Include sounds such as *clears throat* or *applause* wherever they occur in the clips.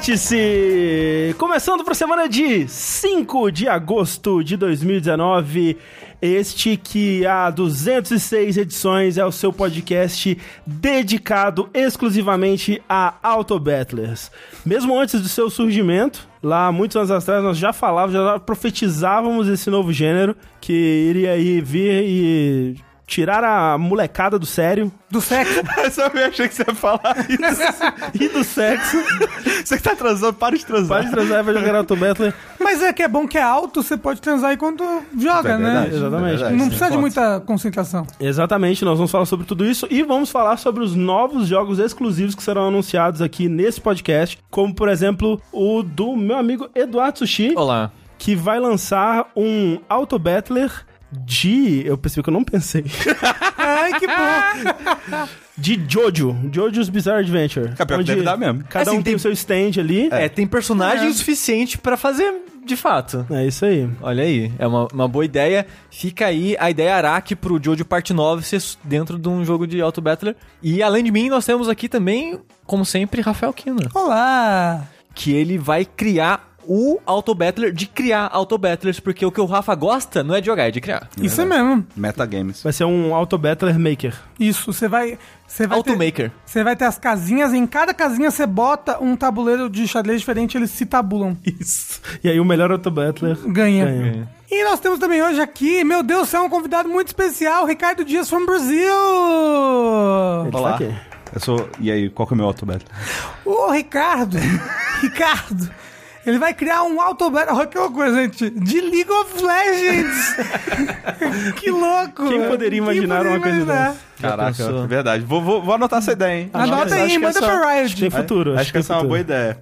Vértice! Começando para a semana de 5 de agosto de 2019. Este que há 206 edições é o seu podcast dedicado exclusivamente a Auto Battlers. Mesmo antes do seu surgimento, lá muitos anos atrás nós já falávamos, já profetizávamos esse novo gênero que iria aí vir e tirar a molecada do sério. Do sexo. *laughs* Eu só achei que você ia falar isso. e do sexo. Você que tá transando, para de transar. Para de transar e vai jogar Auto Battler. Mas é que é bom que é alto, você pode transar enquanto joga, É né? verdade, Exatamente. é verdade. Não precisa de muita concentração. Exatamente, nós vamos falar sobre tudo isso e vamos falar sobre os novos jogos exclusivos que serão anunciados aqui nesse podcast, como por exemplo o do meu amigo Eduardo Sushi, Olá. que vai lançar um Auto Battler de. Eu percebi que eu não pensei. *laughs* Ai, que bom. De Jojo, Jojo's Bizarre Adventure. É, pior que deve dar mesmo. Cada Assim, um tem o seu stand ali. É, tem personagem É. o suficiente pra fazer de fato. É isso aí. Olha aí, é uma, uma boa ideia. Fica aí a ideia Araki pro Jojo Parte 9 ser dentro de um jogo de Auto Battler. E além de mim, nós temos aqui também, como sempre, Rafael Kina. Olá. Que ele vai criar o Auto Battler de criar Auto Battlers, porque o que o Rafa gosta não é de jogar, é de criar. Isso é mesmo. Metagames. Vai ser um Auto Battler Maker. Isso, você vai... Você vai ter, Automaker. você vai ter as casinhas, em cada casinha você bota um tabuleiro de xadrez diferente, eles se tabulam. Isso. E aí o melhor Auto Battler Ganha. ganha. E nós temos também hoje aqui, meu Deus, você é um convidado muito especial, Ricardo Dias from Brasil. Ele Olá. aqui. Eu sou... E aí, qual que é o meu auto battle? Ô, Ricardo, *laughs* Ricardo, ele vai criar um auto battle, olha que loucura, gente, de League of Legends. *laughs* que louco. Quem poderia imaginar uma coisa dessa? Caraca, é verdade. Vou, vou, vou anotar essa ideia, hein? Anota Acho que- aí, acho que manda essa- pra Riot. Acho que tem futuro. Acho que tem essa é uma boa ideia.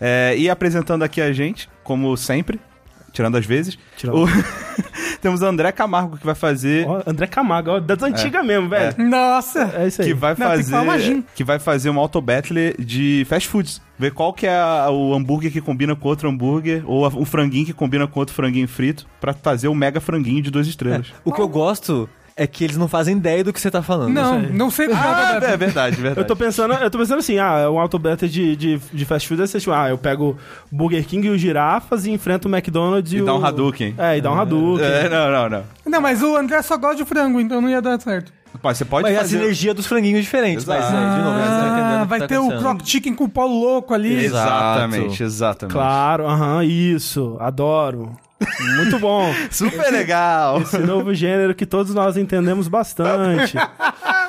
É. É, e apresentando aqui a gente, como sempre, tirando as vezes, Tirando. o- *laughs* temos o André Camargo que vai fazer... Ó, André Camargo, ó, das antigas mesmo, velho. Nossa. É. isso aí. Que vai Não, que fazer gin. que vai fazer um auto battle de fast foods. Ver qual que é a- o hambúrguer que combina com outro hambúrguer ou a- o franguinho que combina com outro franguinho frito pra fazer o mega franguinho de duas estrelas. O que eu gosto é que eles não fazem ideia do que você tá falando. Não, não sei o que é Ah, é verdade, verdade. Eu tô pensando, eu tô pensando assim, ah, um auto beta de, de, de fast food é ser tipo, ah, eu pego o Burger King e o girafas e enfrento o McDonald's e, E o... dá um Hadouken. É, e dá um Hadouken. É, não, não, não. Não, mas o André só gosta de frango, então não ia dar certo. Pô, você pode Mas é a fazer... sinergia dos franguinhos diferentes. Mas, é, de novo, Ah, vai tá ter o. Croc Chicken com o Paulo Louco ali. Exatamente, exatamente. Claro, aham, isso, adoro. Muito bom. Super legal. Esse novo gênero que todos nós entendemos bastante. *laughs*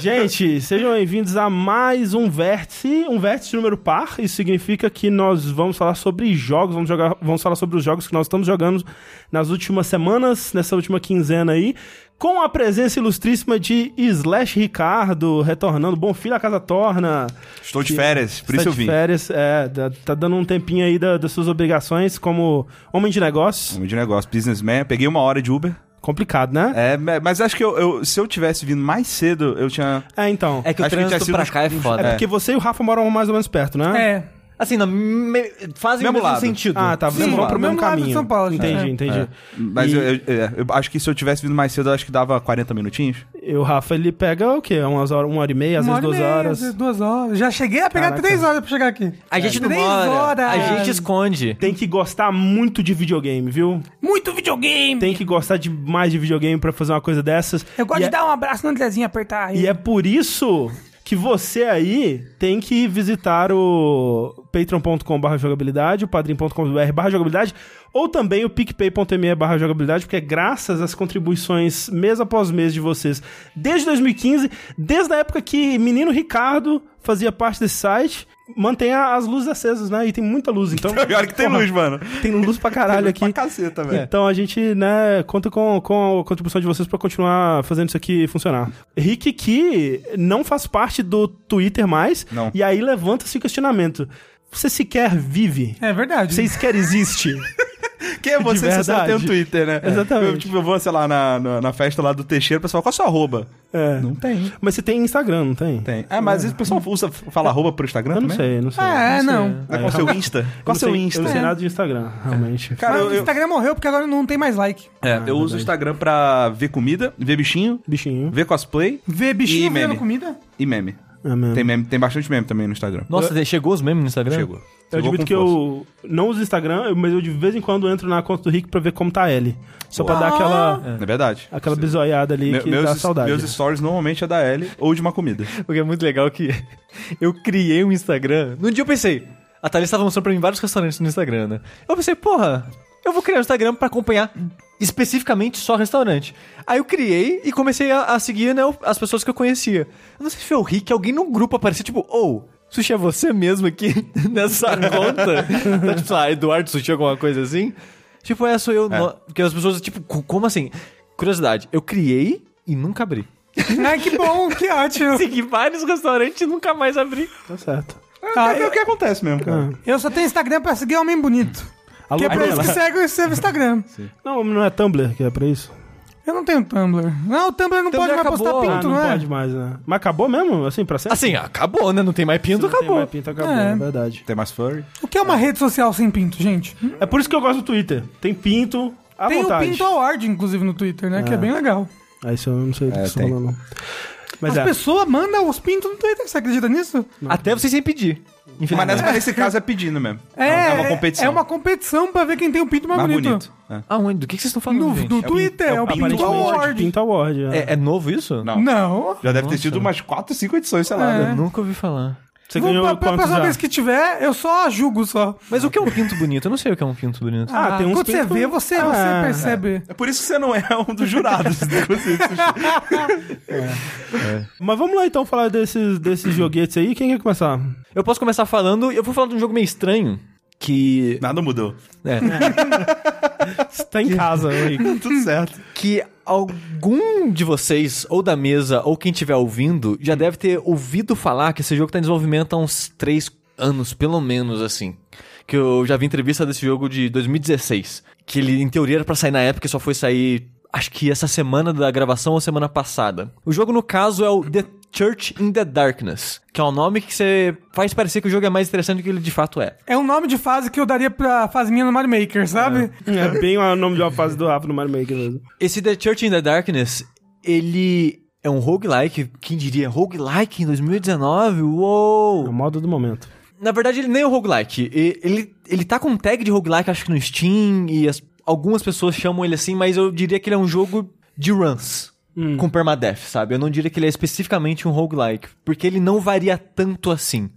Gente, sejam bem-vindos a mais um vértice, um vértice de número par. Isso significa que nós vamos falar sobre jogos, vamos, jogar, vamos falar sobre os jogos que nós estamos jogando nas últimas semanas, nessa última quinzena aí, com a presença ilustríssima de Slash Ricardo, retornando. Bom filho, a casa torna. Estou de férias, por isso eu de vim. férias, é, tá dando um tempinho aí da- das suas obrigações como homem de negócios. Homem de negócio, businessman. Peguei uma hora de Uber. Complicado, né? É, mas acho que eu, eu- se eu tivesse vindo mais cedo, eu tinha. É, então. É que o Acho que trânsito sido pra cá é foda. É porque você e o Rafa moram mais ou menos perto, né? É. Assim, não, me- fazem Mesmo o mesmo lado. sentido. Ah, tá. Sim, Vamos lá. pro mesmo mesmo lado de caminho. São Paulo, gente. Entendi, É. entendi. É. Mas E- eu, eu- é, eu acho que se eu tivesse vindo mais cedo, eu acho que dava 40 minutinhos. E o Rafa, ele pega o quê? Umas horas, uma hora e meia, às Uma vezes duas meia, horas. às vezes duas horas. Já cheguei a pegar Caraca. três horas pra chegar aqui. A gente não Três mora, horas. a gente esconde. Tem que gostar muito de videogame, viu? Muito videogame. Tem que gostar demais de videogame pra fazer uma coisa dessas. Eu gosto e de é, dar um abraço no Andrezinho, apertar aí. E é por isso que você aí tem que visitar o patreon.com.br jogabilidade, o padrim.com.br jogabilidade, ou também o picpay.me barra jogabilidade, porque é graças às contribuições mês após mês de vocês, desde 2015, desde a época que menino Ricardo fazia parte desse site, mantém a- as luzes acesas, né? E tem muita luz, então... *laughs* Pior que tem Porra, luz, mano. Tem luz pra caralho aqui. Pra caceta, velho. Então a gente, né, conta com, com a contribuição de vocês pra continuar fazendo isso aqui funcionar. Rick que não faz parte do Twitter mais, Não. e aí levanta-se o questionamento. Você sequer vive? É verdade. Você sequer existe? *laughs* Quem é você se você não tem um. Twitter, né? Exatamente. Eu, tipo, eu vou, sei lá, na, na, na festa lá do Teixeira, o pessoal, qual é a sua arroba? É. Não tem. Mas você tem Instagram, não tem? Tem. Ah, mas o pessoal usa, fala arroba pro Instagram Eu não também? sei, não sei. Ah, é, sei. não. É, qual o seu Insta? Qual não o seu Insta? Eu não sei É. nada de Instagram, realmente. Cara, Mas eu, o eu, Instagram morreu porque agora não tem mais like. é, Ah, eu uso o. Instagram pra ver comida, ver bichinho, Bichinho. ver cosplay Ver bichinho E meme. comida? e meme. É mesmo. Tem, meme, tem bastante meme também no Instagram. Nossa, chegou os memes no Instagram? Chegou. Eu admito que força. eu não uso Instagram, mas eu de vez em quando entro na conta do Rick pra ver como tá a Ellie. Só pra dar aquela, É verdade. aquela bisoiada ali Me- que meus, dá saudade. meus stories normalmente é da Ellie ou de uma comida. Porque é muito legal que *laughs* eu criei um Instagram. Num dia eu pensei, a Thalys estava mostrando pra mim vários restaurantes no Instagram, né? Eu pensei, porra, eu vou criar um Instagram pra acompanhar especificamente só restaurante. Aí eu criei e comecei a, a seguir, né, as pessoas que eu conhecia. Eu não sei se foi o Rick, alguém no grupo apareceu, tipo, ou. Sushi é você mesmo aqui *laughs* nessa conta? Tá, tipo, sei lá, Eduardo Sushi, alguma coisa assim? Tipo, é, sou eu. É. no- Porque as pessoas, tipo, co- como assim? Curiosidade, eu criei e nunca abri. *laughs* Ai, que bom, que ótimo. *laughs* Segui vários restaurantes e nunca mais abri. Tá certo. Ah, é, eu, o que acontece mesmo, cara. eu só tenho Instagram pra seguir homem bonito. Alô, Que é pra isso que segue o seu Instagram. Não, não é Tumblr que é pra isso? Eu não tenho Tumblr. Não, o Tumblr não Tumblr pode mais acabou. postar Ah, pinto, não não é? pode mais, né? Mas acabou mesmo? Assim, pra sempre? Assim, acabou, né? Não tem mais pinto, Não tem acabou. mais pinto, acabou, É. é verdade. Tem mais furry. O que é uma rede social sem pinto, gente? É por isso que eu gosto do Twitter. Tem pinto à Tem vontade. o Pinto Award, inclusive, no Twitter, né? Que é bem legal. Aí isso eu não sei do que É, você tá tem. falando. não. Mas As é. pessoas mandam os pintos no Twitter, você acredita nisso? Até você sem pedir. Mas mas nesse caso é pedindo mesmo. É, é uma competição. É uma competição pra ver quem tem o pinto mais, mais bonito. bonito. É. Ah, onde? Do que que vocês estão falando, No, no Twitter, é o Pinto Aparentemente, Award. Pinto Award. É. É, é novo isso? Não. Não. Já deve ter Nossa. sido umas 4, 5 edições, sei lá. É. né? Eu nunca ouvi falar. Você Vou- ganhou pra, pra vez que tiver, eu só julgo só. Mas o que é um pinto bonito? Eu não sei o que é um pinto bonito. Ah, tem uns Quando você pinto- vê, você, Ah, você percebe. É por isso que você não é um dos jurados. de Sushi. *laughs* Mas vamos lá então falar desses, desses joguetes aí. Quem quer começar? Eu posso começar falando... Eu vou falar de um jogo meio estranho. Que... Nada mudou. É, *laughs* Você tá em casa, aí. *laughs* Tudo certo. que algum de vocês, ou da mesa, ou quem estiver ouvindo, já deve ter ouvido falar que esse jogo tá em desenvolvimento há uns 3 anos, pelo menos, assim. Que eu já vi entrevista desse jogo de 2016. Que ele, em teoria, era pra sair na época e só foi sair, acho que essa semana da gravação ou semana passada. O jogo, no caso, é o The Church in the Darkness, que é um nome que você faz parecer que o jogo é mais interessante do que ele de fato é. É um nome de fase que eu daria pra fase minha no Mario Maker, sabe? É bem o nome de uma fase do Rafa no Mario Maker mesmo. Esse The Church in the Darkness, ele é um roguelike, quem diria? Roguelike em 2019? É a Uou! moda do momento. Na verdade, ele nem é um roguelike. Ele, ele tá com um tag de roguelike, acho que no Steam, e as- algumas pessoas chamam ele assim, mas eu diria que ele é um jogo de runs. Com permadeath, sabe? Eu não diria que ele é especificamente um roguelike, porque ele não varia tanto assim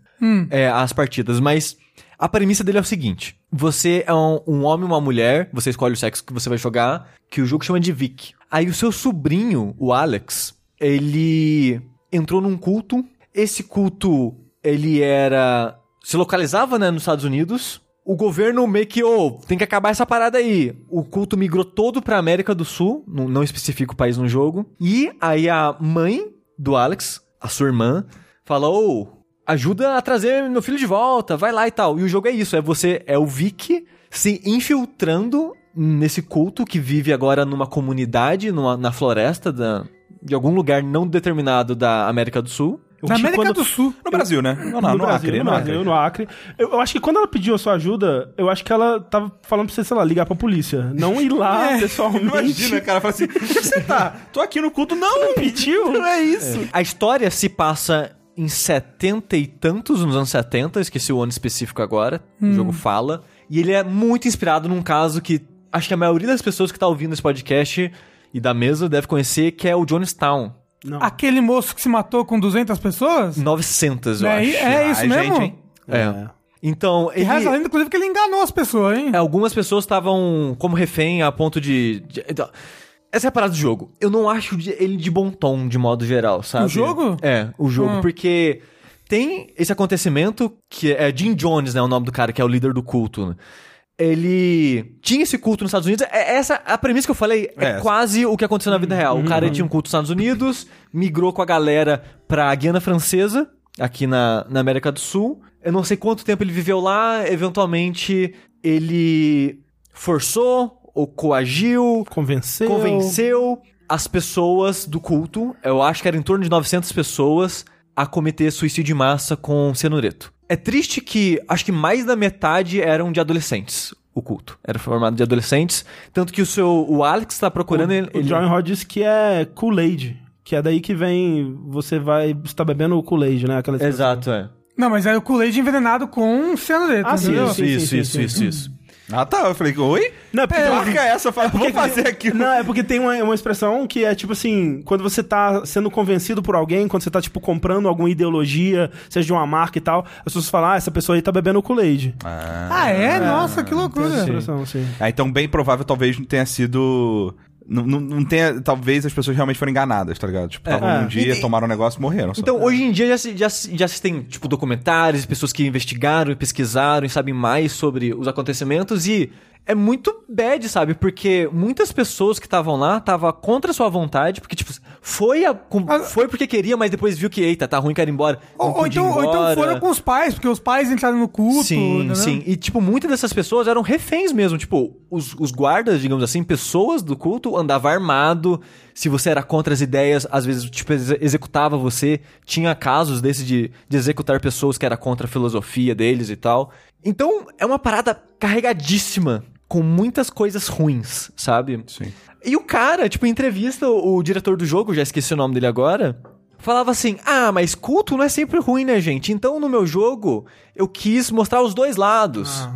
é, as partidas, mas a premissa dele é o seguinte: você é um, um homem e uma mulher, você escolhe o sexo que você vai jogar, que o jogo chama de Vic. Aí o seu sobrinho, o Alex, ele entrou num culto. Esse culto, ele era. se localizava né, nos Estados Unidos. O governo meio que, ô, tem que acabar essa parada aí. O culto migrou todo pra América do Sul, não, especifica o país no jogo. E aí a mãe do Alex, a sua irmã, fala, ô, ajuda a trazer meu filho de volta, vai lá e tal. E o jogo é isso, é você, é o Vic se infiltrando nesse culto que vive agora numa comunidade, numa, na floresta da, de algum lugar não determinado da América do Sul. Na América quando- do Sul. No Brasil, né? Não, não, no, no, Brasil, Acre. no no Brasil, Acre. no Acre. Eu, eu acho que quando ela pediu a sua ajuda, eu acho que ela tava falando pra você, sei lá, ligar pra polícia. Não ir lá *laughs* É, pessoalmente. Imagina, cara fala assim: onde você tá? Tô aqui no culto. Não, pediu? Não *laughs* é isso. A história se passa em setenta e tantos, nos anos 70, esqueci o ano específico agora, o jogo fala. E ele é muito inspirado num caso que acho que a maioria das pessoas que tá ouvindo esse podcast e da mesa deve conhecer, que é o Jonestown. Não. Aquele moço que se matou com 200 pessoas? 900, eu é, acho. é isso Ai, mesmo? gente, hein? É. Então, E ele... reza a lenda, inclusive, que ele enganou as pessoas, hein? É, Algumas pessoas estavam como refém a ponto de. de- então, essa é a parada do jogo. Eu não acho ele de bom tom, de modo geral, sabe? O jogo? É, o jogo. Ah. Porque tem esse acontecimento que é Jim Jones, né? O nome do cara, que é o líder do culto. né? Ele tinha esse culto nos Estados Unidos. É, essa, a premissa que eu falei é, É. quase o que aconteceu na vida real. O cara tinha um culto nos Estados Unidos, migrou com a galera pra Guiana Francesa, aqui na, na América do Sul. Eu não sei quanto tempo ele viveu lá. Eventualmente, ele forçou ou coagiu, Convenceu. convenceu as pessoas do culto, eu acho que era em torno de 900 pessoas, a cometer suicídio em massa com cianureto. É triste que acho que mais da metade eram de adolescentes. O culto era formado de adolescentes, tanto que o seu o Alex está procurando ele, O ele- John Rod disse que é Kool-Aid. Que é daí que vem, você vai, você tá bebendo o Kool-Aid, né? Aquela. Exato, é. Não, mas é o Kool-Aid envenenado com cianureto, Ah, sim, isso, isso, sim. isso, isso. Ah, tá. Eu falei, oi? Não, é porque uma- Marca essa, eu falei, vou fazer aqui. Não, é porque tem uma, uma expressão que é tipo assim, quando você tá sendo convencido por alguém, quando você tá, tipo, comprando alguma ideologia, seja de uma marca e tal, as pessoas falam, ah, essa pessoa aí tá bebendo Kool-Aid. Ah, é? Nossa, que loucura. essa expressão, sim. Ah, então bem provável talvez não tenha sido... Não, não, não tenha... Talvez as pessoas realmente foram enganadas, tá ligado? Tipo, estavam É. num dia, E- tomaram um negócio e morreram. só. Então, hoje em dia já se, já, já se tem, tipo, documentários, pessoas que investigaram e pesquisaram e sabem mais sobre os acontecimentos e é muito bad, sabe? Porque muitas pessoas que estavam lá estavam contra a sua vontade, porque, tipo, foi, a, com- foi porque queria, mas depois viu que, eita, tá ruim, quero ir embora. Ou, ou então, ou então embora. foram com os pais, porque os pais entraram no culto. Sim, entendeu? sim. E, tipo, muitas dessas pessoas eram reféns mesmo. Tipo, os, os guardas, digamos assim, pessoas do culto, andava armado. Se você era contra as ideias, às vezes, tipo, exe- executava você. Tinha casos desses de, de executar pessoas que era contra a filosofia deles e tal. Então, é uma parada carregadíssima, com muitas coisas ruins, sabe? Sim. E o cara, tipo, em entrevista, o, o diretor do jogo, já esqueci o nome dele agora, falava assim: Ah, mas culto não é sempre ruim, né, gente? Então no meu jogo eu quis mostrar os dois lados.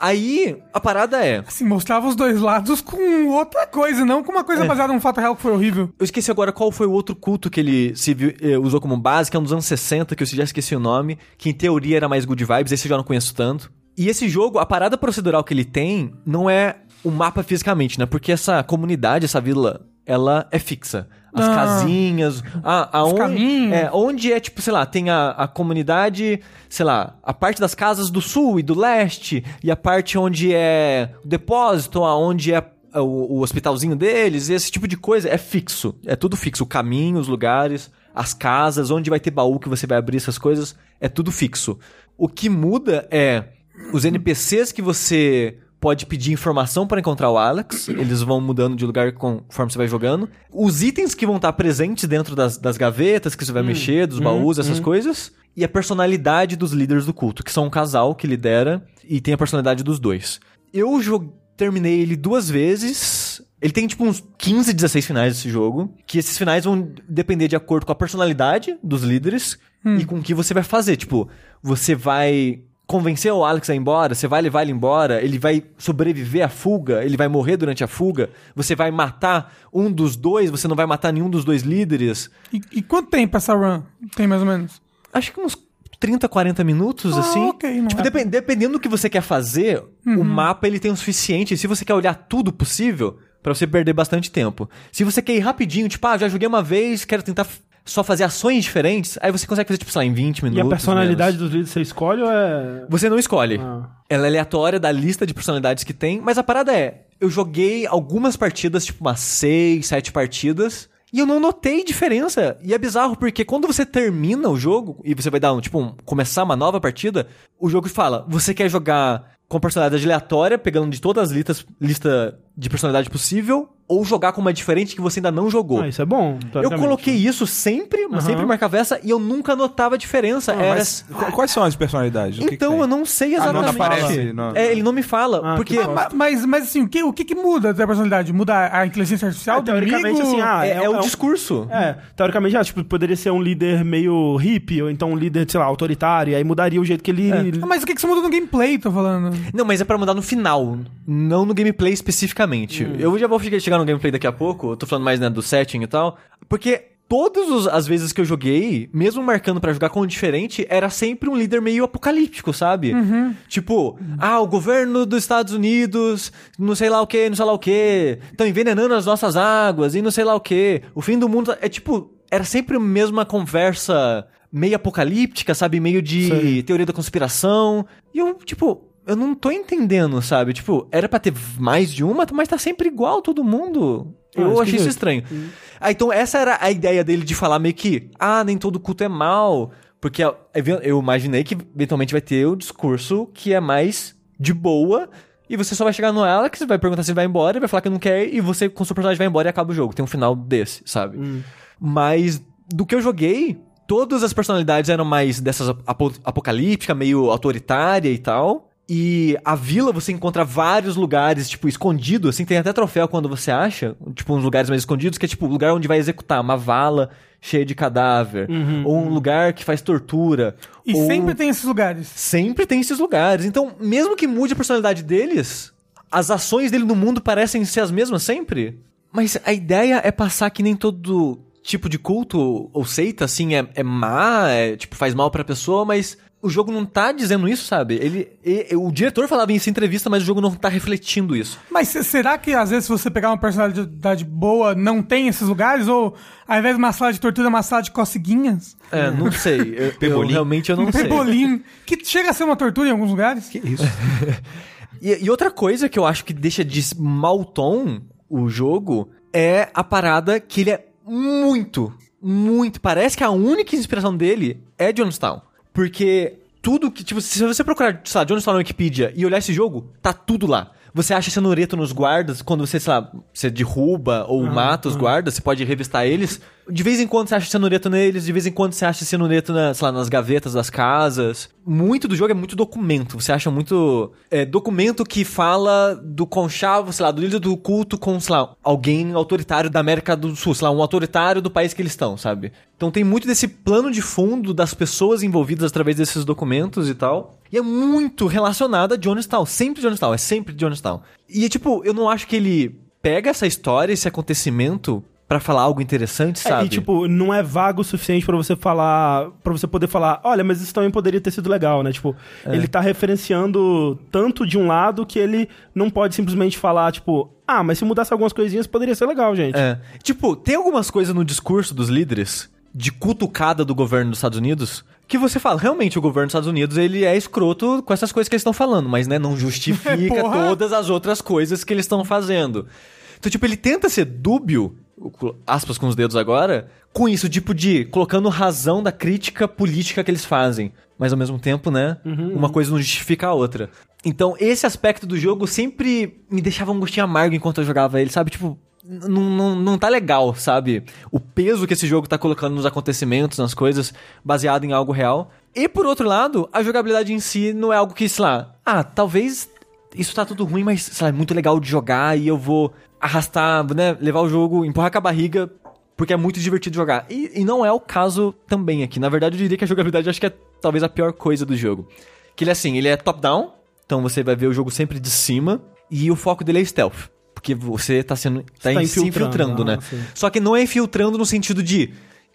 Aí a parada é. Assim, mostrava os dois lados com outra coisa, não com uma coisa baseada num fato real que foi horrível. Eu esqueci agora qual foi o outro culto que ele se viu- eh, usou como base, que é um dos anos 60, que eu já esqueci o nome, que em teoria era mais good vibes, esse eu já não conheço tanto. E esse jogo, a parada procedural que ele tem, não é o mapa fisicamente, né? Porque essa comunidade, essa vila, ela é fixa. As Ah. casinhas, a, aonde, caminhos. é, onde é, tipo, sei lá, tem a, a comunidade, sei lá, a parte das casas do sul e do leste, e a parte onde é o depósito, aonde é o, o hospitalzinho deles, esse tipo de coisa é fixo. É tudo fixo. O caminho, os lugares, as casas, onde vai ter baú que você vai abrir essas coisas, é tudo fixo. O que muda é os NPCs que você pode pedir informação para encontrar o Alex. Eles vão mudando de lugar conforme você vai jogando. Os itens que vão estar presentes dentro das, das gavetas que você vai mexer, dos baús, essas coisas. E a personalidade dos líderes do culto, que são um casal que lidera e tem a personalidade dos dois. Eu terminei ele duas vezes. Ele tem tipo uns 15, 16 finais desse jogo. Que esses finais vão depender de acordo com a personalidade dos líderes e com o que você vai fazer. Tipo, você vai convencer o Alex a ir embora, você vai levar ele embora, ele vai sobreviver à fuga, ele vai morrer durante a fuga, você vai matar um dos dois, você não vai matar nenhum dos dois líderes. E, e quanto tempo essa run? Tem mais ou menos? Acho que uns 30, 40 minutos, Ah, assim. ok, não tipo, é- depen- dependendo do que você quer fazer, o mapa ele tem o suficiente. Se você quer olhar tudo possível, pra você perder bastante tempo. Se você quer ir rapidinho, tipo, ah, já joguei uma vez, quero tentar só fazer ações diferentes, aí você consegue fazer, tipo, sei lá, em 20 minutos. E a personalidade menos. dos líderes você escolhe ou é. Você não escolhe. Ah. Ela é aleatória da lista de personalidades que tem, mas a parada é, eu joguei algumas partidas, tipo umas 6, 7 partidas, e eu não notei diferença. E é bizarro porque quando você termina o jogo e você vai dar um, tipo, um- começar uma nova partida, o jogo fala: "Você quer jogar com personalidade aleatória, pegando de todas as listas lista de personalidade possível, ou jogar com uma diferente que você ainda não jogou?" Ah, isso é bom. eu coloquei isso sempre, mas sempre marcava essa, e eu nunca notava a diferença. Era Mas qu- quais são as personalidades? O que que então, eu não sei Ah, não exatamente. aparece, não- É, ele não me fala. Ah, porque que Ah, ma- mas, mas assim, o que, o que, que muda da personalidade? Muda a inteligência artificial Ah, do teoricamente, amigo? assim, ah, é, é o um- discurso. É, teoricamente, ah, tipo, poderia ser um líder meio hippie, ou então um líder, sei lá, autoritário, e aí mudaria o jeito que ele. Ah, mas o que, que você muda no gameplay, tô falando? Não, mas é pra mudar no final, não no gameplay especificamente. Hum. Eu já vou che- chegar no gameplay daqui a pouco, eu tô falando mais né, do setting e tal. Porque todas as vezes que eu joguei, mesmo marcando pra jogar com um diferente, era sempre um líder meio apocalíptico, sabe? Tipo, ah, o governo dos Estados Unidos, não sei lá o que, não sei lá o que, estão envenenando as nossas águas e não sei lá o que. O fim do mundo é tipo, era sempre a mesma conversa meio apocalíptica, sabe? Meio de Sei. teoria da conspiração. E eu, tipo, eu não tô entendendo, sabe? Tipo, era pra ter mais de uma, mas tá sempre igual todo mundo. Ah, Eu achei isso estranho. Ah, então essa era a ideia dele de falar meio que, ah, nem todo culto é mal. Porque eu imaginei que eventualmente vai ter o discurso que é mais de boa. E você só vai chegar no Alex, vai perguntar se ele vai embora, vai falar que não quer, e você com o seu personagem vai embora e acaba o jogo. Tem um final desse, sabe? Mas do que eu joguei, todas as personalidades eram mais dessas apo apocalíptica, meio autoritária e tal. E a vila você encontra vários lugares, tipo, escondido, assim, tem até troféu quando você acha, tipo, uns lugares mais escondidos, que é tipo o lugar onde vai executar uma vala cheia de cadáver, ou um lugar que faz tortura. E ou... sempre tem esses lugares. Sempre tem esses lugares. Então, mesmo que mude a personalidade deles, as ações dele no mundo parecem ser as mesmas sempre. Mas a ideia é passar que nem todo tipo de culto ou seita, assim, é, é má, é, tipo, faz mal pra pessoa, mas o jogo não tá dizendo isso, sabe? Ele, e- o diretor falava isso em entrevista, mas o jogo não tá refletindo isso. Mas se- será que às vezes se você pegar uma personalidade boa, não tem esses lugares? Ou ao invés de uma sala de tortura, é uma sala de coceguinhas? É, não sei. Eu, eu, realmente eu não sei. Pebolim, que chega a ser uma tortura em alguns lugares. Que isso? *laughs* E, e outra coisa que eu acho que deixa de mau tom o jogo é a parada que ele é muito, muito. Parece que a única inspiração dele é Jonestown. Porque tudo que. Tipo, se você procurar, sei lá, Jonestown na Wikipedia e olhar esse jogo, tá tudo lá. Você acha cenoreto nos guardas, quando você, sei lá, você derruba ou mata os guardas, você pode revistar eles. De vez em quando você acha cenoreto neles, de vez em quando você acha cenoreto na, lá, nas gavetas das casas. Muito do jogo é muito documento. Você acha muito. É, documento que fala do conchavo, sei lá, do líder do culto com, sei lá, alguém autoritário da América do Sul, sei lá, um autoritário do país que eles estão, sabe? Então tem muito desse plano de fundo das pessoas envolvidas através desses documentos e tal. E é muito relacionado a Jonestown. Sempre Jonestown, é sempre Jonestown. E, tipo, eu não acho que ele pega essa história, esse acontecimento, pra falar algo interessante, É, sabe? e, tipo, não é vago o suficiente pra você falar. para você poder falar, olha, mas isso também poderia ter sido legal, né? Tipo, É. ele tá referenciando tanto de um lado que ele não pode simplesmente falar, tipo, ah, mas se mudasse algumas coisinhas poderia ser legal, gente. É. Tipo, tem algumas coisas no discurso dos líderes de cutucada do governo dos Estados Unidos que você fala, realmente o governo dos Estados Unidos ele é escroto com essas coisas que eles estão falando, mas né, não justifica *laughs* todas as outras coisas que eles estão fazendo. Então, tipo, ele tenta ser dúbio, aspas com os dedos agora, com isso, tipo de colocando razão da crítica política que eles fazem. Mas ao mesmo tempo, né, uma coisa não justifica a outra. Então, esse aspecto do jogo sempre me deixava um gostinho amargo enquanto eu jogava ele, sabe? Tipo, não, não, não tá legal, sabe? O peso que esse jogo tá colocando nos acontecimentos, nas coisas, baseado em algo real. E por outro lado, a jogabilidade em si não é algo que, sei lá, ah, talvez isso tá tudo ruim, mas, sei lá, é muito legal de jogar e eu vou arrastar, né, levar o jogo, empurrar com a barriga, porque é muito divertido jogar. E, e não é o caso também aqui. Na verdade, eu diria que a jogabilidade acho que é talvez a pior coisa do jogo. Que ele é assim, ele é top-down, então você vai ver o jogo sempre de cima, e o foco dele é stealth. Porque você tá sendo. tá, tá em- se infiltrando, infiltrando, né? ah, sim. Só que não é infiltrando no sentido de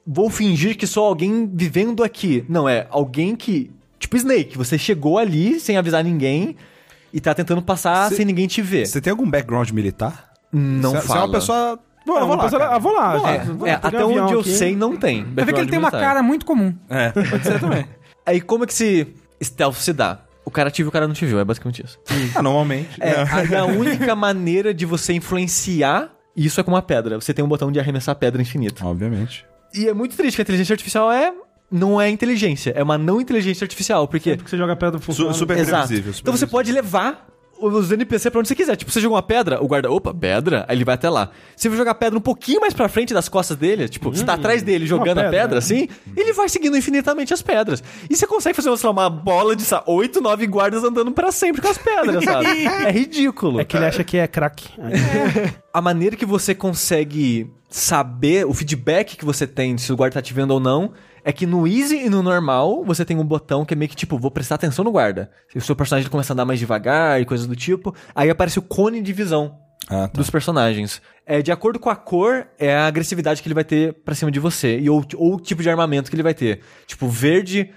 vou fingir que sou alguém vivendo aqui. Não, é alguém que. Tipo Snake, você chegou ali sem avisar ninguém e tá tentando passar Cê- sem ninguém te ver. Você tem algum background militar? Não Você fala. é uma pessoa... Vou, Eu vou lá, cara. ah, vou lá. Vou lá. gente. Vou É, até um onde eu aqui. sei, não tem. Vai ver que ele tem uma cara muito comum. É, pode ser também. *laughs* Aí como é que esse stealth se dá? O cara te viu, o cara não te viu, é basicamente isso. Ah, normalmente. É, a, a única maneira de você influenciar isso é com uma pedra. Você tem um botão de arremessar pedra infinito. Obviamente. E é muito triste que a inteligência artificial é não é inteligência, é uma não inteligência artificial, porque Porque você joga pedra funciona. Su- super Exato. previsível. super Então você previsível. pode levar os NPC pra onde você quiser. Tipo, você jogou uma pedra, o guarda, opa, pedra, aí ele vai até lá. Se você jogar pedra um pouquinho mais pra frente das costas dele, tipo, você tá atrás dele jogando a pedra, pedra né? assim, ele vai seguindo infinitamente as pedras. E você consegue fazer sei lá, uma bola de 8, 9 guardas andando pra sempre com as pedras, *laughs* sabe? é ridículo. É que ele acha que é crack. a maneira que você consegue saber o feedback que você tem se o guarda tá te vendo ou não é que no easy e no normal você tem um botão que é meio que tipo, vou prestar atenção no guarda. Se o seu personagem começa a andar mais devagar e coisas do tipo, aí aparece o cone de visão Ah, tá. dos personagens. É, de acordo com a cor, é a agressividade que ele vai ter pra cima de você. E ou, ou o tipo de armamento que ele vai ter. Tipo, verde,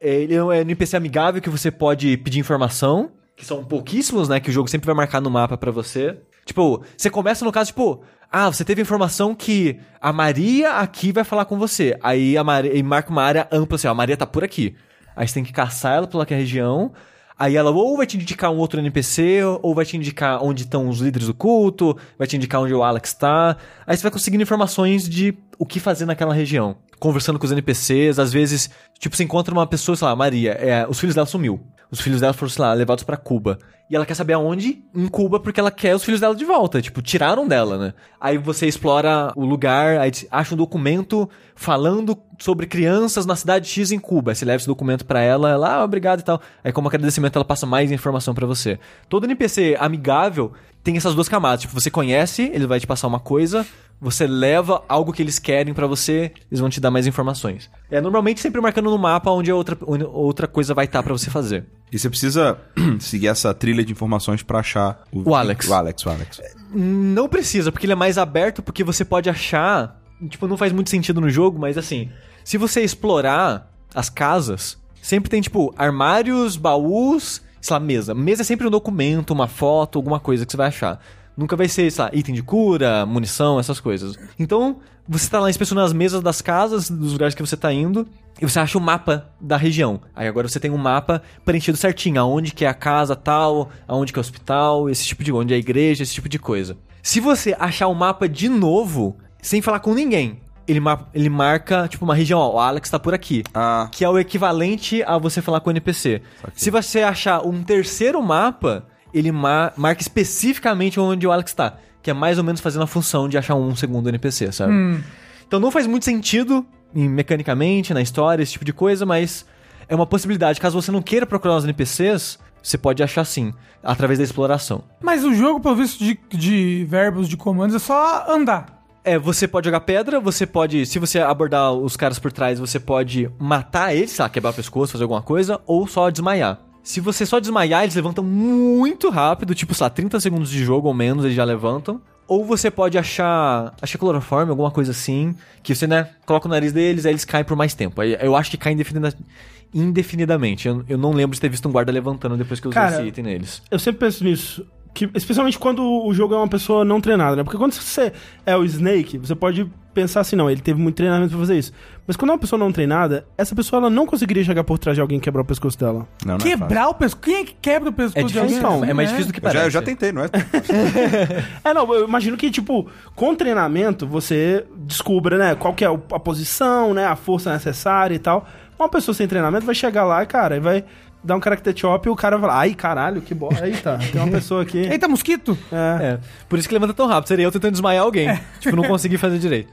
é, ele é um NPC amigável que você pode pedir informação. Que são pouquíssimos, né? Que o jogo sempre vai marcar no mapa pra você. Tipo, você começa no caso, tipo... Ah, você teve informação que a Maria aqui vai falar com você. Aí a Maria, e marca uma área ampla assim, ó, a Maria tá por aqui. Aí você tem que caçar ela pela região. Aí ela ou vai te indicar um outro NPC, ou vai te indicar onde estão os líderes do culto, vai te indicar onde o Alex tá. Aí você vai conseguindo informações de o que fazer naquela região. Conversando com os NPCs, às vezes, tipo, você encontra uma pessoa, sei lá, Maria, é, os filhos dela sumiu. Os filhos dela foram, sei lá, levados pra Cuba. E ela quer saber aonde? Em Cuba, porque ela quer os filhos dela de volta. Tipo, tiraram dela, né? Aí você explora o lugar, aí acha um documento falando sobre crianças na cidade X em Cuba. Aí você leva esse documento pra ela, ela, ah, obrigado e tal. Aí, como agradecimento, ela passa mais informação pra você. Todo NPC amigável tem essas duas camadas. Tipo, você conhece, ele vai te passar uma coisa, você leva algo que eles querem pra você, eles vão te dar mais informações. É normalmente sempre marcando no mapa onde a outra, onde outra coisa vai estar pra você fazer. E você precisa *clears throat* seguir essa trilha de informações pra achar O Alex. O Alex, o Alex. Não precisa, porque ele é mais aberto, porque você pode achar. Tipo, não faz muito sentido no jogo, mas assim, se você explorar as casas, sempre tem, tipo, armários, baús, sei lá, mesa. Mesa é sempre um documento, uma foto, alguma coisa que você vai achar. Nunca vai ser, sei lá, item de cura, munição, essas coisas. Então, você tá lá inspecionando as mesas das casas, dos lugares que você tá indo, e você acha o mapa da região. Aí agora você tem um mapa preenchido certinho, aonde que é a casa tal, aonde que é o hospital, esse tipo de onde é a igreja, esse tipo de coisa. Se você achar o mapa de novo, sem falar com ninguém, ele, ma ele marca, tipo, uma região, ó, o Alex tá por aqui. Ah, Que é o equivalente a você falar com o NPC. Se você achar um terceiro mapa, ele ma- marca especificamente onde o Alex tá. Que é mais ou menos fazendo a função de achar um segundo NPC, sabe? Então não faz muito sentido em- mecanicamente, na história, esse tipo de coisa, mas é uma possibilidade. Caso você não queira procurar os NPCs, você pode achar sim, através da exploração. Mas o jogo, pelo visto de, de verbos, de comandos, é só andar. É, você pode jogar pedra, você pode, se você abordar os caras por trás, você pode matar eles, sei lá, quebrar o pescoço, fazer alguma coisa, ou só desmaiar. Se você só desmaiar, eles levantam muito rápido, tipo, sei lá, 30 segundos de jogo ou menos, eles já levantam. Ou você pode achar, achar cloroforme, alguma coisa assim, que você, né, coloca o nariz deles, aí eles caem por mais tempo. Aí eu acho que caem indefinida- indefinidamente. Eu, eu não lembro de ter visto um guarda levantando depois que eu usei Cara, esse item neles. Eu sempre penso nisso. Que, especialmente quando o jogo é uma pessoa não treinada, né? Porque quando você é o Snake, você pode pensar assim, não, ele teve muito treinamento pra fazer isso. Mas quando é uma pessoa não treinada, essa pessoa ela não conseguiria chegar por trás de alguém e quebrar o pescoço dela. não, não é. Quebrar o pescoço. Quem é que quebra o pescoço É de difícil, alguém? então, é mais É. difícil do que Eu parece. já, eu já tentei, não é? *laughs* É, não, eu imagino que, tipo, com treinamento, você descubra, né, qual que é a posição, né, a força necessária e tal. Uma pessoa sem treinamento vai chegar lá cara, e vai dar um character chop e o cara vai falar, ai, caralho, que bosta. Eita, tem uma pessoa aqui. *laughs* Eita, mosquito! É. É, por isso que levanta tão rápido. Seria eu tentando desmaiar alguém. Tipo, não consegui fazer direito.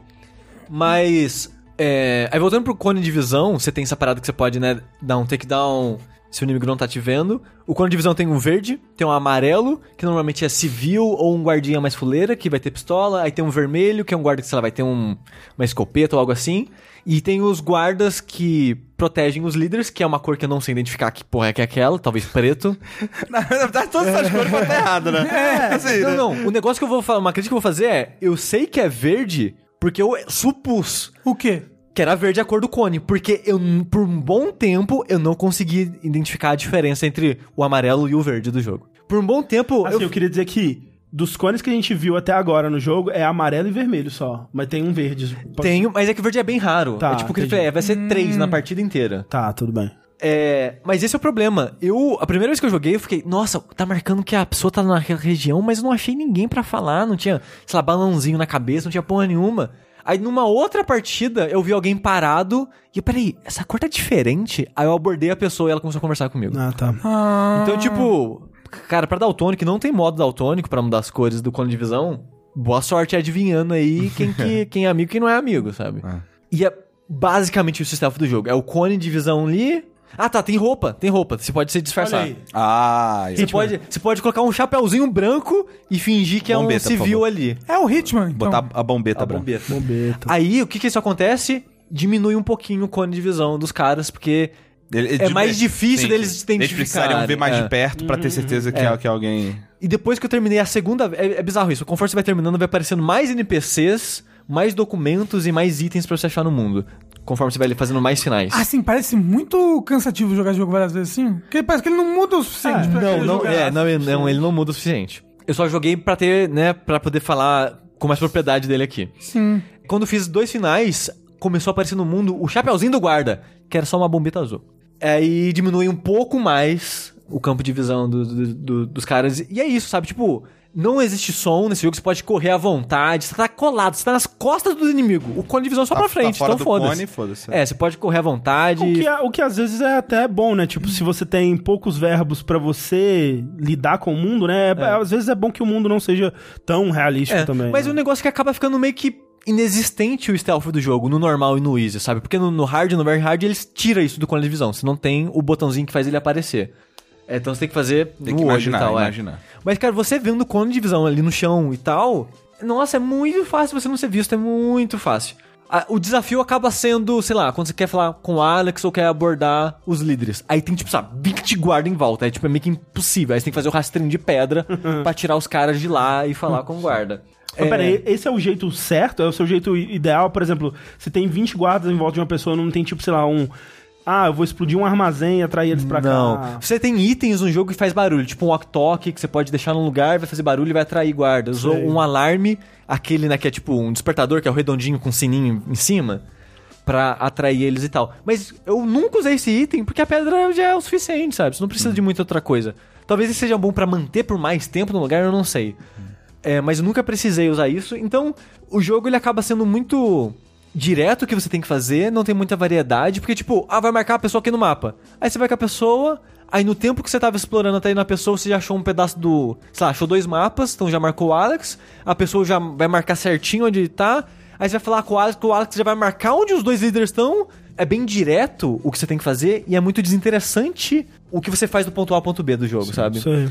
Mas, é, aí voltando pro cone de visão, você tem essa parada que você pode, né, dar um takedown se o inimigo não tá te vendo. O cone de visão tem um verde, tem um amarelo, que normalmente é civil ou um guardinha mais fuleira, que vai ter pistola. Aí tem um vermelho, que é um guarda que, sei lá, vai ter um, uma escopeta ou algo assim. E tem os guardas que protegem os líderes, que é uma cor que eu não sei identificar que porra é que é aquela, talvez preto. *laughs* Na verdade, todas essas cores podem estar erradas, né? É, *laughs* assim, Não, né? não. O negócio que eu vou falar, uma crítica que eu vou fazer é: eu sei que é verde porque eu supus O quê? que era verde a cor do cone. Porque eu, por um bom tempo, eu não consegui identificar a diferença entre o amarelo e o verde do jogo. Por um bom tempo, Assim, eu... eu. queria dizer que dos cones que a gente viu até agora no jogo, é amarelo e vermelho só. Mas tem um verde. Tenho, mas é que o verde é bem raro. Tá, é tipo que ele entendi. falou, é, vai ser três na partida inteira. Tá, tudo bem. É, mas esse é o problema. Eu, a primeira vez que eu joguei, eu fiquei, nossa, tá marcando que a pessoa tá naquela região, mas eu não achei ninguém pra falar, não tinha, sei lá, balãozinho na cabeça, não tinha porra nenhuma. Aí numa outra partida, eu vi alguém parado e eu, peraí, essa cor tá diferente? Aí eu abordei a pessoa e ela começou a conversar comigo. Ah, tá. Ah, Então, tipo, cara, pra daltônico, não tem modo daltônico pra mudar as cores do cone de visão. Boa sorte adivinhando aí quem, que, *laughs* quem é amigo e quem não é amigo, sabe? Ah. E é basicamente o sistema do jogo. É o cone de visão ali. Ah, tá, tem roupa, tem roupa. Você pode se disfarçar. Olha aí. Ah, Você isso. pode, você pode colocar um chapéuzinho branco e fingir que é um Bombeta, civil ali. É o Hitman, então. Botar a bombeta A branca. bombeta. Bombeta. Aí, o que que isso acontece? Diminui um pouquinho o cone de visão dos caras, porque Ele- É mais difícil sim, deles Eles identificarem, precisariam ver mais é. de perto pra ter certeza que é, que é alguém. E depois que eu terminei a segunda. É, é bizarro isso. Conforme você vai terminando, vai aparecendo mais NPCs, mais documentos e mais itens pra você achar no mundo. Conforme você vai fazendo mais finais. Assim, parece muito cansativo jogar esse jogo várias vezes assim. Porque parece que ele não muda o suficiente pra não, não, jogar. é, não, ele- não, ele não muda o suficiente. Eu só joguei pra ter, né, pra poder falar com mais propriedade dele aqui. Sim. Quando fiz dois finais, começou a aparecer no mundo o chapeuzinho do guarda, que era só uma bombeta azul. Aí diminui um pouco mais o campo de visão do- do- do- dos caras. E é isso, sabe? Tipo, Não existe som nesse jogo, você pode correr à vontade, você tá colado, você tá nas costas do inimigo. O cone de visão é só Tá- pra frente, tá fora então foda-se. foda-se. É, você pode correr à vontade. O que, é- o que às vezes é até bom, né? Tipo, se você tem poucos verbos pra você lidar com o mundo, né? é- Às vezes é bom que o mundo não seja tão realístico É, também. Mas né? o negócio que acaba ficando meio que inexistente o stealth do jogo, no normal e no easy, sabe? Porque no, no hard e no very hard eles tiram isso do cone de visão. Você não tem o botãozinho que faz ele aparecer. É, então você tem que fazer Tem no que olho imaginar, e tal, é. imaginar. Mas, cara, você vendo o cone de visão ali no chão e tal, nossa, é muito fácil você não ser visto, é muito fácil. O desafio acaba sendo, sei lá, quando você quer falar com o Alex ou quer abordar os líderes. Aí tem, tipo, sabe, 20 guarda em volta. É, tipo, é meio que impossível. Aí você tem que fazer o rastrinho de pedra *laughs* pra tirar os caras de lá e falar com o guarda. Mas peraí, esse é o jeito certo? É o seu jeito ideal? Por exemplo, se tem 20 guardas em volta de uma pessoa, não tem tipo, sei lá, um. Ah, eu vou explodir um armazém e atrair eles pra Não. cá. Você tem itens no jogo que faz barulho, tipo um walk-talk que você pode deixar num lugar, vai fazer barulho e vai atrair guardas. Ou Sei. um alarme, aquele, né, que é tipo um despertador, que é o redondinho com sininho em cima, pra atrair eles e tal. Mas eu nunca usei esse item porque a pedra já é o suficiente, sabe? Você não precisa de muita outra coisa. Talvez ele seja bom pra manter por mais tempo no lugar, eu não sei. É, mas eu nunca precisei usar isso. Então, o jogo ele acaba sendo muito direto o que você tem que fazer, não tem muita variedade, porque tipo, ah, vai marcar a pessoa aqui no mapa. Aí você vai com a pessoa, aí no tempo que você tava explorando até aí na pessoa, você já achou um pedaço do, sei lá, achou dois mapas, então já marcou o Alex, a pessoa já vai marcar certinho onde ele tá, aí você vai falar com o Alex, que o Alex já vai marcar onde os dois líderes estão. É bem direto o que você tem que fazer e é muito desinteressante o que você faz do ponto A ao ponto B do jogo, sabe? Isso aí.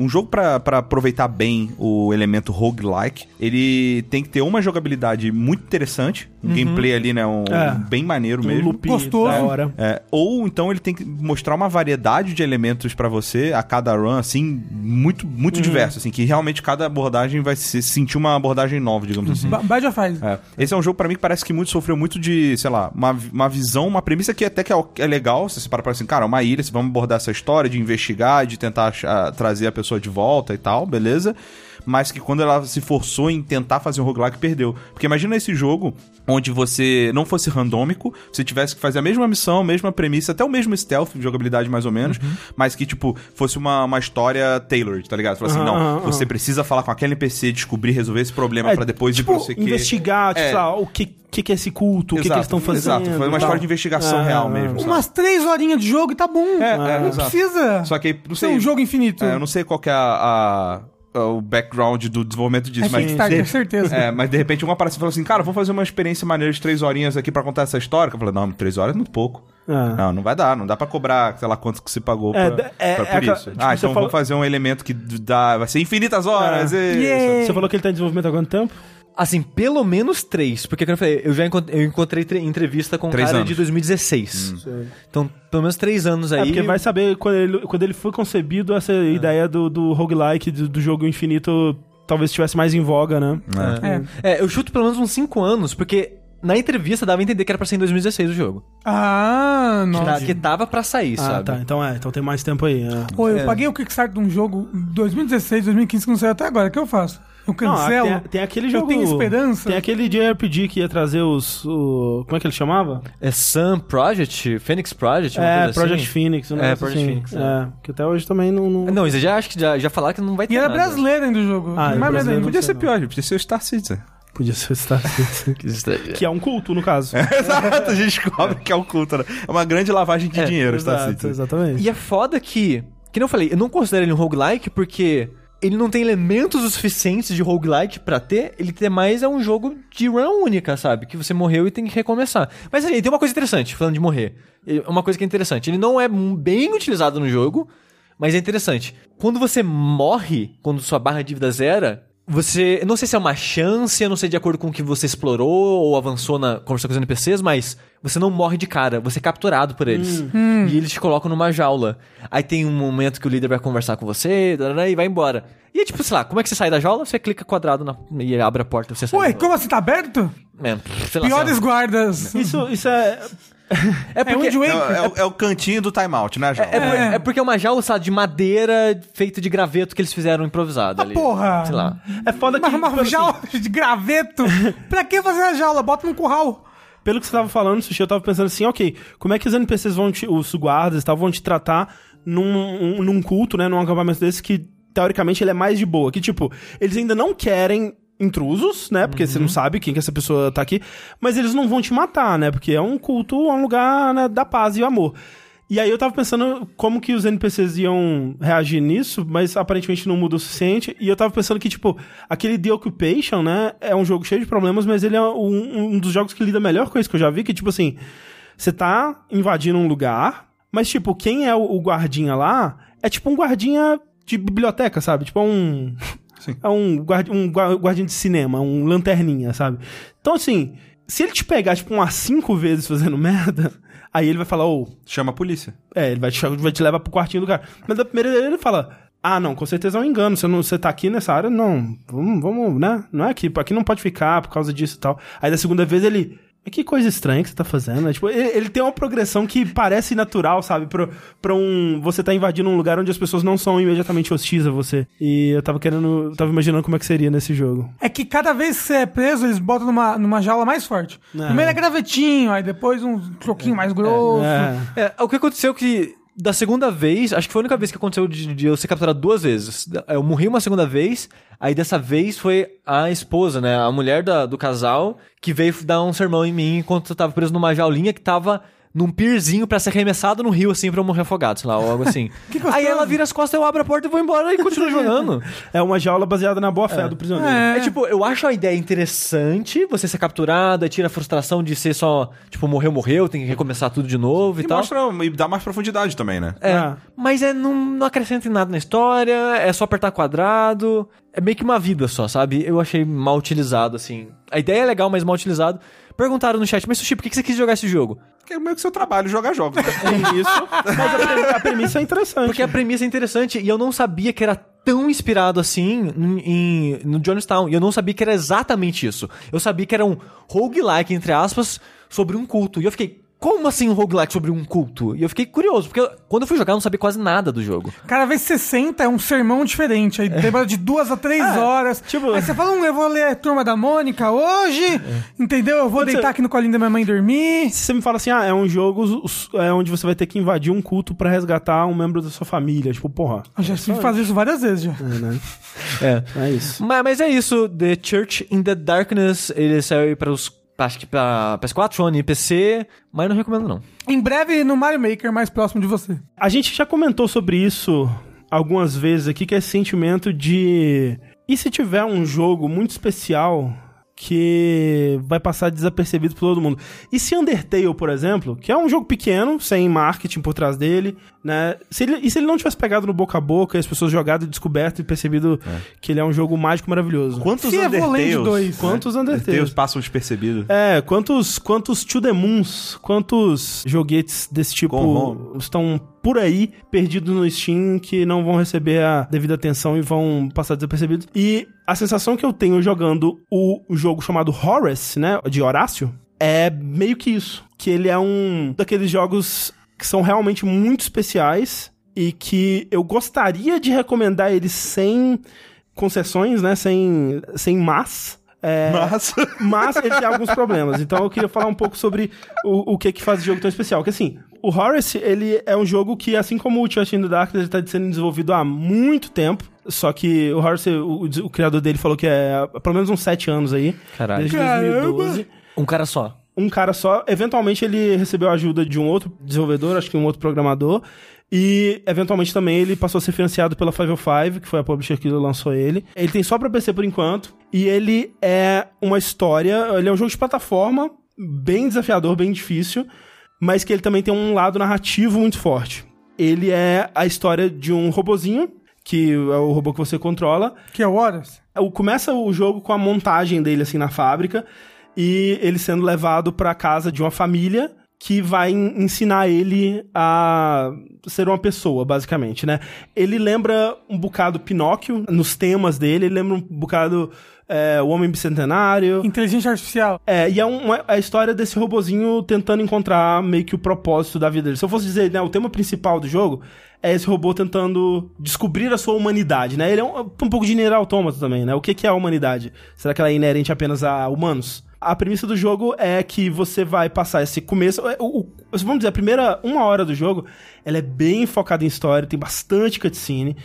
Um jogo pra aproveitar bem o elemento roguelike, ele tem que ter uma jogabilidade muito interessante, um gameplay ali, né, um, É. bem maneiro Um mesmo. loop Gostoso. da hora. É, ou então ele tem que mostrar uma variedade de elementos pra você a cada run, assim, muito, muito diverso, assim, que realmente cada abordagem vai se sentir uma abordagem nova, digamos assim. Ba- Bad of. É. Esse é um jogo pra mim que parece que muito sofreu muito de, sei lá, uma, uma visão, uma premissa que até que é, é legal, se você para pra assim, cara, uma ilha, se vamos abordar essa história de investigar, de tentar achar- trazer a pessoa de volta e tal, beleza? Mas que quando ela se forçou em tentar fazer um roguelike, perdeu. Porque imagina esse jogo onde você não fosse randômico, você tivesse que fazer a mesma missão, a mesma premissa, até o mesmo stealth, jogabilidade mais ou menos, Uhum. mas que, tipo, fosse uma, uma história tailored, tá ligado? Fala assim, Aham, não, aham, você precisa falar com aquele NPC, descobrir, resolver esse problema É, pra depois tipo, ir pra você que... investigar, tipo, É. sei lá, o que, que, que é esse culto, o que, que eles estão fazendo. Exato, foi uma história de investigação É, real é, mesmo. é. sabe? Umas três horinhas de jogo e tá bom. É, é, não exato. precisa Só que, não sei... um jogo infinito. é, eu não sei qual que é a, a- o background do desenvolvimento disso, É mas... Kickstarter, de- certeza. É, mas de repente um aparece e fala assim, cara, vou fazer uma experiência maneira de três horinhas aqui pra contar essa história. Eu falei, não, três horas é muito pouco. É. Não, não vai dar, não dá pra cobrar, sei lá, quanto que você pagou É, pra, é- pra é por aquela- isso. tipo, ah, então fala- vamos fazer um elemento que dá, vai ser infinitas horas. É. e- Yeah. Você falou que ele tá em desenvolvimento há quanto tempo? Assim, pelo menos três. Porque, como eu falei, eu já encont- eu encontrei tre- entrevista com um Três cara anos. de 2016. Então, pelo menos três anos aí. É porque vai saber quando ele, quando ele foi concebido essa ideia do, do roguelike, do, do jogo infinito, talvez estivesse mais em voga, né? É. É, eu chuto pelo menos uns cinco anos, porque na entrevista dava a entender que era pra ser em 2016 o jogo. Ah, Que, tá- nossa. que tava pra sair, Ah, sabe? tá. Então é, então tem mais tempo aí. é. Pô, eu É. paguei o Kickstarter de um jogo em 2016, 2015 que não saiu até agora. O que eu faço? Eu Não, cancelo? tem, tem aquele Eu jogo. tenho esperança? Tem aquele JRPG que ia trazer os. o- como é que ele chamava? É Sun Project? Phoenix Project? é, Project assim? Phoenix. Um É, Project assim. Phoenix, é. É, que até hoje também não. não... Não, eles já acho que já, já falaram que não vai ter E era nada. brasileiro ainda o jogo. Ah, é medo brasileiro, não Podia ser pior, podia ser o Star Citizen. Podia ser Star Citizen. *laughs* que é um culto, no caso. *laughs* Exato, a gente descobre que é o culto, né? É uma grande lavagem de É, dinheiro, Star Exato, Citizen. exatamente. E é foda que, que não eu falei, eu não considero ele um roguelike porque ele não tem elementos o suficientes de roguelike pra ter, ele tem mais é um jogo de run única, sabe? Que você morreu e tem que recomeçar. Mas aí, tem uma coisa interessante, falando de morrer. Ele- Uma coisa que é interessante, ele não é bem utilizado no jogo, mas é interessante. Quando você morre, quando sua barra de vida zera, você. Não sei se é uma chance, eu não sei de acordo com o que você explorou ou avançou na conversa com os NPCs, mas você não morre de cara, você é capturado por eles. E eles te colocam numa jaula. Aí tem um momento que o líder vai conversar com você e vai embora. E é tipo, sei lá, como é que você sai da jaula? Você clica quadrado na, e ele abre a porta e você sai. Ué, como assim? Tá aberto? É, sei lá, Piores sei lá. guardas. Isso, isso é. *laughs* É É porque. Wind É, Waker. é o- é o cantinho do timeout, né, João? É, por- é porque é uma jaula, sabe, de madeira feita de graveto que eles fizeram improvisado ali. porra. Sei lá. É foda que. Mas uma pelo, assim, jaula *laughs* de graveto. pra que fazer a jaula? Bota num curral. pelo que você tava falando, Sushi, eu tava pensando assim, ok, como é que os NPCs vão te. Os guardas e tal, vão te tratar num, um- num culto, né? Num acampamento desse que teoricamente, ele é mais de boa. Que, tipo, eles ainda não querem intrusos, né? Porque você não sabe quem que essa pessoa tá aqui. Mas eles não vão te matar, né? Porque é um culto, é um lugar né, da paz e amor. E aí eu tava pensando como que os NPCs iam reagir nisso, mas aparentemente não muda o suficiente. E eu tava pensando que, tipo, aquele The Occupation, né? É um jogo cheio de problemas, mas ele é um, um dos jogos que lida melhor com isso que eu já vi, que, tipo assim, você tá invadindo um lugar, mas, tipo, quem é o, o guardinha lá é tipo um guardinha de biblioteca, sabe? Tipo, é um. É um, guardi um gua- guardinha de cinema, um lanterninha, sabe? Então, assim, se ele te pegar, tipo, umas cinco vezes fazendo *laughs* merda, aí ele vai falar, ô, Chama a polícia. é, ele vai te, vai te levar pro quartinho do cara. Mas da primeira vez ele fala: Ah, não, com certeza é um engano. Você, não, você tá aqui nessa área, não. Vamos, vamos, né? Não é aqui. Aqui não pode ficar por causa disso e tal. Aí da segunda vez ele. "Mas Que coisa estranha que você tá fazendo. né?" Tipo, ele, ele tem uma progressão que parece natural, sabe? Pra, pra um. Você tá invadindo um lugar onde as pessoas não são imediatamente hostis a você. E eu tava querendo. Eu tava imaginando como é que seria nesse jogo. É que cada vez que você é preso, eles botam numa, numa jaula mais forte. É. Primeiro é gravetinho, aí depois um troquinho mais grosso. É. É, o que aconteceu que da segunda vez, acho que foi a única vez que aconteceu de, de eu ser capturado duas vezes. Eu morri uma segunda vez, aí dessa vez foi a esposa, né, a mulher da- do casal, que veio dar um sermão em mim enquanto eu tava preso numa jaulinha que tava num pierzinho pra ser arremessado no rio, assim, pra eu morrer afogado, sei lá, ou algo assim. *laughs* aí ela vira as costas, eu abro a porta e vou embora e continuo *laughs* jogando. É uma jaula baseada na boa fé do prisioneiro. É. É tipo, eu acho a ideia interessante, você ser capturado, aí tira a frustração de ser só, tipo, morreu, morreu, tem que recomeçar tudo de novo e, E tal. mostra e dá mais profundidade também, né? É, Ah. mas é, não, não acrescenta em nada na história, é só apertar quadrado, é meio que uma vida só, sabe? Eu achei mal utilizado, assim. A ideia é legal, mas mal utilizado. Perguntaram no chat, mas Sushi, por que que você quis jogar esse jogo? Que é meio que seu trabalho jogar jogos. né? *laughs* É isso. Mas a premissa é interessante. Porque a premissa é interessante e eu não sabia que era tão inspirado assim em, em- no Jonestown. E eu não sabia que era exatamente isso. Eu sabia que era um roguelike, entre aspas, sobre um culto. E eu fiquei, como assim um roguelike sobre um culto? E eu fiquei curioso, porque eu- quando eu fui jogar eu não sabia quase nada do jogo. Cada vez que você senta é um sermão diferente. Aí demora de duas a três horas. tipo- Aí você fala, hum, eu vou ler a Turma da Mônica hoje. Entendeu? Eu vou Quando deitar você- aqui no colinho da minha mãe dormir. Se você me fala assim, ah, é um jogo é onde você vai ter que invadir um culto pra resgatar um membro da sua família. Tipo, porra. Eu já tive que fazer isso várias vezes já. É, né? É. É isso. Mas, mas é isso, The Church in the Darkness, ele saiu para os, acho que pra PS4, Sony e PC, mas não recomendo não. Em breve no Mario Maker, mais próximo de você. A gente já comentou sobre isso algumas vezes aqui, que é esse sentimento de. E se tiver um jogo muito especial que vai passar desapercebido por todo mundo? E se Undertale, por exemplo, que é um jogo pequeno, sem marketing por trás dele, né? Se ele, e se ele não tivesse pegado no boca a boca e as pessoas jogado e descoberto e percebido que ele é um jogo mágico maravilhoso? Quantos Se Evoland Undertales? 2, Quantos né? Undertales? passam despercebidos? É, quantos, quantos To The Moons, quantos joguetes desse tipo estão por aí, perdidos no Steam, que não vão receber a devida atenção e vão passar desapercebidos. E a sensação que eu tenho jogando o jogo chamado Horace, né, de Horácio, é meio que isso. Que ele é um daqueles jogos que são realmente muito especiais e que eu gostaria de recomendar eles sem concessões, né, sem, sem mas... É, Mas. *laughs* mas ele tem alguns problemas. Então eu queria falar um pouco sobre o, o que que faz o jogo tão especial. Que assim, o Horace, ele é um jogo que, assim como o Church in the Darkness, ele tá sendo desenvolvido há muito tempo. Só que o Horace, o, o criador dele falou que é há pelo menos uns sete anos aí. Caralho. Desde Caramba! 2012. Um cara só. Um cara só. Eventualmente ele recebeu a ajuda de um outro desenvolvedor, acho que um outro programador. E, eventualmente, também ele passou a ser financiado pela 505, que foi a publisher que lançou ele. Ele tem só pra PC por enquanto. E ele é uma história. Ele é um jogo de plataforma, bem desafiador, bem difícil. Mas que ele também tem um lado narrativo muito forte. Ele é a história de um robozinho, que é o robô que você controla, Que é o Horas. o- começa o jogo com a montagem dele assim na fábrica e ele sendo levado pra casa de uma família que vai en- ensinar ele a ser uma pessoa, basicamente, né? Ele lembra um bocado Pinóquio nos temas dele, ele lembra um bocado é, o Homem Bicentenário. Inteligência artificial. É, e é um- é a história desse robozinho tentando encontrar meio que o propósito da vida dele. Se eu fosse dizer, né, o tema principal do jogo é esse robô tentando descobrir a sua humanidade, né? Ele é um, um pouco de Nier Automata também, né? O que, que é a humanidade? Será que ela é inerente apenas a humanos? A premissa do jogo é que você vai passar esse começo... é, o- o- vamos dizer, a primeira uma hora do jogo, ela é bem focada em história, tem bastante cutscene.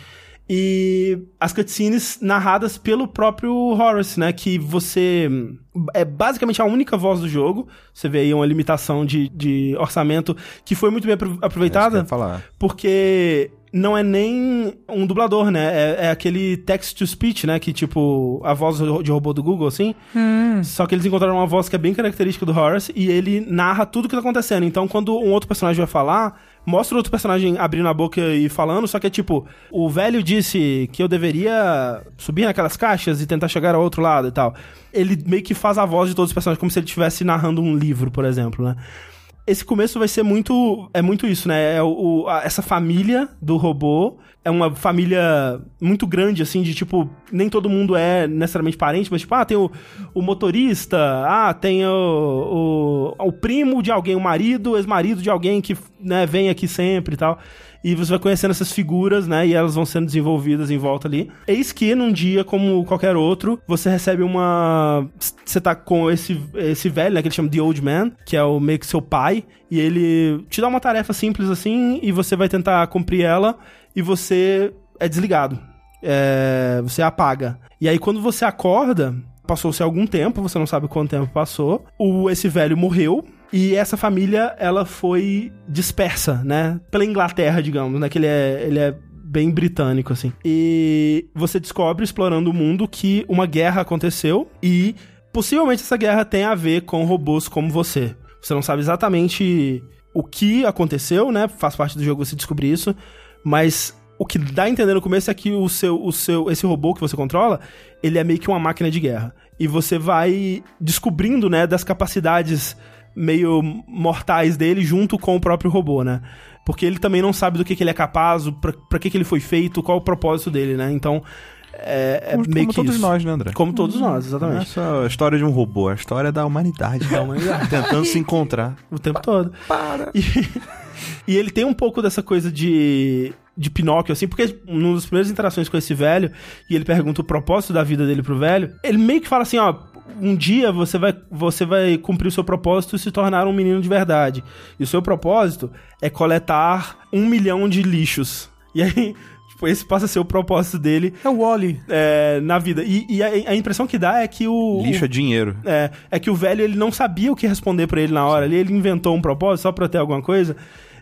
E as cutscenes narradas pelo próprio Horace, né? Que você. É basicamente a única voz do jogo. Você vê aí uma limitação de, de orçamento que foi muito bem É aproveitada. ia falar. Porque não é nem um dublador, né? É, é aquele text-to-speech, né? Que tipo, a voz de robô do Google, assim. Só que eles encontraram uma voz que é bem característica do Horace e ele narra tudo o que tá acontecendo. Então, quando um outro personagem vai falar, mostra o outro personagem abrindo a boca e falando, só que é tipo, o velho disse que eu deveria subir naquelas caixas e tentar chegar ao outro lado e tal. Ele meio que faz a voz de todos os personagens, como se ele estivesse narrando um livro, por exemplo, né? Esse começo vai ser muito. É muito isso, né? É o, o- a- essa família do robô. É uma família muito grande, assim, de tipo, nem todo mundo é necessariamente parente, mas tipo, ah, tem o, o motorista, ah, tem o, o, o primo de alguém, o marido, ex-marido de alguém que né, vem aqui sempre e tal. E você vai conhecendo essas figuras, né? E elas vão sendo desenvolvidas em volta ali. Eis que num dia, como qualquer outro, você recebe uma. Você tá com esse, esse velho, né? Que ele chama The Old Man, que é o meio que seu pai. E ele te dá uma tarefa simples assim, e você vai tentar cumprir ela, e você é desligado. É, você apaga. E aí, quando você acorda, passou-se algum tempo, você não sabe quanto tempo passou. O, esse velho morreu. E essa família, ela foi dispersa, né? Pela Inglaterra, digamos, né? Que ele é, ele é bem britânico, assim. E você descobre, explorando o mundo, que uma guerra aconteceu e possivelmente essa guerra tem a ver com robôs como você. Você não sabe exatamente o que aconteceu, né? Faz parte do jogo você descobrir isso, mas o que dá a entender no começo é que o seu, o seu, esse robô que você controla, ele é meio que uma máquina de guerra. E você vai descobrindo, né, das capacidades meio mortais dele junto com o próprio robô, né? Porque ele também não sabe do que, que ele é capaz, pra, pra que, que ele foi feito, qual o propósito dele, né? Então, é, é Como, meio como que todos isso. nós, né, André? Como todos nós, Não é exatamente. só a história de um robô, é a história da humanidade. Da humanidade. *laughs* Tentando se encontrar. O tempo todo. Para. E, *laughs* e ele tem um pouco dessa coisa de. De Pinóquio, assim, porque numa das primeiras interações com esse velho, e ele pergunta o propósito da vida dele pro velho, ele meio que fala assim: ó, um dia você vai, você vai cumprir o seu propósito e se tornar um menino de verdade. E o seu propósito é coletar um milhão de lixos. E aí, *laughs* tipo, esse passa a ser o propósito dele É o Wally. é, na vida. E, e a, a impressão que dá é que o. Lixo o- é dinheiro. é, é que o velho ele não sabia o que responder pra ele na hora. ali Ele inventou um propósito só pra ter alguma coisa.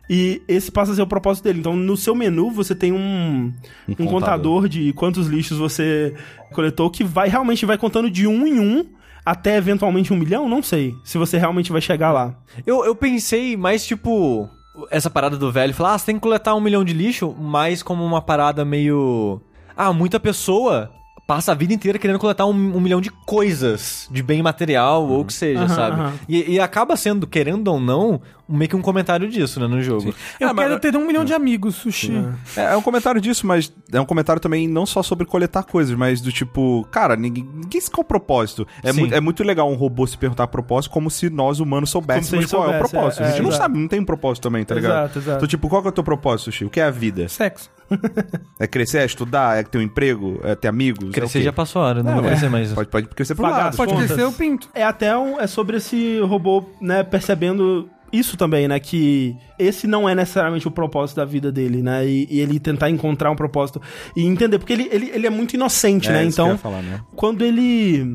E esse passa a ser o propósito dele. Então, no seu menu, você tem um, um, contador. contador. de quantos lixos você coletou, que vai realmente vai contando de um em um até eventualmente um milhão. Não sei se você realmente vai chegar lá. Eu, eu pensei mais, tipo, essa parada do velho, falar, ah, você tem que coletar um milhão de lixo, mais como uma parada meio. Ah, muita pessoa passa a vida inteira querendo coletar um, um milhão de coisas, de bem material ou o que seja, Aham, sabe? aham. E, e acaba sendo, querendo ou não, meio que um comentário disso, né, no jogo. Eu Ah, mas- quero ter um milhão de amigos, sushi. É, é um comentário disso, mas é um comentário também não só sobre coletar coisas, mas do tipo, cara, ninguém, ninguém sabe qual é o propósito. É, Sim. muito, é muito legal um robô se perguntar propósito como se nós humanos soubéssemos se qual é o soubesse, propósito. é, a gente é, não exato. sabe, não tem um propósito também, tá ligado? Exato, exato. Então, tipo, qual que é o teu propósito, Sushi? O que é a vida? Sexo. *laughs* É crescer, é estudar, é ter um emprego, é ter amigos? Crescer é já passou a hora, não, Não, vai é. crescer mais. Pode, pode crescer pro Pagar lado. Pode contas. crescer o pinto. É até um, é sobre esse robô, né, percebendo isso também, né, que esse não é necessariamente o propósito da vida dele, né, e, e ele tentar encontrar um propósito e entender, porque ele, ele, ele é muito inocente, É, né, eu então ia falar, né? quando ele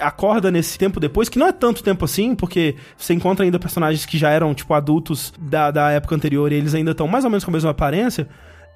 acorda nesse tempo depois, que não é tanto tempo assim, porque você encontra ainda personagens que já eram, tipo, adultos da, da época anterior e eles ainda estão mais ou menos com a mesma aparência,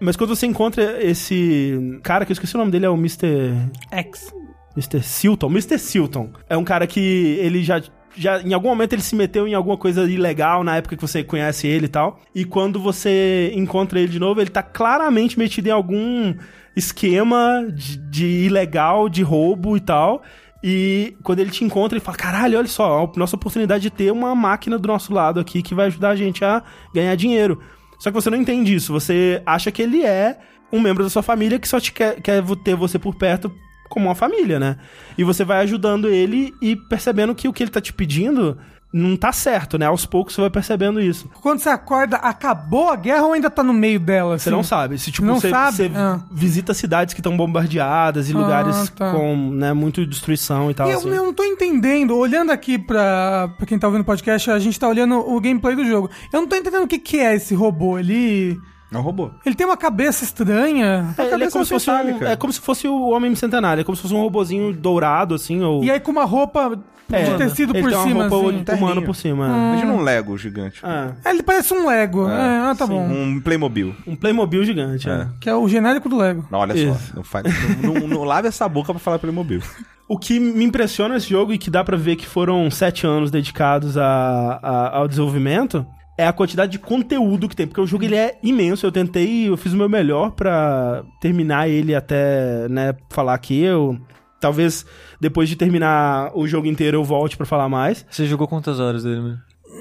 mas quando você encontra esse cara, que eu esqueci o nome dele, é o Mr. X. Mr. Silton. Mr. Silton é um cara que ele já. Já, em algum momento ele se meteu em alguma coisa ilegal na época que você conhece ele e tal. E quando você encontra ele de novo, ele tá claramente metido em algum esquema de, de ilegal, de roubo e tal. E quando ele te encontra, ele fala: Caralho, olha só, a nossa oportunidade de ter uma máquina do nosso lado aqui que vai ajudar a gente a ganhar dinheiro. Só que você não entende isso. Você acha que ele é um membro da sua família que só te quer, quer ter você por perto como uma família, né? E você vai ajudando ele e percebendo que o que ele tá te pedindo não tá certo, né? Aos poucos você vai percebendo isso. Quando você acorda, acabou a guerra ou ainda tá no meio dela? Você assim? não sabe. Se, tipo, Não você, sabe? você Ah. visita cidades que estão bombardeadas e Ah, lugares tá. com, né, muito destruição e tal. Eu, assim. eu não tô entendendo, olhando aqui pra, pra quem tá ouvindo o podcast, a gente tá olhando o gameplay do jogo. Eu não tô entendendo o que, que é esse robô. Ele. É um robô. Ele tem uma cabeça estranha. É, ele é cabeça como, se fosse um, é como se fosse o Homem Centenário. É como se fosse um robozinho dourado, assim, ou... E aí com uma roupa É, de tecido ele por tem uma cima, roupa assim. humano por cima. Imagina um Lego gigante. É. É, Ele parece um Lego. É, ah, tá bom. Um Playmobil. Um Playmobil gigante, é. É. Que é o genérico do Lego. Não, olha Isso. só. Não, faz, não, não- não lave essa boca pra falar Playmobil. *laughs* O que me impressiona nesse jogo e que dá pra ver que foram sete anos dedicados a- a- ao desenvolvimento é a quantidade de conteúdo que tem, porque o jogo ele é imenso. Eu tentei, eu fiz o meu melhor pra terminar ele até, né, falar aqui. Eu talvez depois de terminar o jogo inteiro eu volte pra falar mais. Você jogou quantas horas dele, mano?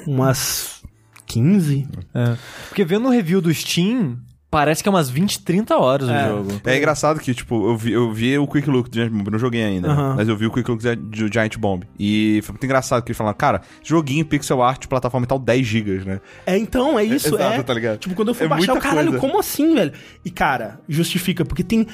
Umas 15? É. Porque vendo o review do Steam, parece que é umas 20, 30 horas É. o jogo. É engraçado que, tipo, eu vi, eu vi o Quick Look do Giant Bomb, não joguei ainda, né? Mas eu vi o Quick Look do Giant Bomb. E foi muito engraçado que ele falando, cara, joguinho pixel art, plataforma e tal, 10 gigas, né? É, então, é isso, exato, é. tá ligado? Tipo, quando eu fui É baixar, o caralho, coisa. como assim, velho? E, cara, justifica, porque tem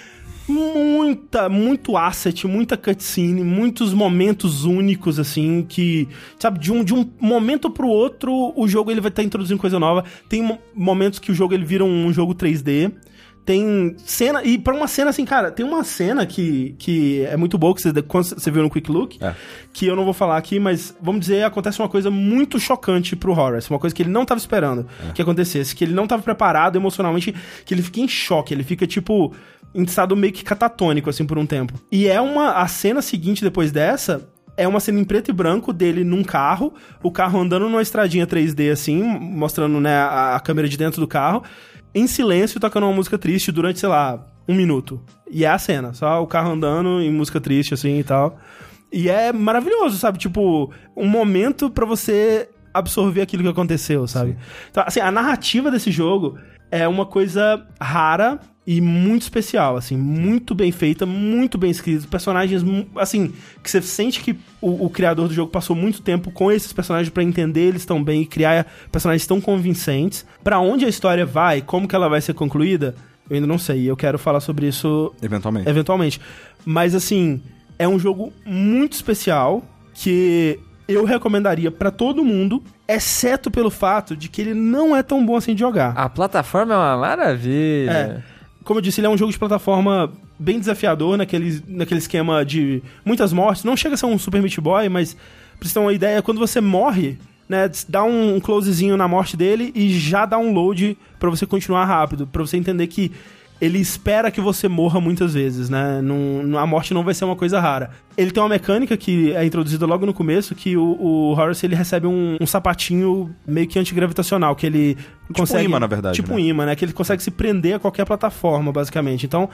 muita, muito asset, muita cutscene, muitos momentos únicos, assim, que, sabe, de um, de um momento pro outro, o jogo ele vai estar introduzindo coisa nova. Tem mo- momentos que o jogo ele vira um jogo 3D. Tem cena, e pra uma cena assim, cara, tem uma cena que, que é muito boa, que você, você viu no Quick Look, É. que eu não vou falar aqui, mas vamos dizer, acontece uma coisa muito chocante pro Horace, uma coisa que ele não tava esperando que acontecesse, que ele não tava preparado emocionalmente, que ele fica em choque, ele fica tipo em estado meio que catatônico assim por um tempo. E é uma a cena seguinte depois dessa é uma cena em preto e branco dele num carro, o carro andando numa estradinha 3D assim, mostrando né, a, a câmera de dentro do carro, em silêncio tocando uma música triste durante, sei lá, um minuto. E é a cena, só o carro andando em música triste assim e tal. E é maravilhoso, sabe? Tipo, um momento pra você absorver aquilo que aconteceu, sabe? Então, assim, a narrativa desse jogo é uma coisa rara e muito especial, assim, muito bem feita, muito bem escrita, personagens, assim, que você sente que o, o criador do jogo passou muito tempo com esses personagens pra entender eles tão bem e criar personagens tão convincentes. Pra onde a história vai, como que ela vai ser concluída, eu ainda não sei, e eu quero falar sobre isso Eventualmente. eventualmente. Mas assim, é um jogo muito especial que eu recomendaria pra todo mundo, exceto pelo fato de que ele não é tão bom assim de jogar. A plataforma é uma maravilha. É. Como eu disse, ele é um jogo de plataforma bem desafiador naquele, naquele esquema de muitas mortes. Não chega a ser um Super Meat Boy, mas pra você ter uma ideia, quando você morre, né, dá um closezinho na morte dele e já dá um load pra você continuar rápido, pra você entender que ele espera que você morra muitas vezes, né? Não, a morte não vai ser uma coisa rara. Ele tem uma mecânica que é introduzida logo no começo, que o, o Horace ele recebe um, um sapatinho meio que antigravitacional, que ele consegue... um imã, na verdade, Tipo né? um imã, né? Que ele consegue se prender a qualquer plataforma, basicamente. Então,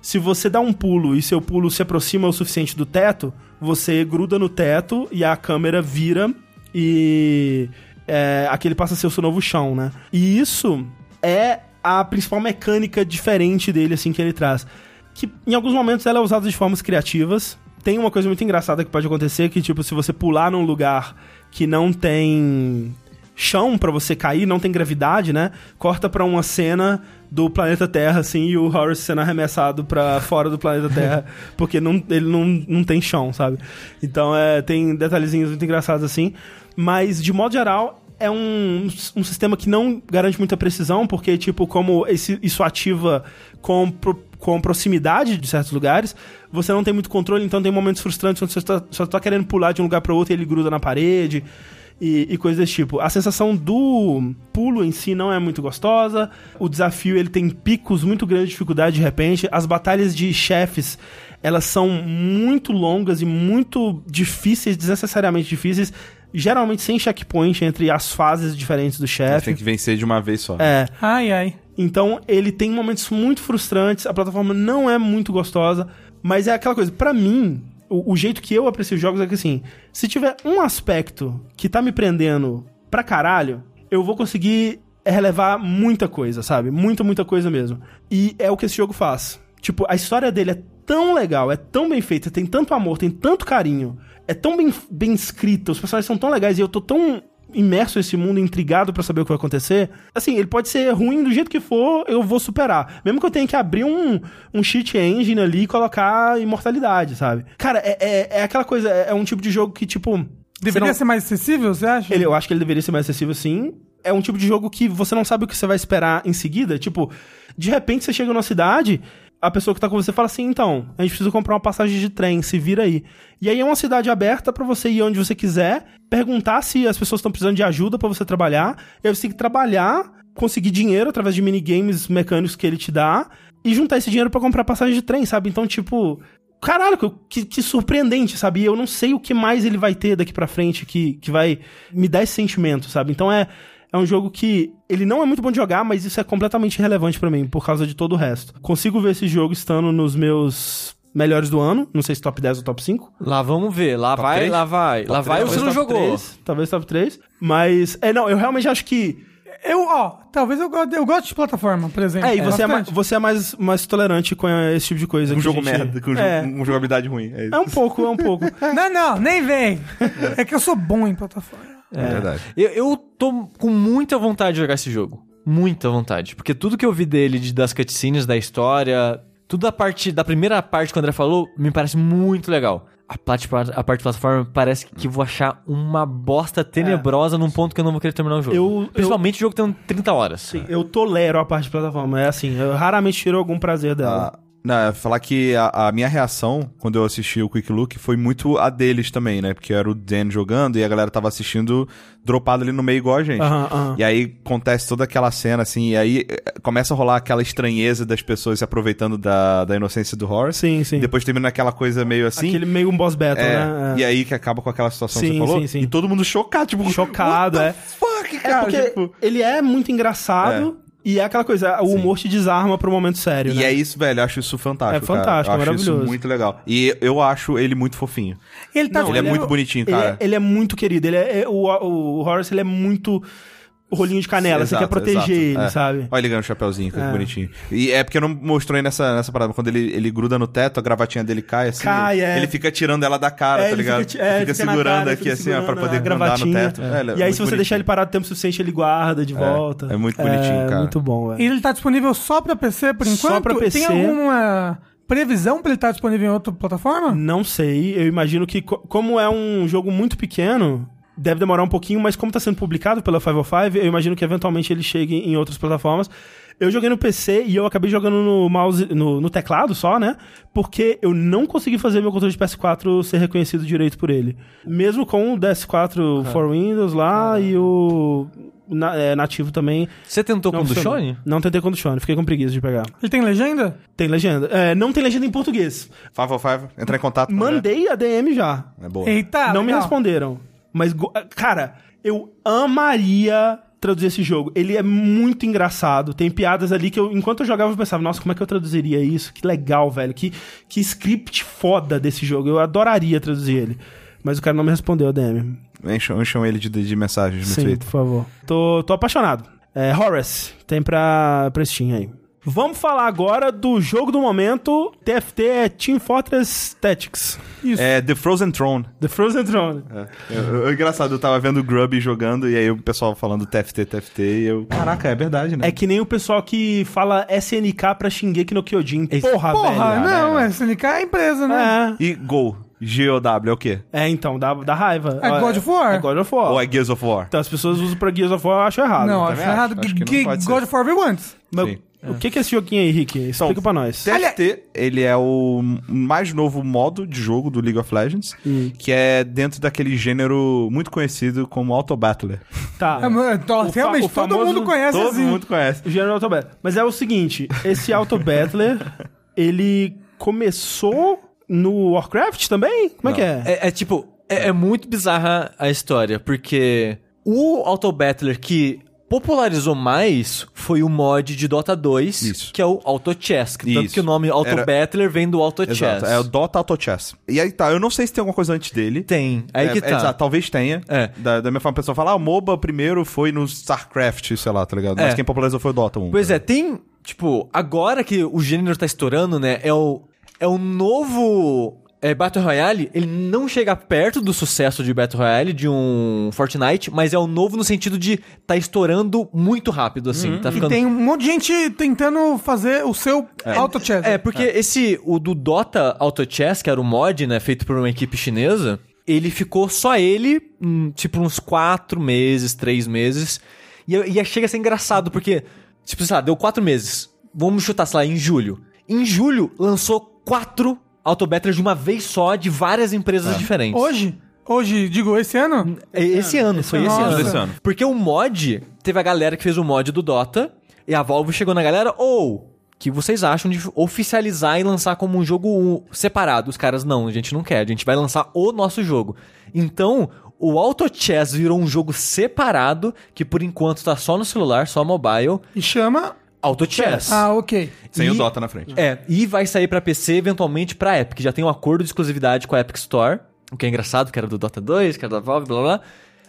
se você dá um pulo e seu pulo se aproxima o suficiente do teto, você gruda no teto e a câmera vira e é, aquele passa a ser o seu novo chão, né? E isso é a principal mecânica diferente dele, assim, que ele traz. Que em alguns momentos ela é usada de formas criativas. Tem uma coisa muito engraçada que pode acontecer, que tipo, se você pular num lugar que não tem chão pra você cair, não tem gravidade, né? Corta pra uma cena do planeta Terra, assim, e o Horace sendo arremessado pra fora do planeta Terra, *laughs* porque não, ele não, não tem chão, sabe? Então, é, tem detalhezinhos muito engraçados assim, mas, de modo geral, é um, um sistema que não garante muita precisão, porque, tipo, como esse- isso ativa com, com proximidade de certos lugares, você não tem muito controle, então tem momentos frustrantes onde você tá, só tá querendo pular de um lugar para outro e ele gruda na parede e, e coisas desse tipo. A sensação do pulo em si não é muito gostosa. O desafio ele tem picos muito grandes de dificuldade de repente. As batalhas de chefes elas são muito longas e muito difíceis, desnecessariamente difíceis. Geralmente sem checkpoint entre as fases diferentes do Você chefe. tem que vencer de uma vez só. É. Ai, ai. Então ele tem momentos muito frustrantes, a plataforma não é muito gostosa, mas é aquela coisa, pra mim, o, o jeito que eu aprecio os jogos é que assim, se tiver um aspecto que tá me prendendo pra caralho, eu vou conseguir relevar muita coisa, sabe? Muita, muita coisa mesmo. E é o que esse jogo faz. Tipo, a história dele é tão legal, é tão bem feita, tem tanto amor, tem tanto carinho, é tão bem, bem escrita, os personagens são tão legais e eu tô tão imerso nesse mundo, intrigado pra saber o que vai acontecer. Assim, ele pode ser ruim do jeito que for, eu vou superar. Mesmo que eu tenha que abrir um, um cheat engine ali e colocar imortalidade, sabe? Cara, é, é, é aquela coisa, é, é um tipo de jogo que, tipo. Deveria não- ser mais acessível, você acha? ele, eu acho que ele deveria ser mais acessível, sim. é um tipo de jogo que você não sabe o que você vai esperar em seguida. Tipo, de repente você chega numa cidade, a pessoa que tá com você fala assim: então, a gente precisa comprar uma passagem de trem, se vira aí. E aí é uma cidade aberta pra você ir onde você quiser, perguntar se as pessoas estão precisando de ajuda pra você trabalhar, e aí você tem que trabalhar, conseguir dinheiro através de minigames mecânicos que ele te dá, e juntar esse dinheiro pra comprar passagem de trem, sabe? Então, tipo. Caralho, que, que surpreendente, sabe? Eu não sei o que mais ele vai ter daqui pra frente que, que vai me dar esse sentimento, sabe? Então é, é um jogo que ele não é muito bom de jogar, mas isso é completamente relevante pra mim, por causa de todo o resto. Consigo ver esse jogo estando nos meus melhores do ano, não sei se top 10 ou top 5. Lá vamos ver. Lá Top vai, três? lá vai. lá vai, três, você não Talvez top jogou. 3, talvez top 3. Mas, é, não, eu realmente acho que Eu, ó, talvez eu, goste- eu goste de plataforma, por exemplo. É, e você é, mais, bastante. você é mais, mais tolerante com esse tipo de coisa. Um jogo gente- merda, com um é, jogo- uma jogabilidade ruim. É, isso. é um pouco, é um pouco. *laughs* Não, não, nem vem. É que eu sou bom em plataforma. É verdade. Eu, eu tô com muita vontade de jogar esse jogo. Muita vontade. Porque tudo que eu vi dele, de, das cutscenes, da história, tudo da parte, da primeira parte que o André falou, me parece muito legal. A parte, a parte de plataforma parece que eu vou achar uma bosta tenebrosa num ponto que eu não vou querer terminar o jogo. Eu- Principalmente o jogo tem 30 horas. Sim, eu tolero a parte de plataforma. É assim, eu raramente tiro algum prazer dela. Ah, não, é falar que a, a minha reação quando eu assisti o Quick Look foi muito a deles também, né? Porque era o Dan jogando e a galera tava assistindo dropado ali no meio igual a gente. Aham, aham. E aí acontece toda aquela cena, assim, e aí eh, começa a rolar aquela estranheza das pessoas se aproveitando da, da inocência do Horace. Sim, sim. Depois termina aquela coisa meio assim. Aquele meio um boss battle, é, né? E aí que acaba com aquela situação que Sim, você falou. sim, sim. E todo mundo chocado, tipo, Chocado, é. Fuck, É cara, porque tipo... ele é muito engraçado e é aquela coisa, o humor te desarma pro momento sério, E né? é isso, velho, eu acho isso fantástico. É fantástico, cara. Eu acho maravilhoso. isso muito legal. E eu acho ele muito fofinho. Ele tá Não, ele é disponível- muito bonitinho, Ele cara. é, ele é muito querido. Ele é, é- o, o Horace ele é muito rolinho de canela. você Exato, quer proteger exato, ele, é. sabe? Olha ele ganhando o chapéuzinho, que É. bonitinho. E é porque não mostrou aí nessa, nessa parada. Quando ele, ele gruda no teto, a gravatinha dele cai assim. Cai, é. Ele fica tirando ela da cara, É, tá ele ligado? fica, é, fica fica segurando cara, aqui fica assim, ó, pra segurando poder a grudar no gravatinha. teto. É, ele é e aí, se você deixar ele bonitinho. parado o tempo suficiente, ele guarda de volta. é muito bonitinho, cara. Muito bom, E velho. ele tá disponível só pra PC por Só enquanto? pra PC. Tem alguma previsão pra ele estar disponível em outra plataforma? Não sei, eu imagino que, co- como é um jogo muito pequeno, deve demorar um pouquinho, mas como tá sendo publicado pela 505, eu imagino que eventualmente ele chegue em outras plataformas. Eu joguei no PC e eu acabei jogando no mouse, no, no teclado só, né? Porque eu não consegui fazer meu controle de PS4 ser reconhecido direito por ele. Mesmo com o DS4 for Windows lá e o na- é, nativo também. Você tentou com o do. Shone? Não tentei com o do Shone, fiquei com preguiça de pegar. Ele tem legenda? Tem legenda. É, não tem legenda em português. 505, entrar em contato. Mandei a DM já. É boa. Eita, não me legal. responderam. Mas, cara, eu amaria traduzir esse jogo. Ele é muito engraçado. Tem piadas ali que eu, enquanto eu jogava, eu pensava, nossa, como é que eu traduziria isso? Que legal, velho. Que, que script foda desse jogo. Eu adoraria traduzir ele. Mas o cara não me respondeu DM. Encham, encham ele de, de mensagens no Sim, Twitter. por favor. Tô, tô apaixonado. É, Horace, tem pra, pra Steam aí. Vamos falar agora do jogo do momento. TFT é Team Fortress Tactics. Isso. É The Frozen Throne. The Frozen Throne. É, eu- eu- engraçado, eu tava vendo o Grub jogando e aí o pessoal falando TFT, TFT e eu... Caraca, é verdade, né? É que nem o pessoal que fala SNK pra Shingeki no Kyojin. Porra, Porra, velho. não, é SNK é empresa, né? É. E Go, G-O-W, é o quê? É, então, dá, dá raiva. É God of War? É God of War. Ou é Gears of War? Então as pessoas usam pra Gears of War, eu acho errado. não, também acho errado. acho. Acho que não G- pode ser. God of War veio antes. Mas Sim. O que que é esse joguinho aí, Rick? Explica Então, pra nós. TFT, ele é o mais novo modo de jogo do League of Legends, Hum. que é dentro daquele gênero muito conhecido como Auto Battler. Tá. É, mano, então, O fa- realmente, o todo famoso- mundo conhece Todo assim. mundo conhece. O gênero Auto Battler. Mas é o seguinte, esse Auto Battler, *laughs* ele começou no Warcraft também? Como é que é? É, é tipo, é, é muito bizarra a história, porque o Auto Battler que popularizou mais foi o mod de Dota 2, Isso. que é o Auto Chess. que Tanto Isso. que o nome Auto Era- Battler vem do Auto Chess. Exato, é o Dota Auto Chess. E aí tá, eu não sei se tem alguma coisa antes dele. Tem, aí É, que tá. Exato, talvez tenha. É. Da, da minha forma, a pessoa fala, ah, o MOBA primeiro foi no StarCraft, sei lá, tá ligado? Mas É. quem popularizou foi o Dota 1. Pois é, tem, tipo, agora que o gênero tá estourando, né, é o, é o novo é, Battle Royale, ele não chega perto do sucesso de Battle Royale, de um Fortnite, mas é o novo no sentido de tá estourando muito rápido, assim, tá E ficando... tem um monte de gente tentando fazer o seu auto chess. É, porque esse, o do Dota Auto Chess, que era o mod, né, feito por uma equipe chinesa, ele ficou só ele, hum, tipo, uns quatro meses, três meses. E, e chega a ser engraçado, porque, tipo, sei lá, deu quatro meses. Vamos chutar, sei lá, em julho. Em julho, lançou quatro autobattlers de uma vez só, de várias empresas diferentes. Hoje? Hoje, digo, esse ano? É, Esse ano, foi esse ano. ano. Esse ano. Porque o mod, teve a galera que fez o mod do Dota, e a Valve chegou na galera, ou, que vocês acham de oficializar e lançar como um jogo separado? Os caras, não, a gente não quer, a gente vai lançar o nosso jogo. Então, o Auto Chess virou um jogo separado, que por enquanto tá só no celular, só mobile, E chama. Auto Chess. Ah, ok. Sem E- o Dota na frente. É, e vai sair pra PC, eventualmente pra Epic. Já tem um acordo de exclusividade com a Epic Store, o que é engraçado, que era do Dota 2, que era da Valve, blá blá blá.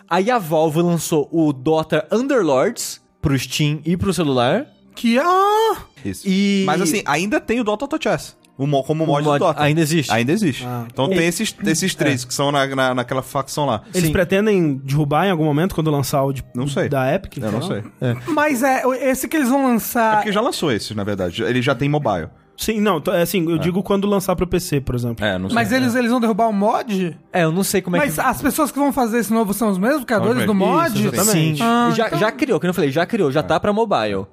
Aí a Valve lançou o Dota Underlords pro Steam e pro celular. Que. Ah! Isso. E- Mas assim, ainda tem o Dota Auto Chess. O mo- como O mod, mod do Dota. ainda existe? Ainda existe. Ah. Então tem esses, esses três que são na, na- naquela facção lá. Eles Sim. pretendem derrubar em algum momento quando lançar o de, Não sei. da Epic? Eu não sei. É Mas é, esse que eles vão lançar. porque já lançou esses, na verdade. Ele já tem mobile. Sim, não, é assim, eu digo quando lançar pro PC, por exemplo. É, não sei. Mas eles, eles vão derrubar o mod? É, eu não sei como é Mas que... as pessoas que vão fazer esse novo são os mesmos criadores do mod? Isso, exatamente. Sim, Ah, já, então- já criou, como eu falei, já criou, já tá pra mobile.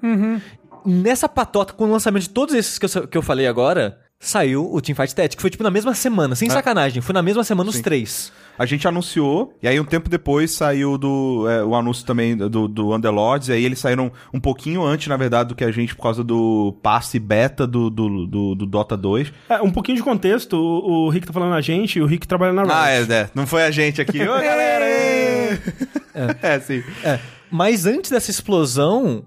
Nessa patota, com o lançamento de todos esses que eu, que eu falei agora, saiu o Teamfight Tactics, que foi tipo na mesma semana, sem sacanagem, foi na mesma semana os três. A gente anunciou, e aí um tempo depois saiu do, é, o anúncio também do, do Underlords, e aí eles saíram um pouquinho antes, na verdade, do que a gente, por causa do passe beta do, do, do, do Dota 2. É, um pouquinho de contexto, o, o Rick tá falando a gente e o Rick trabalha na Riot. Ah, é, é, não foi a gente aqui. Ô, galera! ê! *laughs* É, sim. É, mas antes dessa explosão,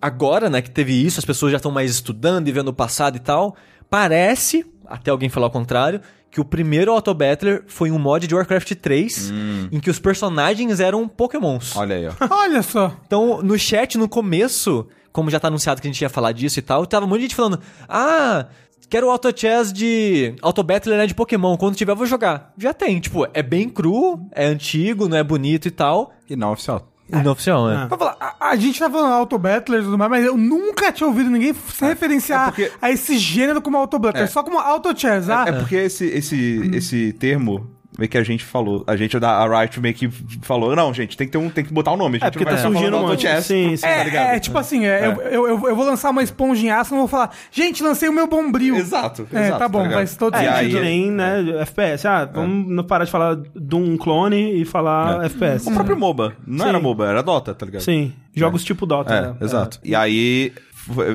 agora, né, que teve isso, as pessoas já estão mais estudando e vendo o passado e tal, parece, até alguém falar o contrário, que o primeiro Auto Battler foi um mod de Warcraft 3, em que os personagens eram pokémons. Olha aí, ó. *laughs* Olha só. Então, no chat, no começo, como já tá anunciado que a gente ia falar disso e tal, tava um monte de gente falando, ah... Quero o Auto Chess de. Auto Battler né, de Pokémon. Quando tiver, eu vou jogar. Já tem. Tipo, é bem cru, é antigo, não é bonito e tal. E não oficial. E não oficial, né? Ah. Falar, a, a gente tá falando Auto Battlers e tudo mais, mas eu nunca tinha ouvido ninguém se referenciar é porque- a esse gênero como Auto Battler, É. só como Auto Chess. Ah, É porque esse, esse, esse termo meio que a gente falou. A gente da a Riot meio que falou, não, gente, tem que, ter um, tem que botar um nome. A gente É, porque tá surgindo um monte. Sim, sim, É, tá ligado? é, tipo assim, é, Eu, eu, eu, eu vou lançar uma esponja em aço e não vou falar, gente, lancei o meu bombril. Exato, É, exato, tá bom, ligado? faz todo É, aí- nem, né, FPS. Ah, vamos não parar de falar de um clone e falar É. FPS. O próprio MOBA. Não Sim. era MOBA, era Dota, tá ligado? Sim, jogos tipo Dota. É, né? exato. E aí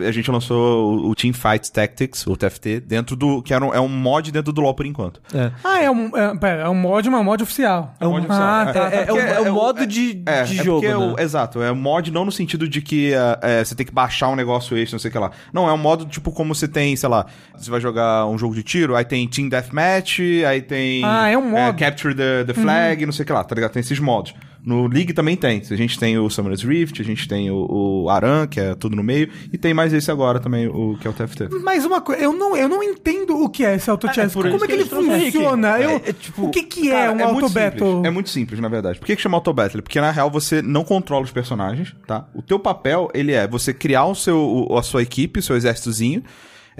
a gente lançou o- o Team Fight Tactics, o TFT, dentro do. que era um, é um mod dentro do LoL por enquanto. Ah, é um, é, pera, é um mod, mas é um mod oficial. É um mod oficial. Ah, É. tá, É, tá. é, é, o, é o modo de, É, de é jogo, né? o- exato, é um mod não no sentido de que é, é, você tem que baixar um negócio extra, não sei o que lá. Não, é um modo tipo como você tem, sei lá, você vai jogar um jogo de tiro, aí tem Team Deathmatch, aí tem. Ah, é um modo. Capture the, the Flag, não sei o que lá, tá ligado? Tem esses modos. No League também tem. A gente tem o Summoner's Rift, a gente tem o, o Aran, que é tudo no meio, e tem mais esse agora também, o que é o TFT. Mas uma coisa, eu não, eu não entendo o que é esse Auto Chess. por Como isso é que ele funciona? Eu, É, é tipo, o que que é Cara, um muito Auto simples. Battle? É muito simples, na verdade. Por que, que chama Auto Battle? Porque na real você não controla os personagens, tá? O teu papel, ele é você criar o seu, o- a sua equipe, o seu exércitozinho,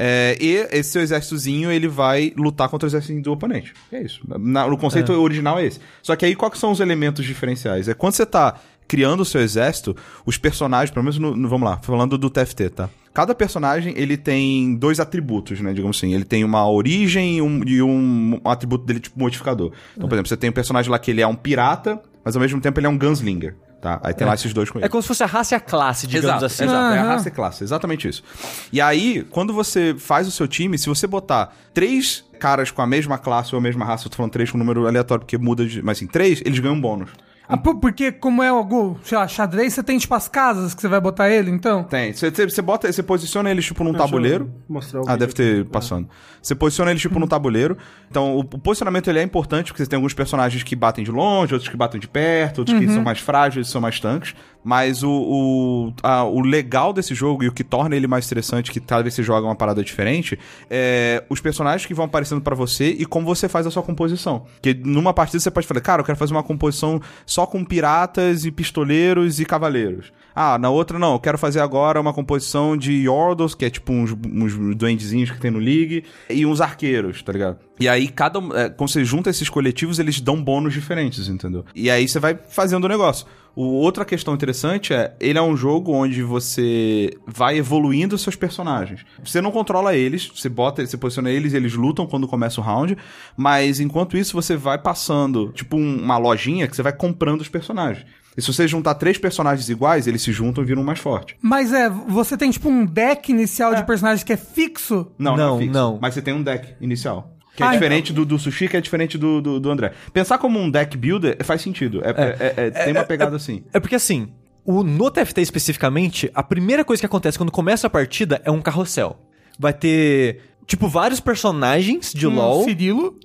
é, e esse seu exércitozinho, ele vai lutar contra o exército do oponente. É isso. Na- o conceito original é esse. Só que aí, quais são os elementos diferenciais? É quando você tá criando o seu exército, os personagens, pelo menos no, no- vamos lá, falando do TFT, tá? Cada personagem, ele tem dois atributos, né, digamos assim. Ele tem uma origem e um, e um, um atributo dele, tipo, modificador. Então, por exemplo, você tem um personagem lá que ele é um pirata, mas ao mesmo tempo ele é um gunslinger, tá? Aí tem lá esses dois com ele. É como se fosse a raça e a classe, digamos Exato, assim. exato. É a raça e classe, exatamente isso. E aí, quando você faz o seu time, se você botar três caras com a mesma classe ou a mesma raça, eu tô falando três com um número aleatório porque muda de. Mas assim, três, eles ganham um bônus. Ah, por- porque como é algo, sei lá, xadrez, você tem tipo as casas que você vai botar ele, então? Tem. Você, você, bota, você posiciona eles tipo num tabuleiro. Deixa Mostrar o Ah, deve ter aqui. passando. Você posiciona eles tipo no tabuleiro. Então, o, o posicionamento ele é importante, porque você tem alguns personagens que batem de longe, outros que batem de perto, outros que são mais frágeis, são mais tanques. Mas o, o, a- o legal desse jogo e o que torna ele mais interessante, que cada vez você joga uma parada diferente, é os personagens que vão aparecendo pra você e como você faz a sua composição. Porque numa partida você pode falar, cara, eu quero fazer uma composição só com piratas e pistoleiros e cavaleiros. Ah, na outra não, eu quero fazer agora uma composição de Yordles, que é tipo uns, uns duendezinhos que tem no League, e uns arqueiros, tá ligado? E aí, cada. é, quando você junta esses coletivos, eles dão bônus diferentes, entendeu? E aí você vai fazendo o negócio. O, outra questão interessante é, ele é um jogo onde você vai evoluindo seus personagens. Você não controla eles, você bota, você posiciona eles, eles lutam quando começa o round, mas enquanto isso você vai passando, tipo um- uma lojinha que você vai comprando os personagens. E se você juntar três personagens iguais, eles se juntam e viram mais forte. Mas é, você tem tipo um deck inicial de personagens que é fixo. Não, não, Não, é fixo, não. Mas você tem um deck inicial. Que é Ah, diferente do, do Sushi, que é diferente do, do, do André. Pensar como um deck builder faz sentido. É, é- é- tem uma pegada assim. É porque assim, o, no TFT especificamente, a primeira coisa que acontece quando começa a partida é um carrossel. Vai ter, tipo, vários personagens de Um LoL Cirilo.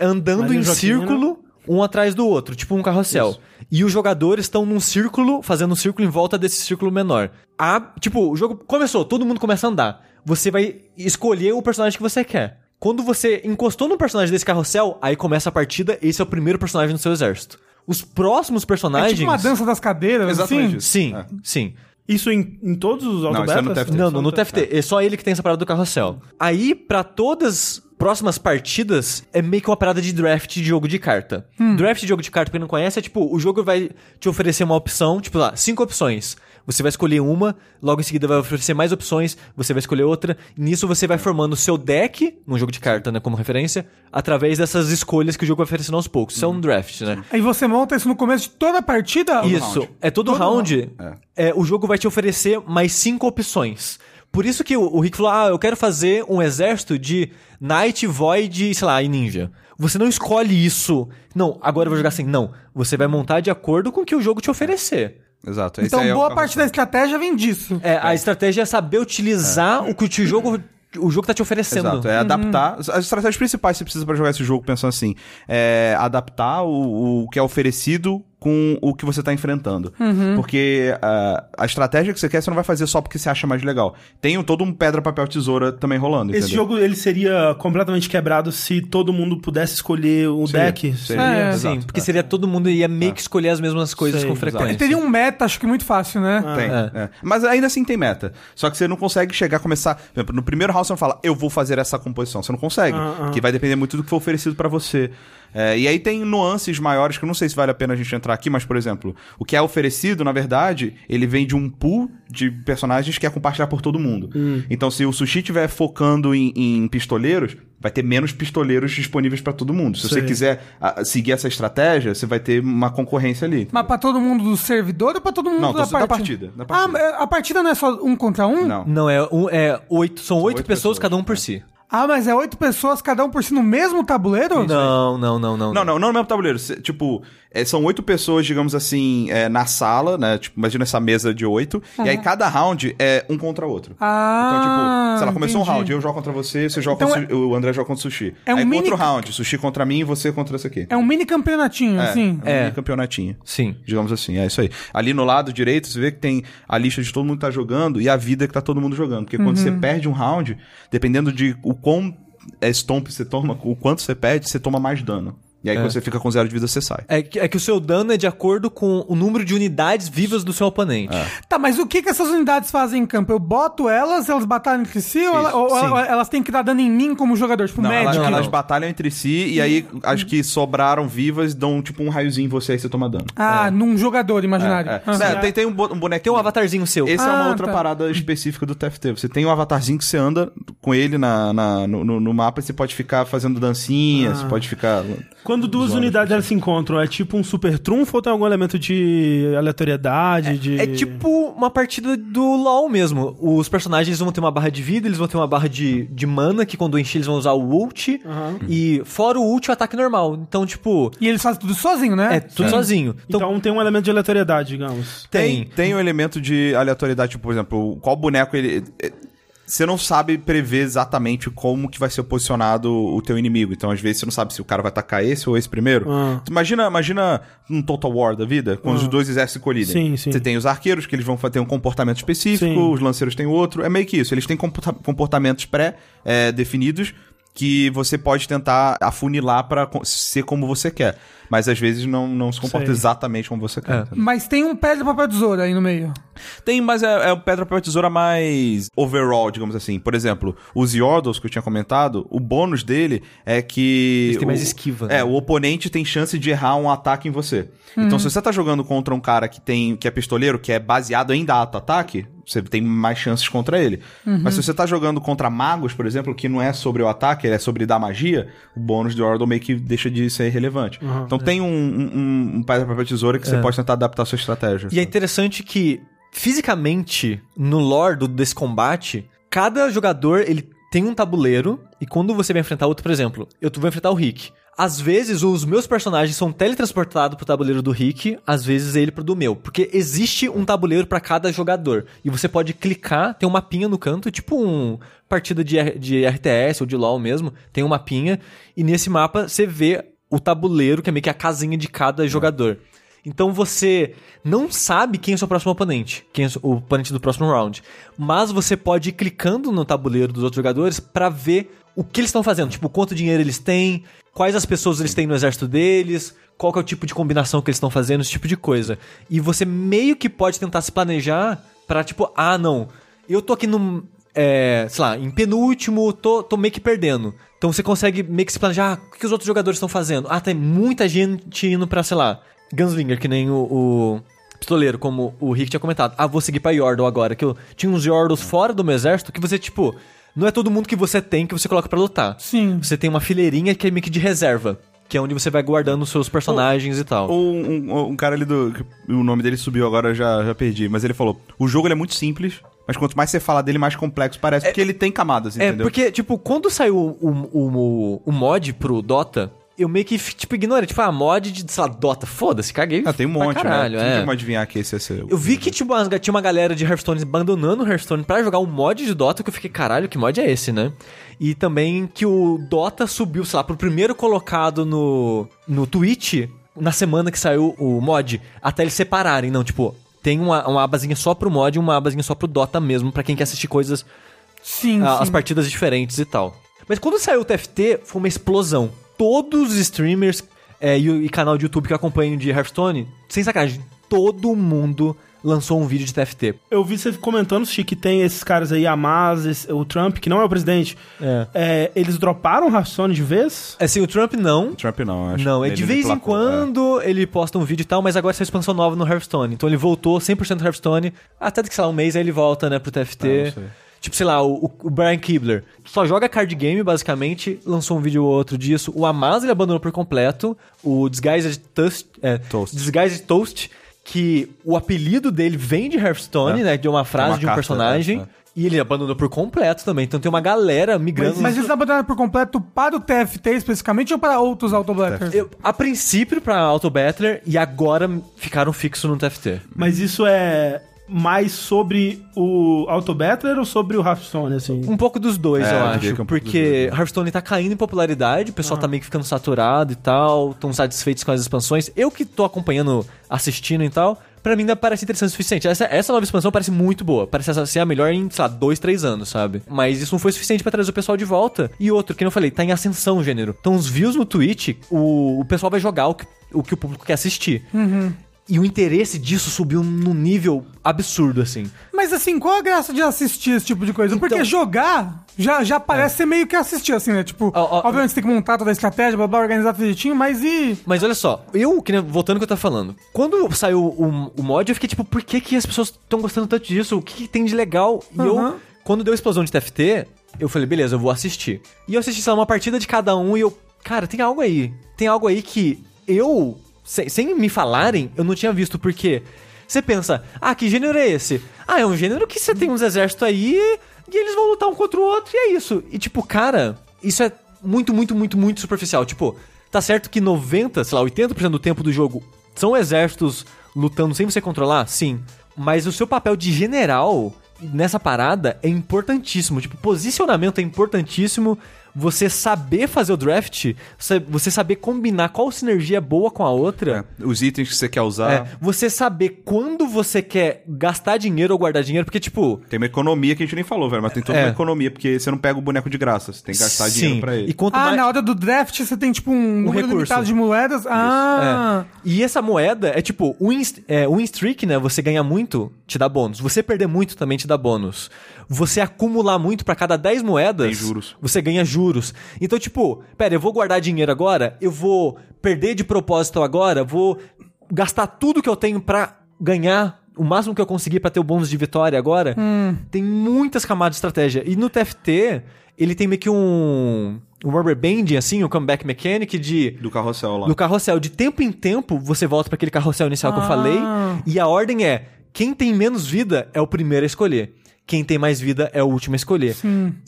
andando em Joaquina. círculo, um atrás do outro, tipo um carrossel. Isso. E os jogadores estão num círculo, fazendo um círculo em volta desse círculo menor. A, tipo, o jogo começou, todo mundo começa a andar. Você vai escolher o personagem que você quer. Quando você encostou no personagem desse carrossel, aí começa a partida, esse é o primeiro personagem do seu exército. Os próximos É personagens. tipo uma dança das cadeiras, Exatamente assim. isso. Sim, É. sim. Isso em, em todos os Não, isso é no? TFT. Não, no, no TFT. É só ele que tem essa parada do carrossel. Aí, pra todas as próximas partidas, é meio que uma parada de draft de jogo de carta. Draft de jogo de carta, pra quem não conhece, é tipo, o jogo vai te oferecer uma opção, tipo lá, cinco opções. Você vai escolher uma, logo em seguida vai oferecer mais opções, você vai escolher outra. E nisso você vai formando o seu deck, num jogo de carta, né, como referência, através dessas escolhas que o jogo vai oferecendo aos poucos. Isso é um draft, né? Aí você monta isso no começo de toda a partida. Isso. round. É todo, Todo round. É, o jogo vai te oferecer mais cinco opções. Por isso que o, o Rick falou: ah, eu quero fazer um exército de Knight, Void, sei lá, e Ninja. Você não escolhe isso. Não, agora eu vou jogar assim. Não. Você vai montar de acordo com o que o jogo te oferecer. Exato. Esse Então, aí é o boa carrossel. parte da estratégia vem disso. É, a estratégia é saber utilizar o que o jogo, o jogo tá te oferecendo. Exato, é adaptar. As estratégias principais que você precisa pra jogar esse jogo, pensando assim, é adaptar o, o que é oferecido com o que você tá enfrentando. Porque ah, a estratégia que você quer, você não vai fazer só porque você acha mais legal. Tem um- todo um pedra, papel, tesoura também rolando. Esse entendeu? jogo ele seria completamente quebrado se todo mundo pudesse escolher o Seria, deck? seria. É. Sim, Exato, porque é. seria todo mundo ia meio que escolher as mesmas coisas Sei, com exato. frequência. Teria um meta, acho que muito fácil, né? Tem, é. Mas ainda assim tem meta. Só que você não consegue chegar a começar. Por exemplo, no primeiro round você não fala, eu vou fazer essa composição. Você não consegue. Ah, ah. Porque vai depender muito do que for oferecido pra você. É, e aí tem nuances maiores que eu não sei se vale a pena a gente entrar aqui, mas, por exemplo, o que é oferecido, na verdade, ele vem de um pool de personagens que é compartilhar por todo mundo. Hum. Então, se o sushi estiver focando em, em pistoleiros, vai ter menos pistoleiros disponíveis pra todo mundo. Se Sei. você quiser ah, seguir essa estratégia, você vai ter uma concorrência ali. Mas pra todo mundo do servidor ou pra todo mundo Não, da, tô- da partida? partida, da partida. Ah, é- a partida não é só um contra um? Não. Não, é, um, é oito. São, oito, oito pessoas, pessoas, cada um por si. Ah, mas é oito pessoas, cada um por si no mesmo tabuleiro? Não, não, não, não. Não, não, não no mesmo tabuleiro. Tipo, é, são oito pessoas, digamos assim, é, na sala, né? Tipo, imagina essa mesa de oito. E aí cada round é um contra o outro. Ah, Então, tipo, sei lá, começou um round, eu jogo contra você, você joga Então contra o Su- o André joga contra o Sushi. É um aí mini- outro round, Sushi contra mim e você contra esse aqui. É um mini campeonatinho, assim. É, um É. mini campeonatinho. Sim. Digamos assim, é isso aí. Ali no lado direito, você vê que tem a lista de todo mundo que tá jogando e a vida que tá todo mundo jogando. Porque quando você perde um round, dependendo de o quão é, stomp você toma, o quanto você perde, você toma mais dano. E aí, quando você fica com zero de vida, você sai. É que, é que o seu dano é de acordo com o número de unidades vivas do seu oponente. Tá, mas o que, que essas unidades fazem em campo? Eu boto elas, elas batalham entre si, ou, ela- ou ela- elas têm que dar dano em mim como jogador, tipo Não, elas, médico? elas batalham entre si e aí as que sobraram vivas dão tipo um raiozinho em você aí você toma dano. Ah, num jogador imaginário. É, é. Ah. É, tem, tem um, um Tem bonequinho. um avatarzinho seu. Esse é uma Ah, outra tá. parada específica do TFT. Você tem um avatarzinho que você anda com ele na, na- no, no- no mapa e você pode ficar fazendo dancinha, Ah. você pode ficar. Quando duas Zoando unidades elas se encontram, é tipo um super trunfo ou tem algum elemento de aleatoriedade? de... É tipo uma partida do LoL mesmo. Os personagens vão ter uma barra de vida, eles vão ter uma barra de, de mana, que quando encher eles vão usar o ult. E fora o ult, o ataque normal. Então, tipo, E eles fazem tudo sozinho, né? é tudo sozinho. Então, Então tem um elemento de aleatoriedade, digamos. Tem, tem. tem um elemento de aleatoriedade, tipo, por exemplo, qual boneco ele. É, Você não sabe prever exatamente como que vai ser posicionado o teu inimigo. Então, às vezes, você não sabe se o cara vai atacar esse ou esse primeiro. Ah. Imagina, imagina um Total War da vida, quando os dois exércitos se colidem. Sim, sim. Você tem os arqueiros, que eles vão ter um comportamento específico, Sim. os lanceiros têm outro. É meio que isso. Eles têm comporta- comportamentos pré-definidos. Que você pode tentar afunilar pra co- ser como você quer. Mas às vezes não, não se comporta Sei. exatamente como você quer. É. Mas tem um pedra, papel, tesoura aí no meio. Tem, mas é, é o pedra, papel, tesoura mais overall, digamos assim. Por exemplo, os Yordles que eu tinha comentado, o bônus dele é que... Eles têm o- mais esquiva, É, né? o oponente tem chance de errar um ataque em você. Então, se você tá jogando contra um cara que tem que é pistoleiro, que é baseado em dar ataque, você tem mais chances contra ele. Mas se você tá jogando contra magos, por exemplo, que não é sobre o ataque, ele é sobre dar magia, o bônus de Yordle meio que deixa de ser relevante. então tem um, um, um, pedra, papel, tesoura que você pode tentar adaptar a sua estratégia. E é interessante que, fisicamente, no lore do- desse combate, cada jogador ele tem um tabuleiro e quando você vai enfrentar outro, por exemplo, eu vou enfrentar o Rick. Às vezes os meus personagens são teletransportados pro tabuleiro do Rick, às vezes ele pro do meu, porque existe um tabuleiro pra cada jogador e você pode clicar, tem um mapinha no canto, tipo um partida de, R- de RTS ou de LoL mesmo, tem um mapinha e nesse mapa você vê o tabuleiro que é meio que a casinha de cada jogador. Então você não sabe quem é o seu próximo oponente, quem é o oponente do próximo round. Mas você pode ir clicando no tabuleiro dos outros jogadores pra ver o que eles estão fazendo. Tipo, quanto dinheiro eles têm, quais as pessoas eles têm no exército deles, qual que é o tipo de combinação que eles estão fazendo, esse tipo de coisa. E você meio que pode tentar se planejar pra, tipo, ah, não, eu tô aqui no. É, sei lá, em penúltimo, tô, tô meio que perdendo. Então você consegue meio que se planejar, ah, o que os outros jogadores estão fazendo? Ah, tem muita gente indo pra, sei lá, Gunslinger, que nem o, o pistoleiro, como o Rick tinha comentado. Ah, vou seguir pra Yordle agora, que eu tinha uns Yordles fora do meu exército que você, tipo, não é todo mundo que você tem que você coloca pra lutar. Sim. Você tem uma fileirinha que é meio que de reserva, que é onde você vai guardando os seus personagens e tal. Ou um, um cara ali do. O nome dele subiu agora, já, já perdi. Mas ele falou: o jogo ele é muito simples, mas quanto mais você fala dele, mais complexo parece. porque ele tem camadas, É, entendeu? porque, tipo, quando saiu o, o, o, o mod pro Dota, eu meio que, tipo, ignorei. Tipo, ah, mod de, sei lá, Dota, foda-se, caguei. Ah, tem um monte, caralho, né? Não é. tem como adivinhar que esse ia ser. o- Eu vi que tipo, umas- tinha uma galera de Hearthstone abandonando o Hearthstone pra jogar um mod de Dota, que eu fiquei, caralho, que mod é esse, né? E também que o Dota subiu, sei lá, pro primeiro colocado no, no Twitch na semana que saiu o mod, até eles separarem, não, tipo, tem uma, uma abazinha só pro mod e uma abazinha só pro Dota mesmo, pra quem quer assistir coisas, Sim, a- sim. as partidas diferentes e tal. Mas quando saiu o TFT, foi uma explosão. Todos os streamers é, e, o- e canal de YouTube que eu acompanho de Hearthstone, sem sacanagem, todo mundo lançou um vídeo de TFT. Eu vi você comentando, Chico, que tem esses caras aí, a esse- o Trump, que não é o presidente. É. É, eles droparam o Hearthstone de vez? Assim, o Trump não. Trump não, acho. Não, é de vez em é. quando ele posta um vídeo e tal, mas agora saiu expansão nova no Hearthstone. Então ele voltou 100% no Hearthstone, até que, sei lá, um mês aí ele volta, né, pro TFT. Ah, não sei. Tipo, sei lá, o, o Brian Kibler só joga card game, basicamente, lançou um vídeo ou outro disso. O Amaz ele abandonou por completo. O Disguised Toast, é, Toast. Disguised Toast, que o apelido dele vem de Hearthstone, É. né, de uma frase uma de um carta, personagem. é, é. E ele abandonou por completo também. Então tem uma galera migrando. Mas eles abandonaram por completo para o TFT especificamente ou para outros Autoblackers? Eu, a princípio pra Auto Battler e agora ficaram fixos no TFT. Mas isso é mais sobre o Auto Battler ou sobre o Hearthstone, assim? Um pouco dos dois, É, eu acho. é um porque dois, Hearthstone tá caindo em popularidade, o pessoal tá meio que ficando saturado e tal, estão satisfeitos com as expansões. Eu que tô acompanhando, assistindo e tal, pra mim ainda parece interessante o suficiente. Essa, essa nova expansão parece muito boa. Parece essa ser a melhor em, sei lá, dois, três anos, sabe? Mas isso não foi suficiente pra trazer o pessoal de volta. E outro, que eu falei, tá em ascensão o gênero. Então os views no Twitch, o, o pessoal vai jogar o que o, que o público quer assistir. E o interesse disso subiu num nível absurdo, assim. Mas assim, qual a graça de assistir esse tipo de coisa? Porque Então- jogar já, já parece ser meio que assistir, assim, né? Tipo, Ó, ó, obviamente você tem que montar toda a estratégia, blá blá, organizar direitinho, mas e. Mas olha só, eu, que nem- voltando ao que eu tava falando, quando saiu o, o mod, eu fiquei tipo, por que, que as pessoas estão gostando tanto disso? O que, que tem de legal? E Aham. eu, quando deu a explosão de TFT, eu falei, beleza, eu vou assistir. E eu assisti, sei lá, uma partida de cada um e eu, cara, tem algo aí. Tem algo aí que eu, sem, sem me falarem, eu não tinha visto, porque você pensa, ah, que gênero é esse? Ah, é um gênero que você tem uns exércitos aí e eles vão lutar um contra o outro e é isso. E tipo, cara, isso é muito, muito, muito, muito superficial. Tipo, tá certo que 90, sei lá, 80% do tempo do jogo são exércitos lutando sem você controlar? Sim. Mas o seu papel de general nessa parada é importantíssimo. Tipo, posicionamento é importantíssimo. Você saber fazer o draft, você- você saber combinar qual sinergia é boa com a outra. É, Os itens que você quer usar. É, você saber quando você quer gastar dinheiro ou guardar dinheiro, porque, tipo. Tem uma economia que a gente nem falou, velho, mas tem toda É. uma economia, porque você não pega o boneco de graça, você tem que gastar sim, dinheiro pra ele. E quanto Ah, mais. na hora do draft você tem tipo um, número recurso. limitado de moedas. Ah, É. E essa moeda é tipo, win, é, win streak, né? Você ganha muito, te dá bônus. Você perder muito também te dá bônus. Você acumular muito pra cada 10 moedas, Tem juros. você ganha juros. Então, tipo, pera, eu vou guardar dinheiro agora, eu vou perder de propósito agora, vou gastar tudo que eu tenho pra ganhar o máximo que eu conseguir pra ter o bônus de vitória agora. Tem muitas camadas de estratégia. E no TFT, ele tem meio que um, um rubber banding, assim, um comeback mechanic de Do carrossel lá. do carrossel. De tempo em tempo, você volta pra aquele carrossel inicial que eu Ah. falei. E a ordem é: quem tem menos vida é o primeiro a escolher. Quem tem mais vida é o último a escolher.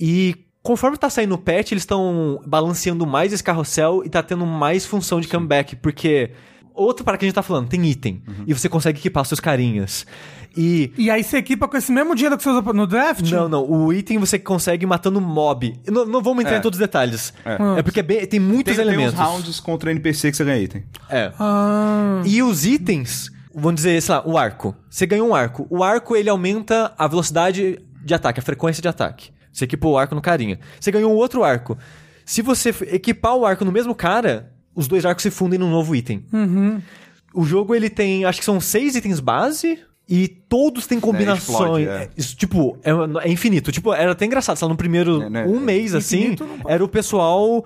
E conforme tá saindo o patch, eles estão balanceando mais esse carrossel e tá tendo mais função de comeback. Porque. Outro para que a gente tá falando, tem item. E você consegue equipar seus carinhas. E. E aí você equipa com esse mesmo dinheiro que você usa no draft? Não, não. O item você consegue matando mob. Não, não vamos entrar É. em todos os detalhes. É. É, porque é bem- tem muitos Tem, tem uns elementos. rounds contra NPC que você ganha item. É. Ah, E os itens, vamos dizer, sei lá, o arco. Você ganhou um arco. O arco, ele aumenta a velocidade de ataque, a frequência de ataque. Você equipou o arco no carinha. Você ganhou um outro arco. Se você equipar o arco no mesmo cara, os dois arcos se fundem num novo item. O jogo, ele tem, acho que são seis itens base... E todos têm combinações. explode, é. É, Isso, tipo, é, é infinito. Tipo, era até engraçado. Lá, no primeiro É, né? um mês, assim, não pode. era o pessoal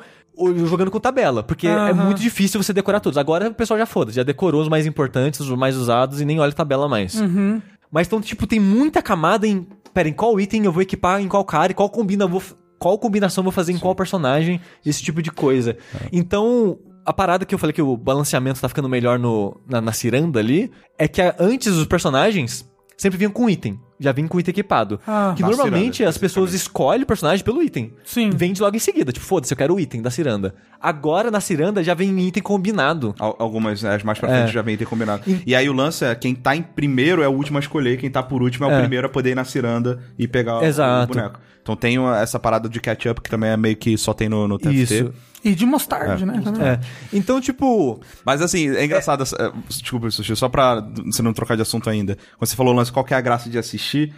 jogando com tabela. Porque é muito difícil você decorar todos. Agora o pessoal já foda, já decorou os mais importantes, os mais usados e nem olha tabela mais. Mas então, tipo, tem muita camada em. Pera, em qual item eu vou equipar em qual cara e qual combina eu vou. Qual combinação eu vou fazer em qual personagem, esse tipo de coisa. Então, a parada que eu falei que o balanceamento tá ficando melhor no, na, na ciranda ali, é que a- antes os personagens sempre vinham com item. Já vinham com item equipado. Ah. que normalmente ciranda, as pessoas escolhem o personagem pelo item. Sim. Vende logo em seguida. Tipo, foda-se, eu quero o item da ciranda. Agora, na ciranda, já vem item combinado. Al- Algumas, né, as mais pra É. frente já vem ter combinado. E aí o lance é, quem tá em primeiro é o último a escolher, quem tá por último é o É. primeiro a poder ir na ciranda e pegar o- Exato. o boneco. Então tem essa parada de catch-up que também é meio que só tem no, no TFT. Isso. E de mostarde, né? também. É. Então, tipo, Mas assim, é engraçado. essa- é, desculpa, Sushi, só pra você não trocar de assunto ainda. Quando você falou o lance, qual que é a graça de assistir? assistir.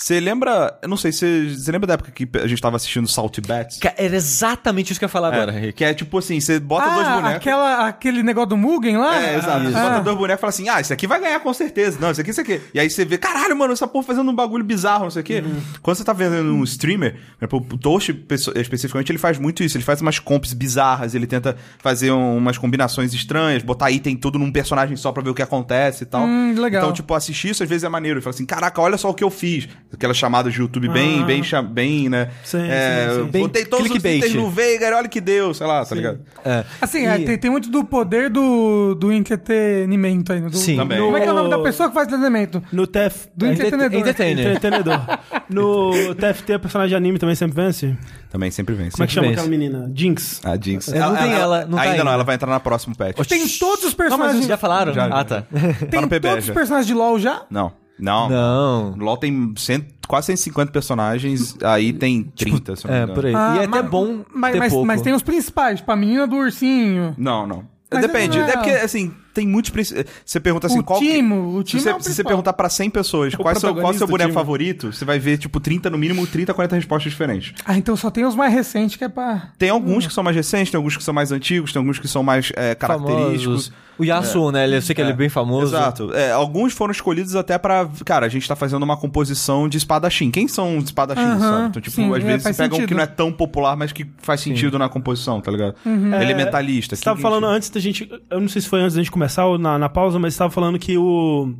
Você lembra. Eu não sei, você, você lembra da época que a gente tava assistindo Salt Bats? ca- era exatamente isso que eu ia falar agora, É, Rick. que é tipo assim, você bota dois Ah, bonecos. aquela, aquele negócio do Mugen lá? É, exato. Você Ah. bota dois bonecos e fala assim: ah, esse aqui vai ganhar com certeza. Não, esse aqui, esse aqui. E aí você vê, caralho, mano, essa porra fazendo um bagulho bizarro, não sei o quê. Quando você tá vendo um streamer, por exemplo, o Toast pesso- especificamente, ele faz muito isso. Ele faz umas comps bizarras, ele tenta fazer um- umas combinações estranhas, botar item tudo num personagem só pra ver o que acontece e tal. Hum, legal. Então, tipo, assistir isso às vezes é maneiro. Ele fala assim: caraca, olha só o que eu fiz. Aquelas chamadas de YouTube bem, Ah. bem, bem, né? Sim, é, sim, sim. Bem Botei todos os clickbait. itens no Veigar, olha que deu, sei lá, tá ligado? É. Assim, é, E- tem, tem muito do poder do, do entretenimento aí. né? Do, Sim. Também. Como é que é o nome da pessoa que faz entretenimento? No TF... Do é, entretenedor. Entretenedor. No TFT, a personagem de anime também sempre vence? Também sempre vem. Como é que chama vence. aquela menina? Jinx. A Jinx. É, não tem ela, não tá ainda ainda. não, ela vai entrar na próxima patch. Tem todos os Não, mas personagens. já falaram? Já, ah, tá. tem no PB todos já. os personagens de LoL já? Não. Não. Não. LoL tem cento- quase 150 personagens, aí tem 30, se eu não me É, engano. por aí. Ah, e é até mas- bom Mas, ter mas, pouco. mas tem os principais, tipo a menina do ursinho. Não, não. Mas Depende. não é- É porque, assim, tem muitos... Você pergunta assim, o qual... Timo, o Se Timo você, é o se você principal. perguntar pra 100 pessoas qual é o seu, qual é o seu boneco time. favorito, você vai ver, tipo, 30, no mínimo, 30, 40 respostas diferentes. Ah, então só tem os mais recentes que é pra... Tem alguns que são mais recentes, tem alguns que são mais antigos, tem alguns que são mais é, característicos. Famosos. O Yasuo, né? Eu sei que ele é bem famoso. Exato. É, alguns foram escolhidos até pra. Cara, a gente tá fazendo uma composição de espadachim. Quem são os espadachins, Aham, sabe? Então, tipo, sim, às é, vezes você pega um sentido. que não é tão popular, mas que faz sentido na composição, tá ligado? Elementalista. Você tava falando antes da gente. Eu não sei se foi antes da gente começar ou na, na pausa, mas você tava falando que o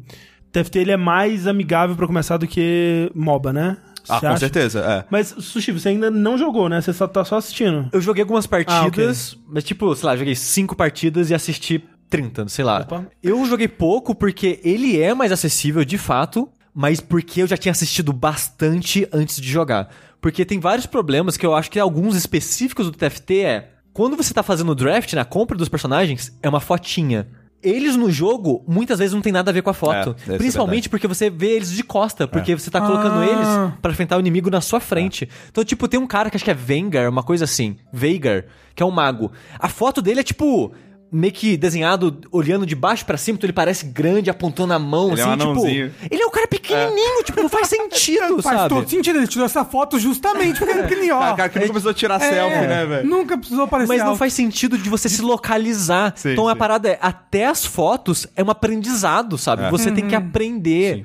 TFT ele é mais amigável pra começar do que MOBA, né? Ah, Você com acha? certeza, é. Mas, Sushi, você ainda não jogou, né? Você só tá só assistindo. Eu joguei algumas Ah, partidas, mas tipo, sei lá, joguei cinco partidas e assisti 30, sei lá. Opa. Eu joguei pouco porque ele é mais acessível de fato, mas porque eu já tinha assistido bastante antes de jogar. Porque tem vários problemas que eu acho que alguns específicos do TFT é. Quando você tá fazendo o draft, na compra dos personagens, é uma fotinha. eles no jogo, muitas vezes não tem nada a ver com a foto. É, ser Principalmente porque você vê eles de costa, porque você tá colocando Ah. eles pra enfrentar o inimigo na sua frente. Então, tipo, tem um cara que acho que é Vengar, uma coisa assim. Veigar, que é um mago. A foto dele é tipo. Meio que desenhado olhando de baixo pra cima, então ele parece grande, apontando a mão, Ele é assim, um tipo. anãozinho. Ele é um cara pequenininho, tipo, não faz *laughs* sentido, Faz sabe? todo sentido, ele tirou essa foto justamente porque ele é pequenininho, ó. Cara, cara que nunca precisou tirar selfie, né, velho? Nunca precisou aparecer Mas não alto. faz sentido de você se localizar. Sim, então a sim. parada é, até as fotos é um aprendizado, sabe? É. Você tem que Uhum. aprender. Sim.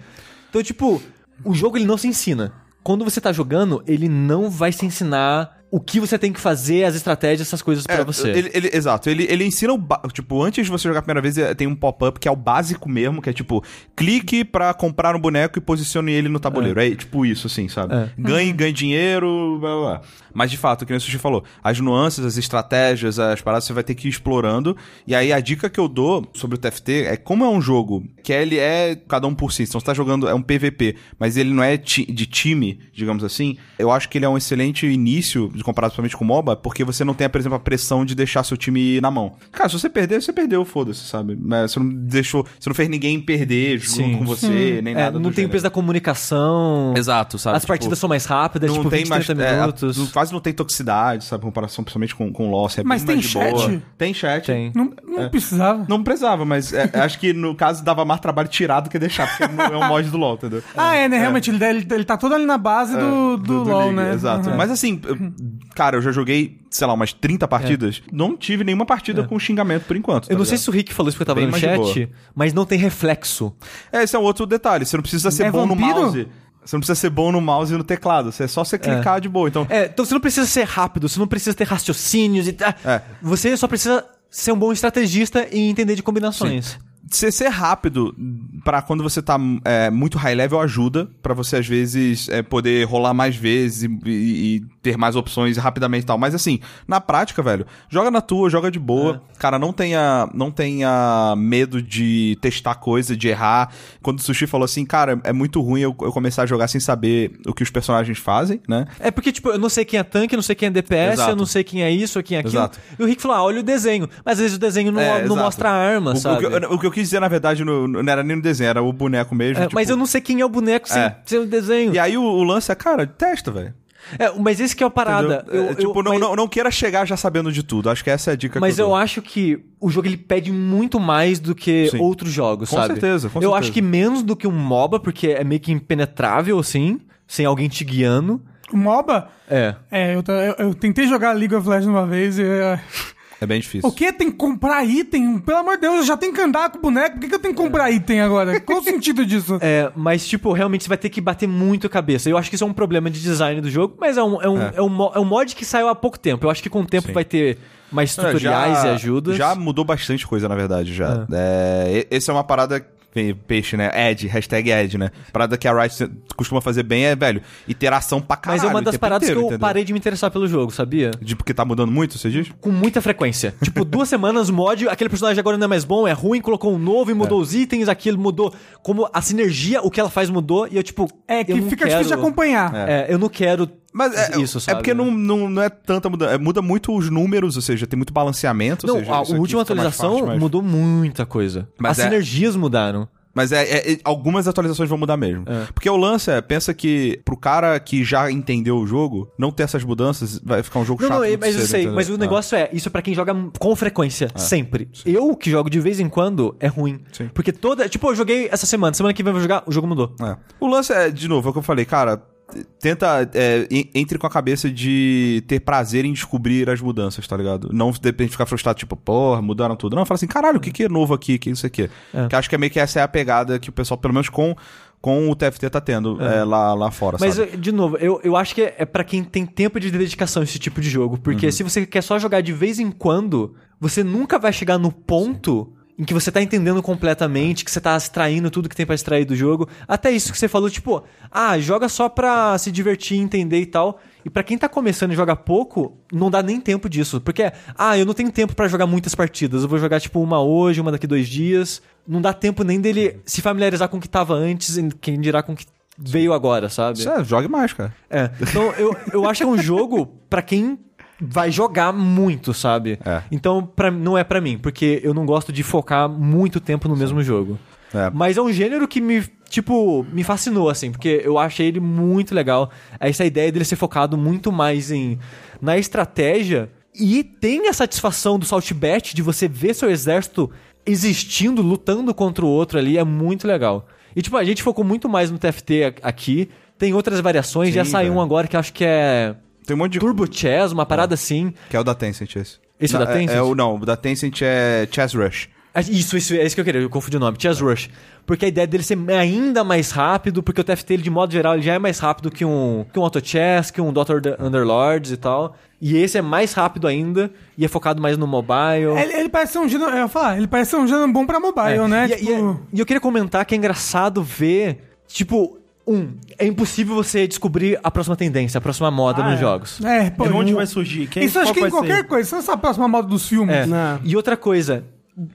Então, tipo, o jogo ele não se ensina. Quando você tá jogando, ele não vai se ensinar o que você tem que fazer, as estratégias, essas coisas pra É, você. ele- ele- exato, ele, ele ensina o. Tipo, antes de você jogar a primeira vez, eh, tem um pop-up que é o básico mesmo, que é tipo, clique pra comprar um boneco e posicione ele no tabuleiro. É, tipo isso, assim, sabe? É. Ganhe, ganhe dinheiro, blá, blá, blá. Mas de fato, o que nem o Sushi falou, as nuances, as estratégias, as paradas, você vai ter que ir explorando. E aí a dica que eu dou sobre o TFT é como é um jogo que ele é cada um por si. Então você tá jogando, é um PVP, mas ele não é ti- de time, digamos assim. Eu acho que ele é um excelente início, de comparado principalmente com o MOBA, porque você não tem, por exemplo, a pressão de deixar seu time na mão. Cara, se você perder, você perdeu, foda-se, sabe? Mas Você não deixou, você não fez ninguém perder junto Sim. com você, nem É, nada. não do tem o gênero. peso da comunicação. Exato, sabe? As Tipo, partidas são mais rápidas, não tipo tem 20, mais 30 é, minutos. não- quase não tem toxicidade, sabe? Comparação principalmente com, com o LoL. assim, é Mas bem tem mais de chat? boa. Tem chat. Tem. Não, não precisava. Não precisava, mas é, *laughs* acho que no caso dava mais trabalho tirar do que deixar, porque não é um mod do LoL, entendeu? Ah, é, né? Realmente, ele, ele, ele tá todo ali na base do, do, LoL, League, né? Exato. Uhum. Mas assim, cara, eu já joguei, sei lá, umas 30 partidas. Não tive nenhuma partida com xingamento por enquanto. Eu não sei se o Rick falou isso porque eu tava Bem no chat, mas não tem reflexo. É, esse é um outro detalhe. Você não precisa ser É bom no vampiro? mouse. Você não precisa ser bom no mouse e no teclado. Você é só você clicar de boa. Então, É, então você não precisa ser rápido, você não precisa ter raciocínios e tá. É. Você só precisa ser um bom estrategista e entender de combinações. Ser, ser rápido pra quando você tá é, muito high level ajuda pra você às vezes é, poder rolar mais vezes e, e- e ter mais opções rapidamente e tal. Mas assim, na prática, velho, joga na tua, joga de boa. Cara, não tenha, não tenha medo de testar coisa, de errar. Quando o Sushi falou assim, cara, é muito ruim eu, eu começar a jogar sem saber o que os personagens fazem, né? É porque, tipo, eu não sei quem é tanque, eu não sei quem é DPS, Exato. eu não sei quem é isso, quem é aquilo. Exato. E o Rick falou, ah, olha o desenho. Mas às vezes o desenho não, É, não mostra a arma, O- o, sabe? que, eu- o que eu quis dizer, na verdade, no- no- não era nem no desenho, era o boneco mesmo. É, tipo- mas eu não sei quem é o boneco sem, É. sem o desenho. E aí o, o lance é, cara, testa, velho. É, mas esse que é a parada. Eu- É, eu- tipo, não, mas- não, não queira chegar já sabendo de tudo. Acho que essa é a dica Mas que eu, eu dou. acho que o jogo ele pede muito mais do que Sim. outros jogos, Com sabe? certeza, com eu certeza. acho que menos do que um MOBA, porque é meio que impenetrável, assim, sem alguém te guiando. O MOBA, É. é, eu, eu, eu tentei jogar League of Legends uma vez e... é, É bem difícil. O que? Tem que comprar item? Pelo amor de Deus, eu já tenho que andar com o boneco. Por que, que eu tenho que comprar item agora? Qual o sentido disso? É, mas, tipo, realmente você vai ter que bater muito a cabeça. Eu acho que isso é um problema de design do jogo, mas é um, é um, É. é. um, é um mod que saiu há pouco tempo. Eu acho que com o tempo Sim. vai ter mais É, tutoriais já- e ajudas. Já mudou bastante coisa, na verdade, já. É, e- esse é uma parada... vem Peixe, né? Ed, hashtag Ed, né? Parada que a Riot costuma fazer bem é, velho, iteração pra caralho. Mas é uma das paradas inteiro, que eu entendeu? parei de me interessar pelo jogo, sabia? De porque tá mudando muito, você diz? Com muita frequência. Tipo, *laughs* duas semanas o mod, aquele personagem agora não é mais bom, é ruim, colocou um novo e mudou os itens, aquilo mudou. Como a sinergia, o que ela faz mudou, e eu, tipo. É que eu não fica quero... difícil de acompanhar. É, eu não quero Mas é, isso, sabe? é porque não, não, não é tanta mudança. É, muda muito os números, ou seja, tem muito balanceamento. Não, seja, a última atualização fácil, mas- mudou muita coisa. Mas As é- sinergias mudaram. Mas é, é- é- algumas atualizações vão mudar mesmo. É. Porque o lance é, pensa que pro cara que já entendeu o jogo, não ter essas mudanças vai ficar um jogo Não, chato. não, mas eu cedo, sei, entendeu? mas o É. negócio é, isso é pra quem joga com frequência, sempre. Eu que jogo de vez em quando é ruim. Sim. Porque toda. Tipo, eu joguei essa semana, semana que vem eu vou jogar, o jogo mudou. É. O lance é, de novo, é o que eu falei, cara. Tenta, é, en- entre com a cabeça de ter prazer em descobrir as mudanças, tá ligado? Não de repente ficar frustrado, tipo, porra, mudaram tudo. Não, fala assim, caralho, o que, que é novo aqui? Que isso aqui? É. Que acho que é meio que essa é a pegada que o pessoal, pelo menos com, com o TFT, tá tendo é, lá, lá fora, Mas, sabe? de novo, eu, eu acho que é, é para quem tem tempo de dedicação esse tipo de jogo. Uhum. Porque se você quer só jogar de vez em quando, você nunca vai chegar no ponto em que você tá entendendo completamente, que você tá extraindo tudo que tem pra extrair do jogo. Até isso que você falou, tipo, ah, joga só pra se divertir, entender e tal. E pra quem tá começando e joga pouco, não dá nem tempo disso. Porque, ah, eu não tenho tempo pra jogar muitas partidas. Eu vou jogar, tipo, uma hoje, uma daqui dois dias. Não dá tempo nem dele se familiarizar com o que tava antes, e quem dirá com o que veio agora, sabe? Isso é, jogue mais, cara. É. Então, eu, eu acho que é um jogo pra quem vai jogar muito, sabe? É. Então, pra, não é pra mim, porque eu não gosto de focar muito tempo no mesmo jogo. É. Mas é um gênero que me, tipo, me fascinou, assim, porque eu achei ele muito legal. Essa ideia dele ser focado muito mais em na estratégia e tem a satisfação do Salt Bet de você ver seu exército existindo, lutando contra o outro ali, é muito legal. E, tipo, a gente focou muito mais no TFT aqui. Tem outras variações, Sim, já saiu um agora que acho que é Tem um monte de. Turbo Chess, uma parada assim. Que é o da Tencent, esse. Esse é o Não, da Tencent? É, o, não, o da Tencent é Chess Rush. Ah, Isso, isso, é isso que eu queria, eu confundi o nome, Chess Rush. Porque a ideia dele ser ainda mais rápido, porque o TFT, ele, de modo geral, ele já é mais rápido que um, que um Auto Chess, que um Dr. The Underlords e tal. E esse é mais rápido ainda, e é focado mais no mobile. Ele, ele parece ser um gênero, eu ia falar, ele parece ser um gênero bom pra mobile, É. né? E, Tipo, e- e eu queria comentar que é engraçado ver, tipo, um, é impossível você descobrir a próxima tendência, a próxima moda Ah, nos é. jogos. é, pô, De onde vai surgir? Quem, Isso acho que em qualquer ser? coisa, essa é a próxima moda dos filmes. É. E outra coisa,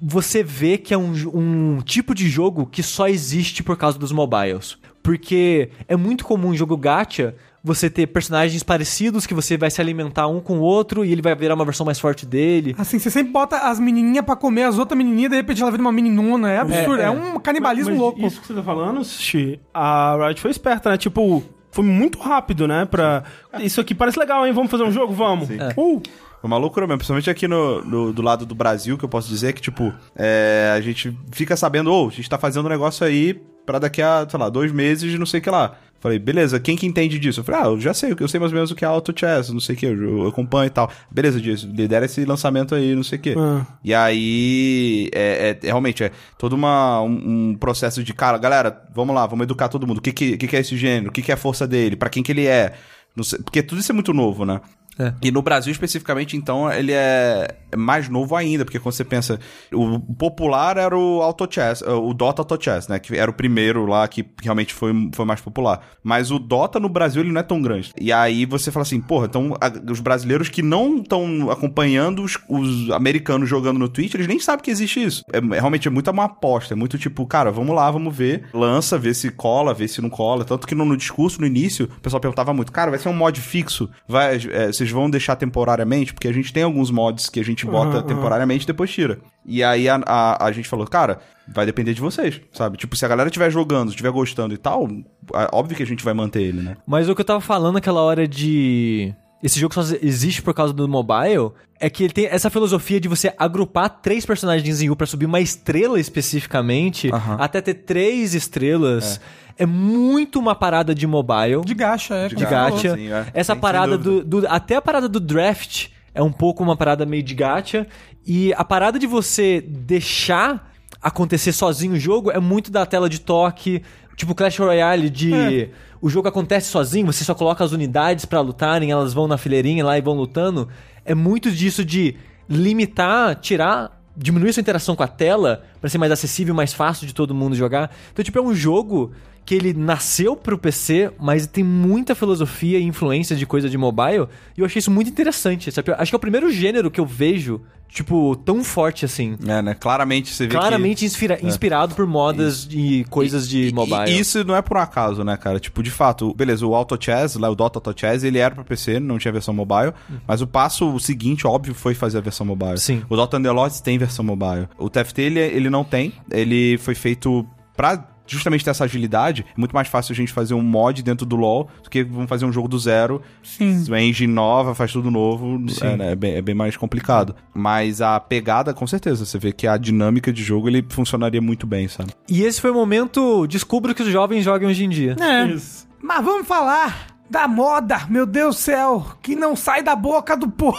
você vê que é um, um tipo de jogo que só existe por causa dos mobiles. Porque é muito comum em jogo gacha você ter personagens parecidos que você vai se alimentar um com o outro e ele vai virar uma versão mais forte dele. Assim, você sempre bota as menininhas pra comer as outras menininhas, de repente ela vira uma meninona. É absurdo, é, é. um canibalismo Mas louco. Isso que você tá falando, Xi, a Riot foi esperta, né? Tipo, foi muito rápido, né? Pra. Isso aqui parece legal, hein? Vamos fazer um jogo? Vamos. Uh! Foi uma loucura mesmo, principalmente aqui no, no- do lado do Brasil, que eu posso dizer que, tipo, é, a gente fica sabendo, ô, a gente tá fazendo um negócio aí pra daqui a, sei lá, dois meses não sei o que lá. Falei, beleza, quem que entende disso? Eu falei, ah, eu já sei, eu sei mais ou menos o que é Auto Chess, não sei o que, eu, eu acompanho e tal. Beleza, disso, lidera esse lançamento aí, não sei o que. Ah. E aí, é, é- é realmente, é todo uma, um, um processo de, cara, galera, vamos lá, vamos educar todo mundo. O que que, que, que é esse gênero? O que, que é a força dele? Pra quem que ele é? Sei- porque tudo isso é muito novo, né? É. E no Brasil, especificamente, então, ele é é mais novo ainda, porque quando você pensa. O popular era o Auto Chess, eh, o Dota Auto Chess, né? Que era o primeiro lá que realmente foi, foi mais popular. Mas o Dota no Brasil, ele não é tão grande. E aí você fala assim, porra, então os brasileiros que não estão acompanhando os, os americanos jogando no Twitch, eles nem sabem que existe isso. É, é realmente é muito uma aposta, é muito tipo, cara, vamos lá, vamos ver. Lança, vê se cola, vê se não cola. Tanto que no, no discurso, no início, o pessoal perguntava muito, cara, vai ser um mod fixo? Vai, é, vocês vão deixar temporariamente? Porque a gente tem alguns mods que a gente bota aham. temporariamente e depois tira. E aí a, a, a gente falou, cara, vai depender de vocês, sabe? Tipo, se a galera estiver jogando, estiver gostando e tal, é óbvio que a gente vai manter ele, né? Mas o que eu tava falando naquela hora de. Esse jogo só existe por causa do mobile. É que ele tem essa filosofia de você agrupar três personagens em U pra subir uma estrela especificamente, Aham. até ter três estrelas. É. muito uma parada de mobile. De gacha, é. De de gacha. sim, é. Essa Sem- parada sem do, do- Até a parada do draft é um pouco uma parada meio de gacha. E a parada de você deixar acontecer sozinho o jogo é muito da tela de toque. Tipo Clash Royale de. É. O jogo acontece sozinho, você só coloca as unidades pra lutarem, elas vão na fileirinha lá e vão lutando. É muito disso de limitar, tirar diminuir sua interação com a tela pra ser mais acessível, mais fácil de todo mundo jogar. Então, tipo, é um jogo que ele nasceu pro PC, mas tem muita filosofia e influência de coisa de mobile, e eu achei isso muito interessante. sabe? Acho que é o primeiro gênero que eu vejo, tipo, tão forte assim. É, né? Claramente você vê que... Claramente inspira- inspirado por modas e coisas de E- mobile. E isso não é por um acaso, né, cara? Tipo, de fato, beleza, o Auto Chess, lá, o Dota Auto Chess, ele era pra PC, não tinha versão mobile, mas o passo seguinte, óbvio, foi fazer a versão mobile. Sim. O Dota Underlords tem versão mobile. O TFT, ele, ele não tem, ele foi feito pra justamente ter essa agilidade. É muito mais fácil a gente fazer um mod dentro do LoL do que vamos fazer um jogo do zero. Sim. Uma engine nova, faz tudo novo. É, né, é bem, é bem mais complicado. Mas a pegada, com certeza, você vê que a dinâmica de jogo, ele funcionaria muito bem, sabe? E esse foi o momento, descubra que os jovens jogam hoje em dia. É. Isso. Mas vamos falar da moda, meu Deus do céu, que não sai da boca do povo.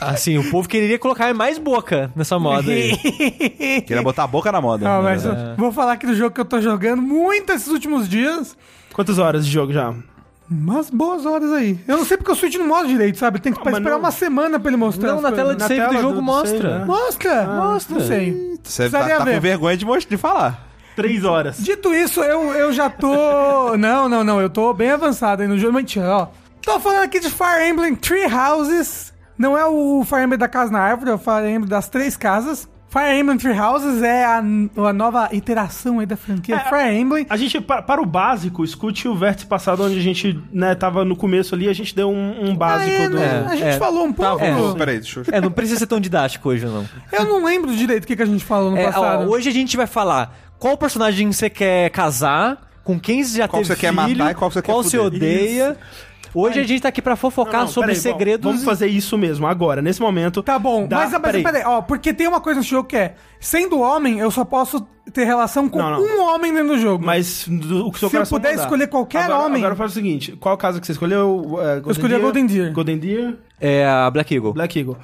Assim, o povo queria colocar mais boca nessa moda aí. *laughs* Queria botar a boca na moda. Não, né? mas eu vou falar aqui do jogo que eu tô jogando muito esses últimos dias. Quantas horas de jogo já? Umas boas horas aí. Eu não sei porque o Switch não mostra direito, sabe? Tem que mas esperar não- uma semana pra ele mostrar. Não, na tela de Na save do tela jogo do- do mostra. save, né? Mostra, mostra. Não sei. Você tá, tá com vergonha de, de falar. Três horas. Dito isso, eu, eu já tô. *laughs* não, não, não. Eu tô bem avançado aí no jogo. Mentira, ó. Tô falando aqui de Fire Emblem Three Houses. Não é o Fire Emblem da casa na árvore, é o Fire Emblem das três casas. Fire Emblem Three Houses é a, a nova iteração aí da franquia É, Fire Emblem. A gente, pa- para o básico, escute o vértice passado onde a gente, né, tava no começo ali, a gente deu um, um básico Ah, é, do... né? a gente é. falou um pouco. é. Pô, Peraí, deixa eu... É, não precisa ser tão didático hoje, não. Eu não lembro direito o que, que a gente falou no É, ó, passado. hoje a gente vai falar qual personagem você quer casar, com quem você já Qual teve você quer filho, matar e qual você quer qual você odeia. Hoje a gente tá aqui pra fofocar Não, não, sobre peraí, bom, segredos. Vamos fazer isso mesmo, agora, nesse momento. Tá bom, Dá- mas, mas peraí. peraí, ó, porque tem uma coisa nesse jogo que é, sendo homem, eu só posso ter relação com Não, não. um homem dentro do jogo. Mas do, o que seu Se eu puder mandar. escolher qualquer agora, homem- Agora faz o seguinte: qual casa que você escolheu? É, Golden escolhi a Golden Deer. Golden Deer, É a Black Eagle. Black Eagle.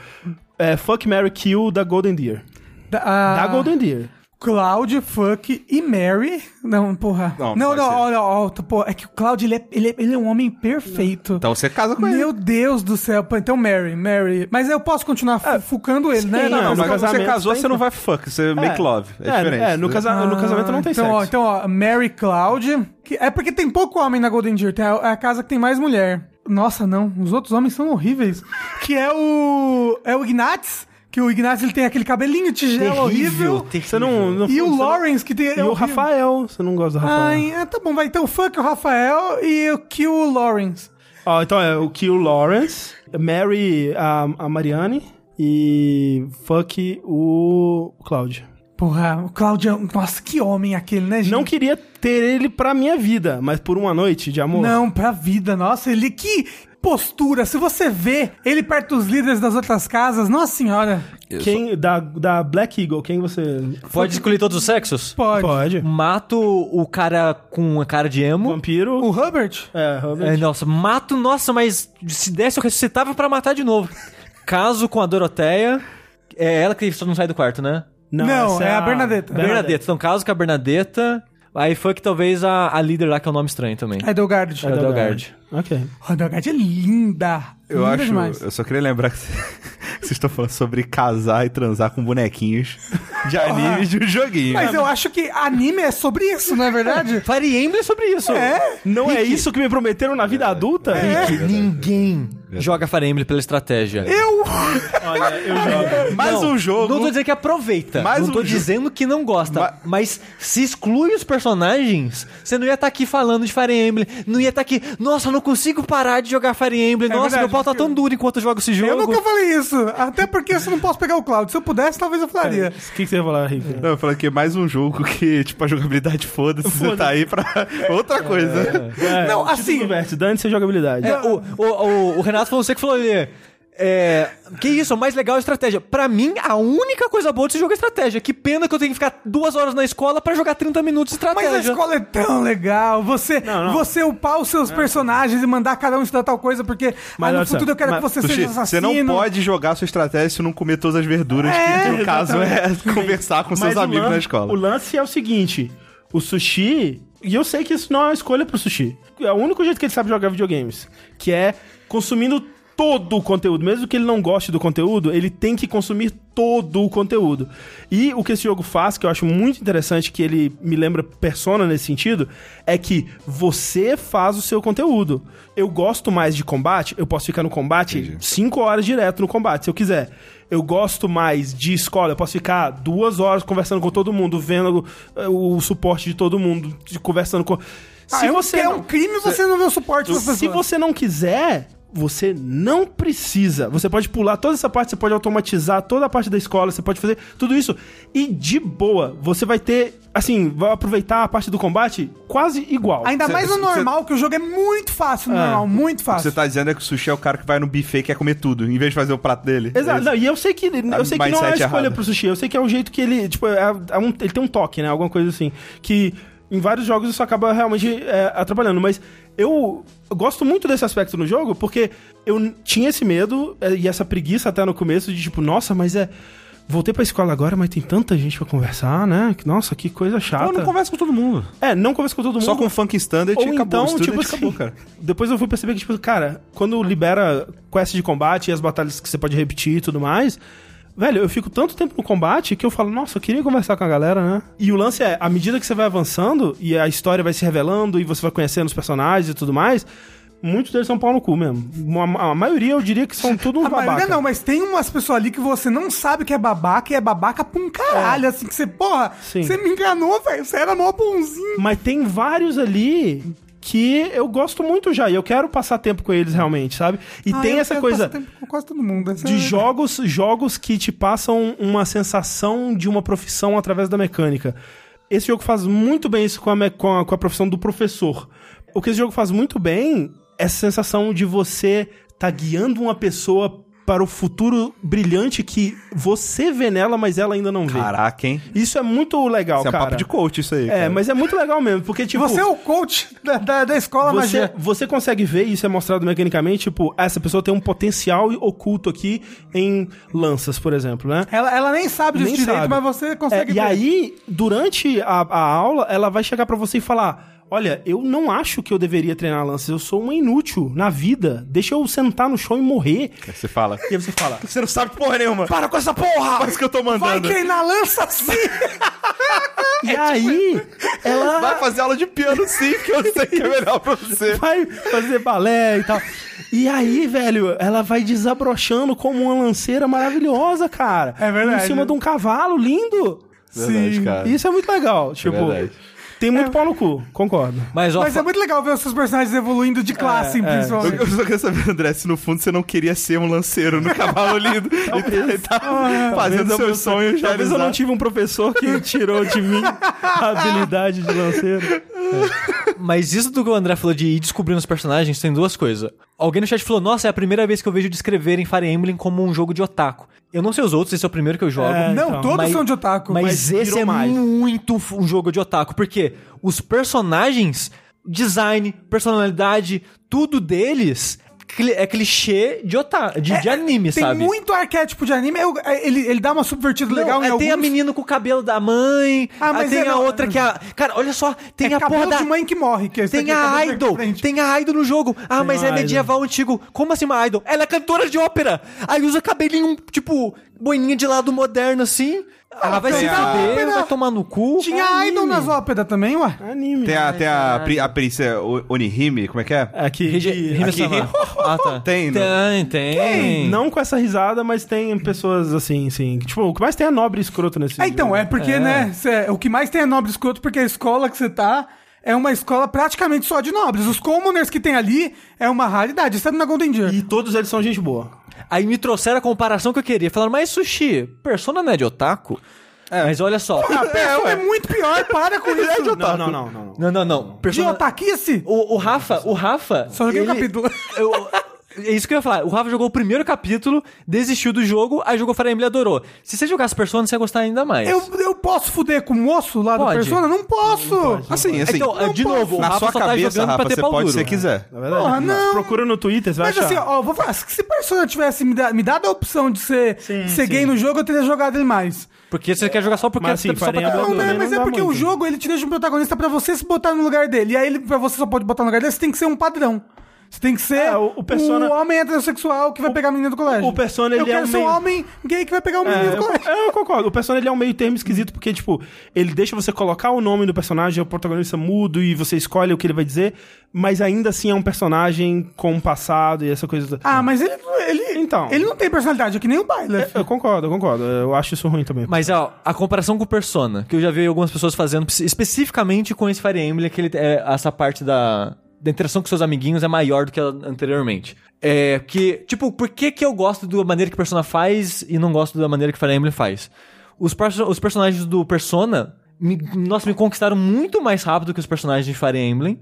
É, fuck Mary Kill da Golden Deer. Da, a- Da Golden Deer. Cloud, Fuck e Mary. Não, porra. Não, Não, não, olha, ó, pô, é que o Cloud, ele é, ele é, ele é um homem perfeito. Então você casa com ele. Meu Deus do céu. Pô, Então, Mary, Mary. Mas eu posso continuar fu- fucando ele, né? sim, Não, É, mas quando você casou, você não vai fuck, você make love. É, diferente. É, no, casa, no casamento não tem então, sexo. Ó, então, ó, Mary Cloud. que- é porque tem pouco homem na Golden Deer. Tem a, é a casa que tem mais mulher. Nossa, não. Os outros homens são horríveis. Que é o. É o Ignatz. Que o Ignatz ele tem aquele cabelinho tigela horrível. Você não, não E o você não- Lawrence, que tem. E o Rafael. Você não gosta do Rafael? Ai, é, tá bom, vai. Então, fuck o Rafael e o Kill o Lawrence. Ó, então é o Kill Lawrence, Mary a, a Marianne e fuck o Cloud. Porra, o Claudio. Nossa, que homem aquele, né, gente? Não queria ter ele pra minha vida, mas por uma noite de amor. Não, pra vida, nossa, ele que postura. Se você vê ele perto dos líderes das outras casas, nossa senhora. Quem da, da Black Eagle, quem você Pode escolher todos os sexos? Pode. pode? Mato o cara com a cara de emo. Vampiro. O Hubbard? É, Robert. É, nossa, mato, nossa, mas se desse eu ressuscitava pra matar de novo. Caso com a Doroteia. É ela que só não sai do quarto, né? Não, essa é a Bernadetta. Bernadetta. Então, caso com a Bernadetta. Aí foi que talvez a, a líder lá, que é um nome estranho também. É Delgard. É Delgard. Ok. A Delgard é linda. Eu linda acho. demais. Eu só queria lembrar que *laughs* vocês estão falando sobre casar e transar com bonequinhos de *laughs* anime de um joguinho. Mas eu acho que anime é sobre isso, não é verdade? Fire Emblem é sobre isso. É. Não é isso que me prometeram na vida adulta? Rick, ninguém joga Fire Emblem pela estratégia. Eu. Olha, eu *laughs* jogo. Mais Não, um jogo. Não tô dizendo que aproveita. Mais não um tô jogo. dizendo que não gosta. Ma- Mas se exclui os personagens, você não ia estar aqui falando de Fire Emblem. Não ia estar aqui, nossa, eu não consigo parar de jogar Fire Emblem. nossa, verdade, meu pau tá porque- tão duro enquanto eu jogo esse jogo. Eu nunca falei isso. Até porque eu não posso pegar o Cloud. Se eu pudesse, talvez eu falaria. O que, que você ia falar, Rick? Não, eu falei que é mais um jogo que, tipo, a jogabilidade foda-se, você tá aí pra outra coisa. É, Não, o título assim- dane-se a jogabilidade. É, o, o, o, o Renato falou, você que falou ali. É, que isso, o mais legal é a estratégia. Pra mim, a única coisa boa desse jogo é estratégia. Que pena que eu tenho que ficar duas horas na escola pra jogar 30 minutos de Mas estratégia. a escola é tão legal. Você, Não, não. você upar os seus personagens e mandar cada um estudar tal coisa, porque Mas ah, no futuro eu quero mas- que você seja você assassino. não pode jogar sua estratégia se não comer todas as verduras, É, que no caso é conversar com seus Mas o amigos lan- na escola. O lance é o seguinte: o sushi. E eu sei que isso não é uma escolha pro sushi. É o único jeito que ele sabe jogar videogames. Que é consumindo todo o conteúdo. Mesmo que ele não goste do conteúdo, ele tem que consumir todo o conteúdo. E o que esse jogo faz, que eu acho muito interessante, que ele me lembra Persona nesse sentido, é que você faz o seu conteúdo. Eu gosto mais de combate, eu posso ficar no combate 5 horas direto no combate, se eu quiser. Eu gosto mais de escola, eu posso ficar duas horas conversando com todo mundo, vendo eh, o suporte de todo mundo, de- conversando com. Ah, é, um, é não- um crime você não ver o suporte das pessoas. se você não quiser, você não precisa. Você pode pular toda essa parte, você pode automatizar toda a parte da escola, você pode fazer tudo isso. E de boa, você vai ter, assim, vai aproveitar a parte do combate quase igual. Ainda Cê- mais no cê- normal, que o jogo é muito fácil no É. normal, muito O que fácil. você tá dizendo é que o sushi é o cara que vai no buffet e quer comer tudo, em vez de fazer o prato dele. Exato, É não, e eu sei que, eu sei que não é a escolha errado. pro sushi, eu sei que é o jeito que ele, tipo, é, é um- ele tem um toque, né, alguma coisa assim, que em vários jogos isso acaba realmente é, atrapalhando, mas eu, eu gosto muito desse aspecto no jogo, porque eu tinha esse medo é, e essa preguiça até no começo de tipo, nossa, mas é... Voltei pra escola agora, mas tem tanta gente pra conversar, né? Nossa, que coisa chata. Então não conversa com todo mundo. É, não conversa com todo mundo. Só com funk standard Ou e acabou. então, tipo assim, acabou, cara. depois eu fui perceber que, tipo, cara, quando libera quest de combate e as batalhas que você pode repetir e tudo mais, velho, eu fico tanto tempo no combate que eu falo, nossa, eu queria conversar com a galera, né? E o lance é, à medida que você vai avançando e a história vai se revelando e você vai conhecendo os personagens e tudo mais, muitos deles são pau no cu mesmo. A, maioria eu diria que são *laughs* tudo uns A maioria babaca. não, mas tem umas pessoas ali que você não sabe que é babaca e é babaca pra um caralho, assim, que você, porra, Sim. você me enganou, velho, você era mó bonzinho. Mas tem vários ali que eu gosto muito já e eu quero passar tempo com eles realmente, sabe? E Ah, tem essa coisa passar tempo com quase todo mundo. de é- jogos, jogos que te passam uma sensação de uma profissão através da mecânica. Esse jogo faz muito bem isso com a, com a, com a profissão do professor. O que esse jogo faz muito bem é essa sensação de você tá guiando uma pessoa para o futuro brilhante que você vê nela, mas ela ainda não vê. Caraca, hein? Isso é muito legal, Isso é um cara. papo de coach, isso aí. É, cara. mas é muito legal mesmo, porque *laughs* tipo... Você é o coach da, da, da escola Você, magia. você consegue ver, isso é mostrado mecanicamente, tipo, essa pessoa tem um potencial oculto aqui em lanças, por exemplo, né? Ela, ela nem sabe disso Nem direito, sabe. mas você consegue É, e ver. aí, durante a, a aula, ela vai chegar pra você e falar: Olha, eu não acho que eu deveria treinar lanças, eu sou uma inútil na vida. Deixa eu sentar no chão e morrer. Aí você fala. E aí você fala: Você não sabe porra nenhuma. Para com essa porra! Faz o que eu tô Vai mandando. treinar lança sim! *laughs* E aí, ela Vai fazer aula de piano sim, que eu sei que é melhor pra você. vai fazer balé e tal. E aí, velho, ela vai desabrochando como uma lanceira maravilhosa, cara. É verdade. Em cima de um cavalo lindo. Verdade, Sim. cara. Isso é muito legal. Tipo, verdade. Tem muito pau no cu, concordo. Mas, ó, Mas é muito legal ver os seus personagens evoluindo de classe, é, principalmente. Eu, eu só quero saber, André, se no fundo você não queria ser um lanceiro no cavalo lindo. *laughs* Ele tá fazendo seus sonhos Talvez eu não tive um professor que tirou de mim a habilidade de lanceiro. *laughs* Mas isso do que o André falou de ir descobrindo os personagens tem duas coisas. Alguém no chat falou: Nossa, é a primeira vez que eu vejo descreverem Fire Emblem como um jogo de otaku. Eu não sei os outros, esse é o primeiro que eu jogo. É, Não, então, todos mas- são de otaku. Mas, mas esse é mais. muito um jogo de otaku, porque os personagens, design, personalidade, tudo deles é clichê de, ota de, de anime, Tem sabe? muito arquétipo de anime. eu- ele, ele dá uma subvertida Não, legal em é, alguns. tem a menina com o cabelo da mãe, Ah, mas tem é, a outra que é a... Cara, olha só, tem é a porra da... de mãe que morre. Que esse Tem aqui é a idol, tem a idol no jogo. Ah, mas uma é idol. medieval antigo. Como assim uma idol? Ela é cantora de ópera. Aí usa cabelinho, tipo, boininha de lado moderno assim. Ela vai se a- fuder, vai tomar no cu. Tinha Anime. idol nas óperas também, ué. Anime. Tem a, tem a, pri- a princesa O- Onihime, como é que é? Aqui. Rime aqui-. Ah, tá. Tem, né? Tem, tem. Não com essa risada, mas tem pessoas assim, sim. que, Tipo, o que mais tem é nobre escroto nesse É, então, jogo. é porque, né, cê- o que mais tem é nobre escroto, porque a escola que você tá é uma escola praticamente só de nobres. Os commoners que tem ali é uma raridade, exceto na Golden Deer. E todos eles são gente boa. Aí me trouxeram a comparação que eu queria. Falaram, mas Sushi, Persona não é de otaku? Mas olha só. A pessoa é, muito pior, para com isso. Não, não, não, não. não. Não, não, não. De Persona... otaquice? O, o Rafa, o Rafa. Só joguei o ele- capítulo. *laughs* eu- é isso que eu ia falar. O Rafa jogou o primeiro capítulo, desistiu do jogo, aí jogou Fire Emblem e adorou. Se você jogasse Persona, você ia gostar ainda mais. Eu, eu posso fuder com o moço lá Pode. da Persona? Não posso. Assim, assim. Então, não de posso. novo, o na Rafa sua só tá cabeça, jogando Rafa, pra ter você pau pode duro. se quiser. Na verdade, Porra, não. procura no Twitter, você vai Mas achar. assim, ó, vou falar, se Persona tivesse me, da- me dado a opção de ser, Sim, de ser sim. gay no jogo, eu teria jogado ele mais. Porque você quer jogar só porque Mas, assim, só Fire pra Emblem Não, duro. né, não mas é dá porque o muito. jogo ele te deixa um protagonista pra você se botar no lugar dele. E aí, ele, pra você só pode botar no lugar dele, você tem que ser um padrão. Você tem que ser É, o- o Persona- homem heterossexual que vai pegar a menina do colégio. o Persona, Eu ele é quero um ser um meio- homem gay que vai pegar o menino É, do eu, colégio. eu concordo. O personagem ele é um meio termo esquisito, porque, tipo, ele deixa você colocar o nome do personagem, o protagonista mudo, e você escolhe o que ele vai dizer, mas ainda assim é um personagem com um passado e essa coisa. Ah, mas ele, ele, Então. ele não tem personalidade, é que nem o Byleth. Eu concordo, eu concordo. Eu acho isso ruim também. Mas ó, a comparação com o Persona, que eu já vi algumas pessoas fazendo, especificamente com esse Fire Emblem, que ele, é, essa parte da, da interação com seus amiguinhos é maior do que a- anteriormente. É que, tipo, por que, que eu gosto da maneira que Persona faz e não gosto da maneira que Fire Emblem faz? Os, perso- os personagens do Persona, me, nossa, me conquistaram muito mais rápido que os personagens de Fire Emblem.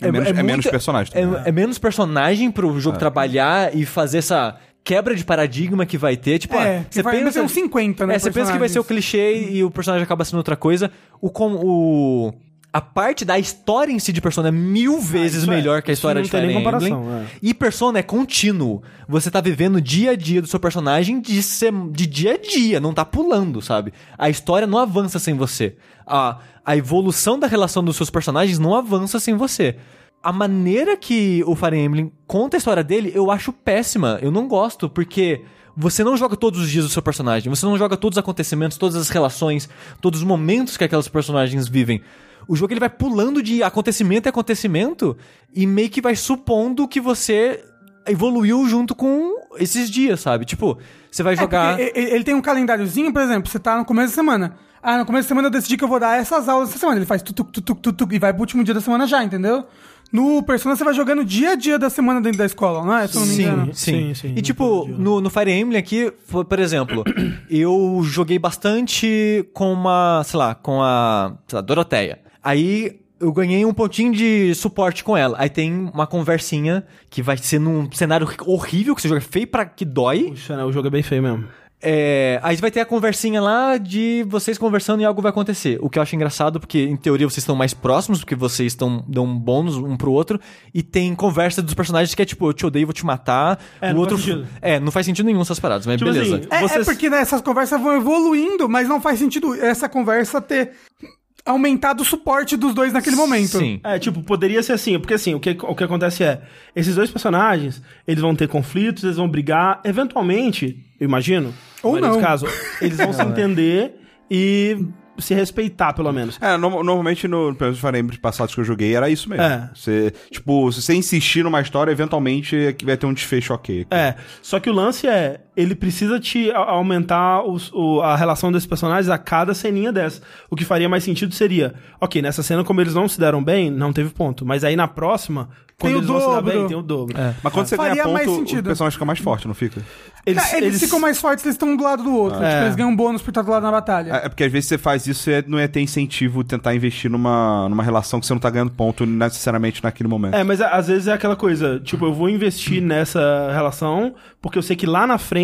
É menos- é menos personagem É, é menos personagem pro É. jogo trabalhar e fazer essa quebra de paradigma que vai ter. Tipo, É, ah, você vai ter uns 50, né, É, você pensa que vai ser o clichê e o personagem acaba sendo outra coisa. O com o a parte da história em si de Persona é mil vezes isso é. melhor que a história de Fire Emblem. é. E Persona é contínuo. Você tá vivendo o dia a dia do seu personagem de, de dia a dia, não tá pulando, sabe? A história não avança sem você. A, a evolução da relação dos seus personagens não avança sem você. A maneira que o Fire Emblem conta a história dele, eu acho péssima. Eu não gosto, porque você não joga todos os dias o seu personagem. Você não joga todos os acontecimentos, todas as relações, todos os momentos que aqueles personagens vivem. O jogo ele vai pulando de acontecimento em acontecimento e meio que vai supondo que você evoluiu junto com esses dias, sabe? Tipo, você vai É, jogar. porque ele, tem um calendáriozinho, por exemplo, você tá no começo da semana. Ah, no começo da semana eu decidi que eu vou dar essas aulas essa semana. Ele faz tutuc, tutuc, tutuc, e vai pro último dia da semana já, entendeu? No Persona você vai jogando dia a dia da semana dentro da escola, não é? Se eu não me engano. Sim, Sim, sim, E tipo, no, no Fire Emblem aqui, por exemplo, *clears throat* eu joguei bastante com uma, sei lá, com a sei lá, Doroteia. Aí eu ganhei um pontinho de suporte com ela. Aí tem uma conversinha que vai ser num cenário horrível, que você joga feio pra que dói. Puxa, né, o jogo é bem feio mesmo. É, aí vai ter a conversinha lá de vocês conversando e algo vai acontecer. O que eu acho engraçado, porque em teoria vocês estão mais próximos, porque vocês estão dão um bônus um pro outro. E tem conversa dos personagens que é tipo, eu te odeio, vou te matar. É, o não outro. faz sentido. É, não faz sentido nenhum essas paradas, mas Tipo beleza. assim, É, é Vocês- porque né, essas conversas vão evoluindo, mas não faz sentido essa conversa ter aumentado o suporte dos dois naquele momento. Sim. É, tipo, poderia ser assim, porque assim, o que, o que acontece é, esses dois personagens, eles vão ter conflitos, eles vão brigar, eventualmente, eu imagino, Ou não. casos, eles vão se *laughs* entender e se respeitar, pelo menos. É, no- normalmente no, pelos Fire Emblem passados que eu joguei era isso mesmo. É. Você, tipo, se você insistir numa história, eventualmente é que vai ter um desfecho ok. É, só que o lance é, ele precisa te aumentar os- o- a relação desses personagens a cada ceninha dessa. O que faria mais sentido seria, ok, nessa cena como eles não se deram bem, não teve ponto. Mas aí na próxima, quando Tem o eles vão se dar dobro. bem, tem o dobro. Mas quando você Faria ganha mais ponto, o sentido. personagem fica mais forte, não fica? Eles, eles, ficam mais fortes, eles estão um do lado do outro. É. Tipo, eles ganham um bônus por estar do lado na batalha. É é porque às vezes você faz isso e não ia ter incentivo tentar investir numa, numa relação que você não tá ganhando ponto necessariamente naquele momento. É, mas às vezes é aquela coisa, tipo, eu vou investir nessa relação porque eu sei que lá na frente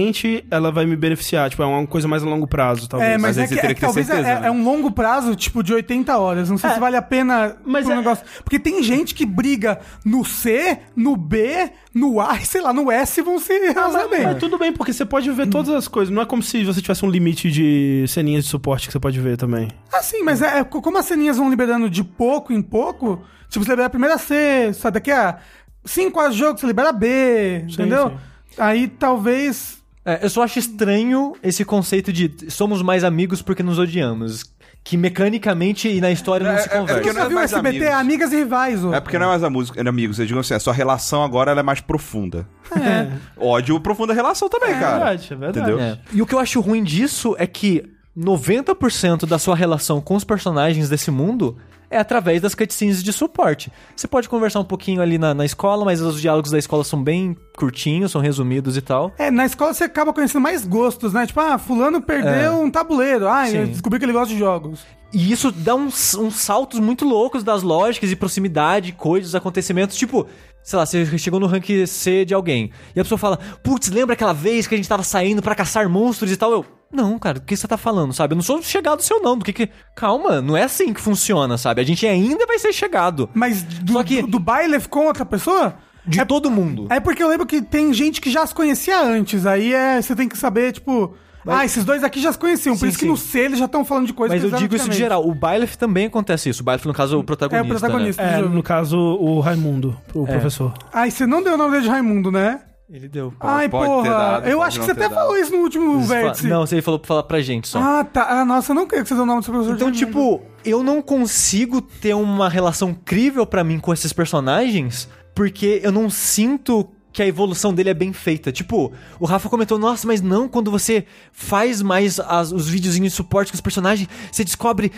ela vai me beneficiar, tipo, é uma coisa mais a longo prazo, talvez. É, mas, Mas é aí que, você teria é que talvez certeza, é, né? é um longo prazo, tipo, de 80 horas. Não sei É. se vale a pena Mas pro é- negócio. Porque tem gente que briga no C, no B, no A, e sei lá, no S vão se Ah, relacionar mas, bem. mas tudo bem, porque você pode ver todas as coisas. Não é como se você tivesse um limite de ceninhas de suporte que você pode ver também. Ah, sim, mas é, é co- como as ceninhas vão liberando de pouco em pouco, tipo, você libera a primeira C, sabe, daqui a 5 horas de jogo, você libera B, entendeu? sim. Aí talvez. É, eu só acho estranho esse conceito de somos mais amigos porque nos odiamos. Que mecanicamente e na história não É, se é- é conversa. porque Você não é mais SBT, amigos. amigas e rivais. É porque não é mais a música, é amigos. Eu digo assim, a sua relação agora ela é mais profunda. É. *laughs* Ódio profunda relação também, É cara. verdade, é verdade. Entendeu? É. E o que eu acho ruim disso é que 90% da sua relação com os personagens desse mundo é através das cutscenes de suporte. Você pode conversar um pouquinho ali na, na escola, mas os diálogos da escola são bem curtinhos, são resumidos e tal. É, na escola você acaba conhecendo mais gostos, né? Tipo, ah, fulano perdeu um tabuleiro. Ah, Sim. eu descobri que ele gosta de jogos. E isso dá uns, uns saltos muito loucos das lógicas e proximidade, coisas, acontecimentos. Tipo, sei lá, você chegou no rank C de alguém. E a pessoa fala, putz, lembra aquela vez que a gente tava saindo pra caçar monstros e tal? Eu, não, cara, do que você tá falando, sabe? Eu não sou chegado seu, não. Do que que. Calma, não é assim que funciona, sabe? A gente ainda vai ser chegado. Mas do, Só que- do, do baile com outra pessoa? De todo mundo. É porque eu lembro que tem gente que já se conhecia antes. Aí é, você tem que saber, tipo. Ah, esses dois aqui já se conheciam. Por Sim, isso que sim. no C eles já estão falando de coisas Mas que eu digo isso de geral. O Byleth também acontece isso. O Byleth, no caso, é o protagonista. É o protagonista. É, do jogo. no caso, o Raimundo, o É. professor. Ai, você não deu o nome dele de Raimundo, né? Né? Ele deu. Ai, pode ter porra. dado, eu pode acho que você até dado. falou isso no último vértice. Não, você falou pra falar pra gente só. Ah, tá. Ah, nossa, eu não queria que você deu o nome do seu professor Então, tipo, eu não consigo ter uma relação crível pra mim com esses personagens, porque eu não sinto que a evolução dele é bem feita. Tipo, o Rafa comentou, nossa, mas não, quando você faz mais as- os videozinhos de suporte com os personagens, você descobre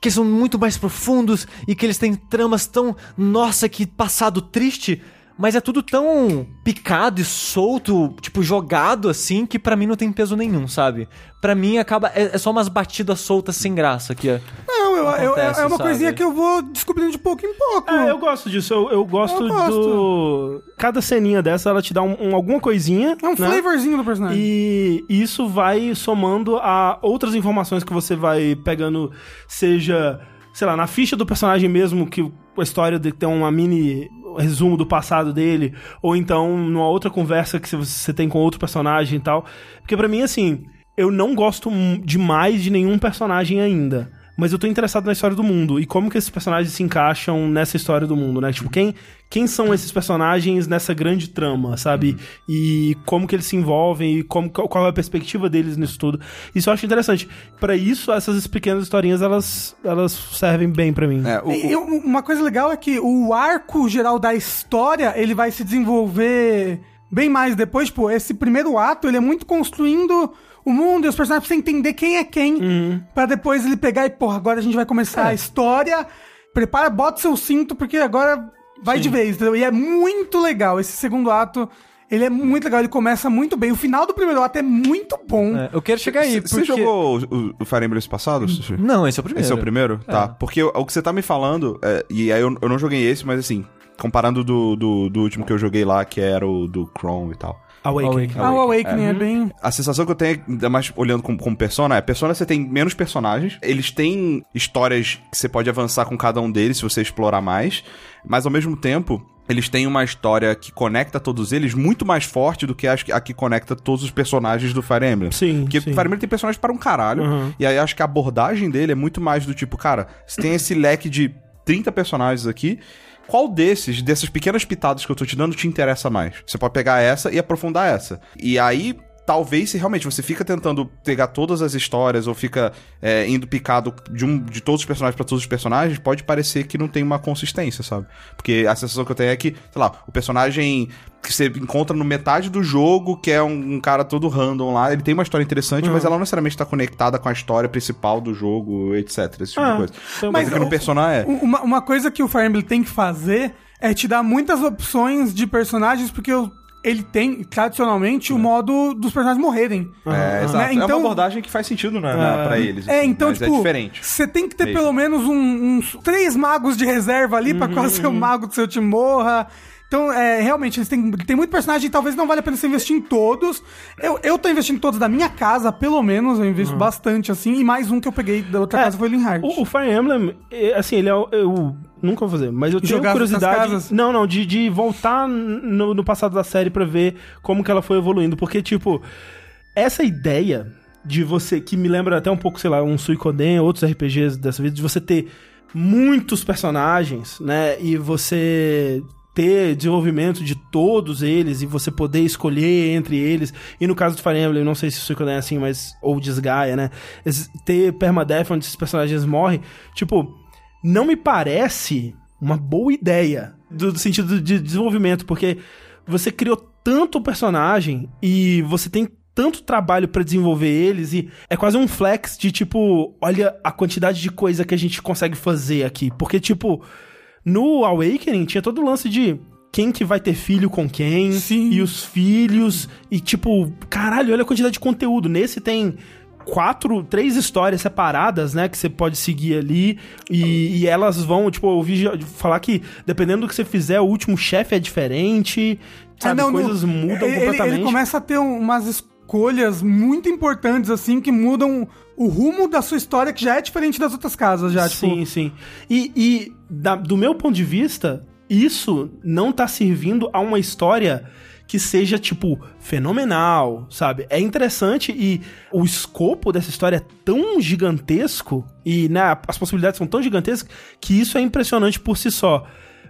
que são muito mais profundos e que eles têm tramas tão, nossa, que passado triste. Mas é tudo tão picado e solto, tipo, jogado assim, que pra mim não tem peso nenhum, sabe? Pra mim acaba. É, é só umas batidas soltas sem graça. Que é. Não, eu, eu- acontece, é uma sabe? coisinha que eu vou descobrindo de pouco em pouco. É, eu gosto disso. Eu, eu gosto Eu gosto. do. Cada ceninha dessa, ela te dá um, um- alguma coisinha. É um né? flavorzinho do personagem. E isso vai somando a outras informações que você vai pegando, seja, sei lá, na ficha do personagem mesmo, que a história tem uma mini resumo do passado dele, ou então numa outra conversa que você tem com outro personagem e tal. Porque pra mim, assim, eu não gosto demais de nenhum personagem ainda. Mas eu tô interessado na história do mundo e como que esses personagens se encaixam nessa história do mundo, né? Tipo, quem, quem são esses personagens nessa grande trama, sabe? E como que eles se envolvem e como, qual é a perspectiva deles nisso tudo. Isso eu acho interessante. Pra isso, essas pequenas historinhas, elas, elas servem bem pra mim. É, o- E eu- uma coisa legal é que o arco geral da história, ele vai se desenvolver bem mais depois. Tipo, esse primeiro ato, ele é muito construindo o mundo e os personagens você entender quem é quem. Pra depois ele pegar e, porra, agora a gente vai começar a história. Prepara, bota seu cinto, porque agora vai de vez, entendeu? E é muito legal. Esse segundo ato, ele é muito legal. Ele começa muito bem. O final do primeiro ato é muito bom. É, eu quero chegar aí, Você porque... jogou o, o- Fire Emblem esse passado? Não, esse é o primeiro. Esse é o primeiro? Tá. Porque o, o que você tá me falando, é, e aí eu, eu não joguei esse, mas assim, comparando do, do, do último que eu joguei lá, que era o do Chrome e tal. Awakening. Awakening. Ah, o Awakening é, bem... A sensação que eu tenho, ainda mais olhando como, como Persona, é Persona você tem menos personagens, eles têm histórias que você pode avançar com cada um deles se você explorar mais, mas ao mesmo tempo, eles têm uma história que conecta todos eles muito mais forte do que a, a que conecta todos os personagens do Fire Emblem. Sim, Porque sim. o Fire Emblem tem personagens para um caralho, Uhum. e aí acho que a abordagem dele é muito mais do tipo, cara, você tem esse leque de 30 personagens aqui, qual desses, dessas pequenas pitadas que eu tô te dando, te interessa mais? Você pode pegar essa e aprofundar essa. E aí, talvez, se realmente você fica tentando pegar todas as histórias ou fica é, indo picado de, um, de todos os personagens pra todos os personagens, pode parecer que não tem uma consistência, sabe? Porque a sensação que eu tenho é que, sei lá, o personagem que você encontra no metade do jogo, que é um, um cara todo random lá, ele tem uma história interessante, mas ela não necessariamente tá conectada com a história principal do jogo, etc. Esse tipo Ah, de coisa. então- Mas que no Persona é. Uma, uma coisa que o Fire Emblem tem que fazer é te dar muitas opções de personagens, porque o- ele tem, tradicionalmente, o modo dos personagens morrerem. É, exato. Né? é uma Então- abordagem que faz sentido né, na- pra eles. É, assim, então, mas tipo, é diferente. você tem que ter Mesmo. pelo menos um- uns três magos de reserva ali pra quase Uhum, o mago do seu time morra. Então, é, realmente, eles têm, tem muito personagem e talvez não valha a pena você investir em todos. Eu, eu tô investindo em todos da minha casa, pelo menos, eu invisto bastante, assim, e mais um que eu peguei da outra É, casa foi o Linhard. O, o Fire Emblem, é, assim, ele é. o- Eu nunca vou fazer, mas eu tenho Jogar curiosidade. casas? Não, não, de, de voltar no, no passado da série pra ver como que ela foi evoluindo. Porque, tipo, essa ideia de você, que me lembra até um pouco, sei lá, um Suicoden, outros RPGs dessa vida, de você ter muitos personagens, né? E você ter desenvolvimento de todos eles e você poder escolher entre eles. E no caso do Fire Emblem, não sei se o Suicoden é assim, mas ou Desgaia, né? Ter permadeath onde esses personagens morrem, tipo, não me parece uma boa ideia do, do sentido de desenvolvimento, porque você criou tanto personagem e você tem tanto trabalho pra desenvolver eles e é quase um flex de tipo, olha a quantidade de coisa que a gente consegue fazer aqui, porque tipo, no Awakening tinha todo o lance de quem que vai ter filho com quem Sim. e os filhos e tipo, caralho, olha a quantidade de conteúdo. Nesse tem quatro, três histórias separadas, né, que você pode seguir ali e, e elas vão, tipo, eu ouvi falar que dependendo do que você fizer, o último chefe é diferente, sabe, É, não, coisas mudam ele, completamente. Ele começa a ter um- umas escolhas muito importantes, assim, que mudam o rumo da sua história, que já é diferente das outras casas, já, tipo... Sim, sim. E, e da- do meu ponto de vista, isso não tá servindo a uma história que seja, tipo, fenomenal, sabe? É interessante e o escopo dessa história é tão gigantesco e né, as possibilidades são tão gigantescas que isso é impressionante por si só.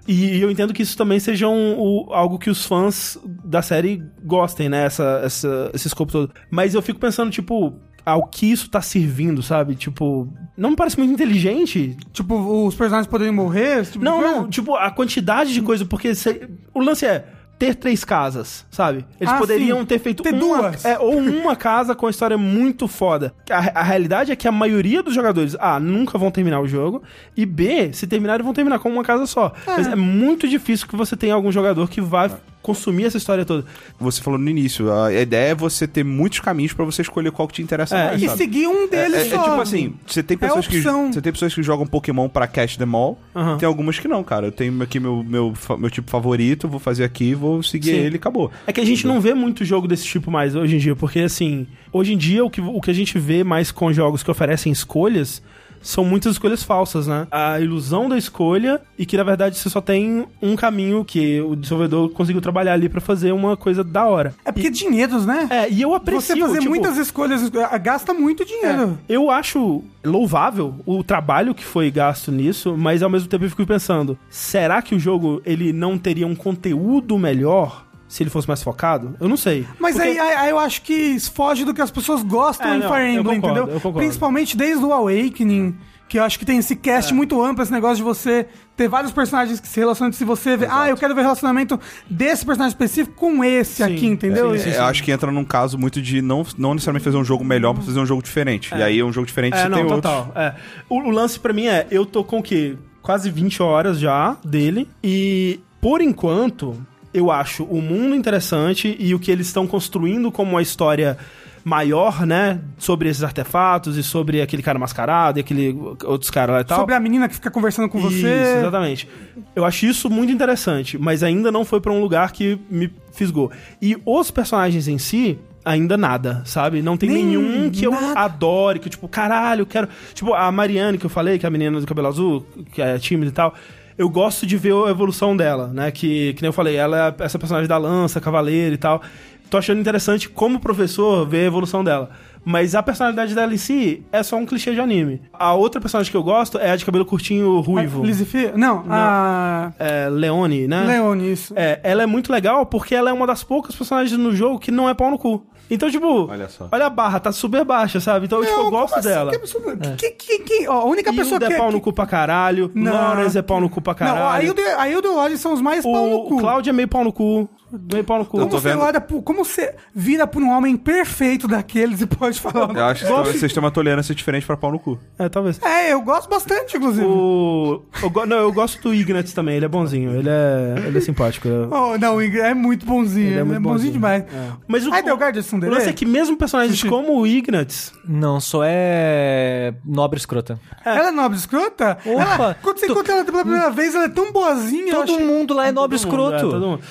E eu entendo que isso também seja um- algo que os fãs da série gostem, né? Essa, essa- esse escopo todo. Mas eu fico pensando, tipo, ao que isso tá servindo, sabe? Tipo, não me parece muito inteligente. Tipo, os personagens poderem morrer, tipo Não, não, tipo, a quantidade de coisa, porque se- o lance é ter três casas, sabe? Eles Ah, poderiam sim. ter feito Ter uma, duas. É, ou *laughs* uma casa com uma história muito foda. A, a realidade é que a maioria dos jogadores, A, nunca vão terminar o jogo, e B, se terminarem, vão terminar com uma casa só. Mas é muito difícil que você tenha algum jogador que vá consumir essa história toda. Você falou no início, a ideia é você ter muitos caminhos pra você escolher qual que te interessa É, mais, E sabe? seguir um É, deles é- é só. tipo assim, você tem pessoas que você tem pessoas que jogam Pokémon pra catch them all, Aham. tem algumas que não, cara. Eu tenho aqui meu, meu, meu tipo favorito, vou fazer aqui, vou seguir Sim. ele e acabou. É que a gente não vê muito jogo desse tipo mais hoje em dia, porque assim, hoje em dia o que, o que a gente vê mais com jogos que oferecem escolhas são muitas escolhas falsas, né? A ilusão da escolha e que na verdade você só tem um caminho que o desenvolvedor conseguiu trabalhar ali pra fazer uma coisa da hora. É porque dinheiros, né? É, e eu aprecio Você fazer tipo, muitas escolhas eh, gasta muito dinheiro. Eu acho louvável o trabalho que foi gasto nisso, mas ao mesmo tempo eu fico pensando, será que o jogo ele não teria um conteúdo melhor se ele fosse mais focado? Eu não sei. Mas Porque- aí, aí- eu acho que foge do que as pessoas gostam É, em não, Fire eu Emblem, concordo, entendeu? eu concordo. Principalmente desde o Awakening, que eu acho que tem esse cast É. muito amplo, esse negócio de você ter vários personagens que se relacionam, se você vê, ah, eu quero ver o relacionamento desse personagem específico com esse Sim, aqui, entendeu? sim, sim, É, eu acho que entra num caso muito de não, não necessariamente fazer um jogo melhor, mas fazer um jogo diferente. E aí um jogo diferente É, você não, tem total. É. O, o lance pra mim é, eu tô com o quê? Quase 20 horas já dele. E, por enquanto, eu acho o mundo interessante e o que eles estão construindo como uma história maior, né? Sobre esses artefatos e sobre aquele cara mascarado e aquele outros caras lá e tal. Sobre a menina que fica conversando com Isso, você. exatamente. Eu acho isso muito interessante, mas ainda não foi pra um lugar que me fisgou. E os personagens em si, ainda nada, sabe? Não tem Nem nenhum que eu nada. adore, que eu, tipo, caralho, eu quero. Tipo, a Mariane que eu falei, que é a menina do cabelo azul, que é tímida e tal. Eu gosto de ver a evolução dela, né? Que, que nem eu falei, ela é essa personagem da lança, cavaleiro e tal. Tô achando interessante como professor ver a evolução dela. Mas a personalidade dela em si é só um clichê de anime. A outra personagem que eu gosto é a de cabelo curtinho ruivo. Lizzie Fe- Não, a É, Leone, né? Leone, isso. É, ela é muito legal porque ela é uma das poucas personagens no jogo que não é pau no cu. Então, tipo, Olha só. olha a barra, tá super baixa, sabe? Então, tipo, eu Não, gosto como assim? dela. Que absurdo. Que, que, que- ó, a única pessoa Hilda que... é pau que- no cu pra caralho, Não. Lawrence é pau no cu pra Não, caralho. Hilda, a Hilda e o Lodge são os mais pau no o cu. Cláudio é meio pau no cu, meio pau no cu. Eu tô Como você, vendo. olha pro- como você vira por um homem perfeito daqueles e pode falar... Eu acho que talvez vocês têm uma tolerância diferente pra pau no cu. É, talvez. É, eu gosto bastante, inclusive. O... eu go- Não, eu gosto do Ignatz também, ele é bonzinho, ele é, ele é simpático. eu- *laughs* Oh, não, o Ingrid é muito bonzinho. Ele é Ele é, muito bonzinho bonzinho. demais. Mas o, Ai, Delgado, esse o um lance é que mesmo personagens como o Ignatz... Não, só é nobre escrota. Ela é nobre escrota? Opa, Ela- quando você tu- encontra ela pela primeira vez, ela é tão boazinha. eu Todo achei- mundo lá é nobre Todo mundo, escroto. é, todo mundo.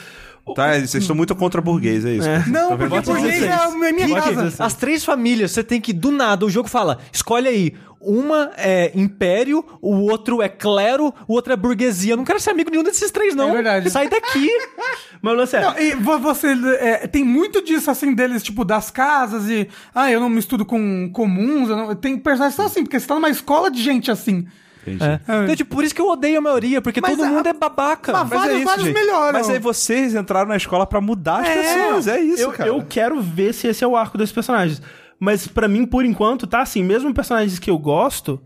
Tá? Vocês estão muito contra burguês, é isso. Não, porque burguês 16. é a minha Bota casa. 16. As três famílias, você tem que, do nada, o jogo fala, escolhe aí. Uma é império, o outro é clero, o outro é burguesia. Eu não quero ser amigo de nenhum desses três, não. É verdade. Sai daqui. *laughs* Mas lance é... Não, e vo- você é, tem muito disso assim deles, tipo, das casas e. Ah, eu não misturo com comuns. eu não- tem personagens que são assim, porque você tá numa escola de gente assim. Entendi. É. Então, tipo, por isso que eu odeio a maioria, porque Mas todo a- mundo é babaca. Mas Mas vários, é isso, vários gente. melhoram. Mas aí vocês entraram na escola pra mudar as É. pessoas. É isso, eu, cara. eu quero ver se esse é o arco desses personagens. Mas pra mim, por enquanto, tá assim, mesmo personagens que eu gosto,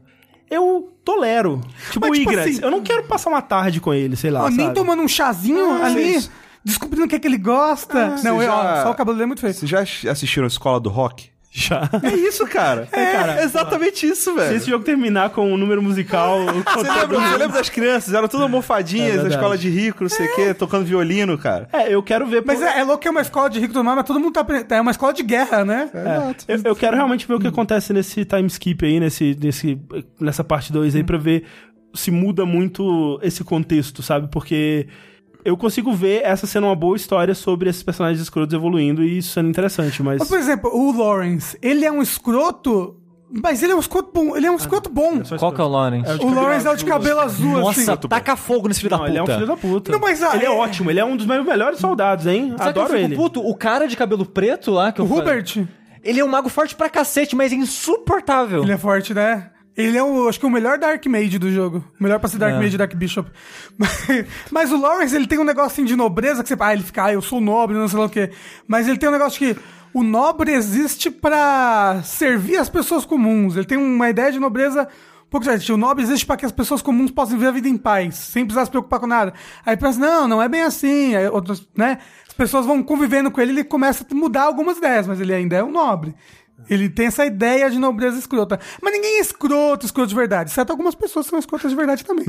eu tolero. Tipo Mas, o tipo assim- eu não quero passar uma tarde com ele, sei lá, Ó, nem sabe? tomando um chazinho Ah, ali, descobrindo o que é que ele gosta. Ah, não, eu, ó, já- só o cabelo dele é muito feio. Vocês já assistiram a Escola do Rock? Já. É isso, cara. É, cara. exatamente isso, Se velho. esse jogo terminar com um número musical... *laughs* Você lembra, você lembra das crianças? Eram todas É almofadinhas na verdade. escola de rico, não sei o quê, tocando violino, cara. É, eu quero ver... Mas por- é, é louco que é uma escola de rico do mar, mas todo mundo tá aprendendo. É uma escola de guerra, né? É, eu, eu quero realmente ver o que acontece nesse time skip aí, nesse, nesse, nessa parte 2 aí, pra ver se muda muito esse contexto, sabe? Porque eu consigo ver essa sendo uma boa história sobre esses personagens escrotos evoluindo e isso sendo interessante, mas. Mas, por exemplo, o Lawrence, ele é um escroto, mas ele é um escroto bom. Ele é um escroto bom. só Qual que é o Lawrence? É O Lawrence é o de cabelo azul, Nossa, assim. taca fogo nesse filho da Não, puta. ele é um filho da puta. Não, mas, ah, ele é, é- ótimo, ele é um dos meus melhores soldados, hein? Sabe que eu Adoro fico ele. puto? O cara de cabelo preto lá, que O eu falei- Hubert, Ele é um mago forte pra cacete, mas é insuportável. ele é forte, né? Ele é o, acho que o melhor Dark Mage do jogo. O melhor pra ser Dark É. Mage e Dark Bishop. *laughs* Mas, mas o Lawrence, ele tem um negocinho de nobreza que você... Ah, ele fica, ah, eu sou nobre, não sei lá o quê. Mas ele tem um negócio que o nobre existe pra servir as pessoas comuns. Ele tem uma ideia de nobreza... um pouco diferente. O nobre existe para que as pessoas comuns possam viver a vida em paz, sem precisar se preocupar com nada. Aí pensa, não, não é bem assim. Aí outras, né? As pessoas vão convivendo com ele, ele começa a mudar algumas ideias, mas ele ainda é um nobre. Ele tem essa ideia de nobreza escrota. Mas ninguém é escroto, escroto de verdade. Exceto algumas pessoas são escrotas de verdade também.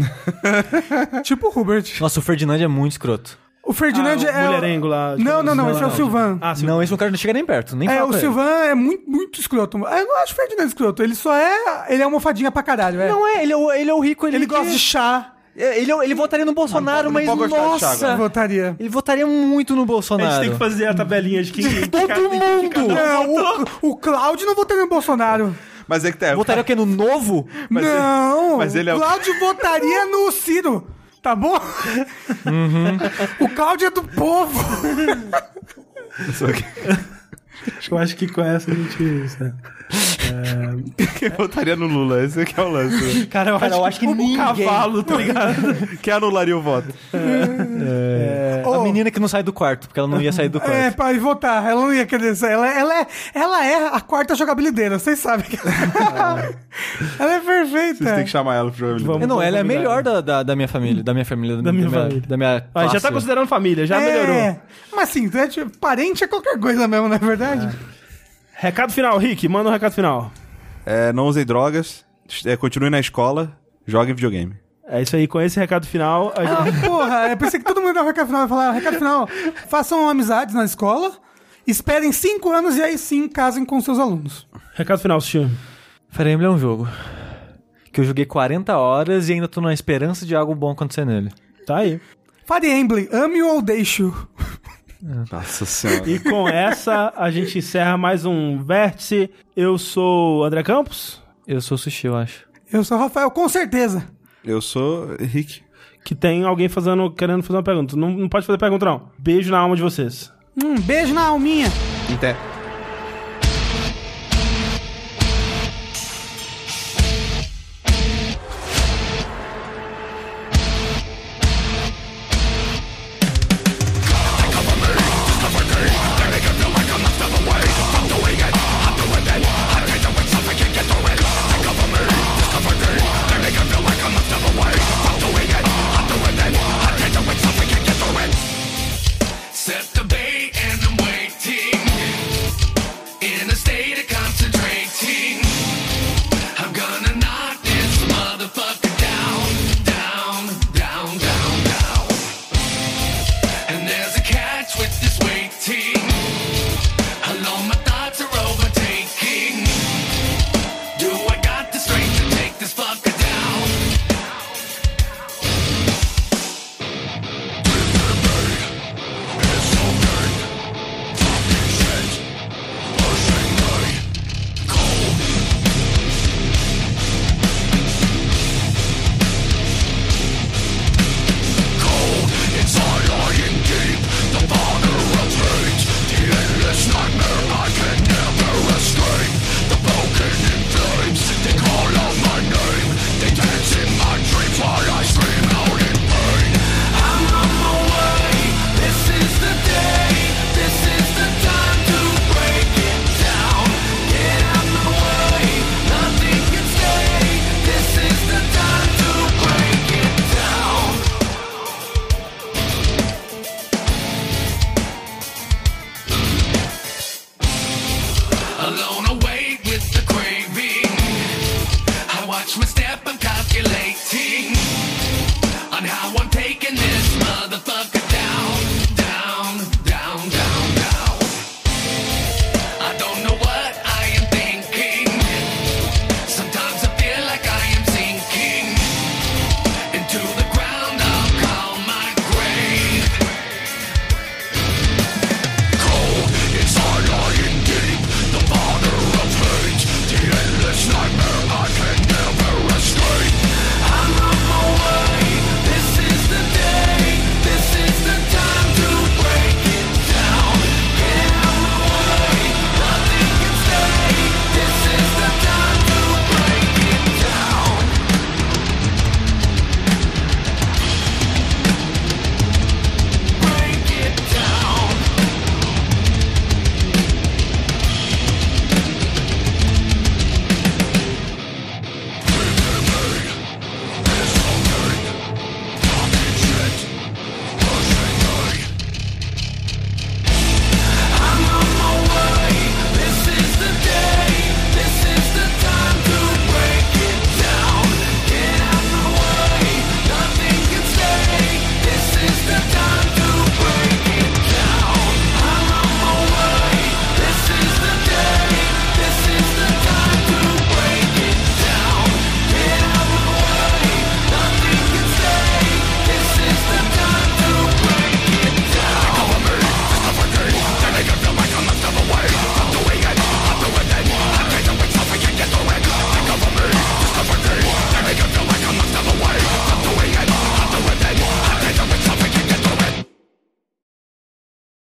*laughs* tipo o Hubert. Nossa, o Ferdinand é muito escroto. O Ferdinand Ah, o é. mulherengo lá, Não, não, não. Esse é o Silvan. Ah, sim. Não, esse cara não chega nem perto, nem É, o. Silvan é muito, muito escroto. Eu não acho o Ferdinand escroto. Ele só é. Ele é almofadinha pra caralho. É. Não é, ele é o, ele é o rico, ele, ele gosta que- de chá. É, Ele, ele votaria no Bolsonaro, mas pode gostar nossa... agora. Votaria. Ele votaria muito no A Bolsonaro. gente tem que fazer a tabelinha de quem. Todo mundo! Não, o, o Cláudio não votaria no Bolsonaro. Mas é que tá. Votaria o quê? No novo? Mas ele- não! mas ele é o- Cláudio votaria no Ciro, tá bom? O Cláudio é do povo. Eu acho que com essa a gente. Quem votaria no Lula? Esse aqui é o lance. Cara, eu, Cara, acho, eu acho que o ninguém- cavalo, tá ligado? *laughs* Quem anularia o voto? A menina que não sai do quarto, porque ela não ia sair do quarto. É, pra ir votar. Ela não ia querer sair. Ela, ela, é, ela é a quarta jogabilideira, vocês sabem. que- ela é perfeita. Vocês têm que chamar ela pro. É, não, ela é a melhor da, da, da minha família. Da minha família. Da, minha minha, família. Da minha Ah, já tá considerando família, já melhorou. É, mas assim, é tipo, parente é qualquer coisa mesmo, não é verdade? Recado final, Rick, manda um recado final. É, não usem drogas, é, continue na escola, joguem videogame. É isso aí, com esse recado final. a gente- Ah, porra, eu pensei que todo mundo ia dar o recado final. Ia falar, recado final, façam amizades na escola, esperem cinco anos e aí sim casem com seus alunos. Recado final, Sushi. Fire Emblem é um jogo que eu joguei 40 horas e ainda tô na esperança de algo bom acontecer nele. Tá aí. Fire Emblem, ame-o ou deixe-o. Nossa senhora. E com essa, a gente encerra mais um Vértice. Eu sou o André Campos, Eu sou sushi, eu acho. Eu sou o Rafael, com certeza. Eu sou Rick. que tem alguém fazendo, querendo fazer uma pergunta. Não, não pode fazer pergunta, não. Beijo na alma de vocês. Um beijo na alminha. Até.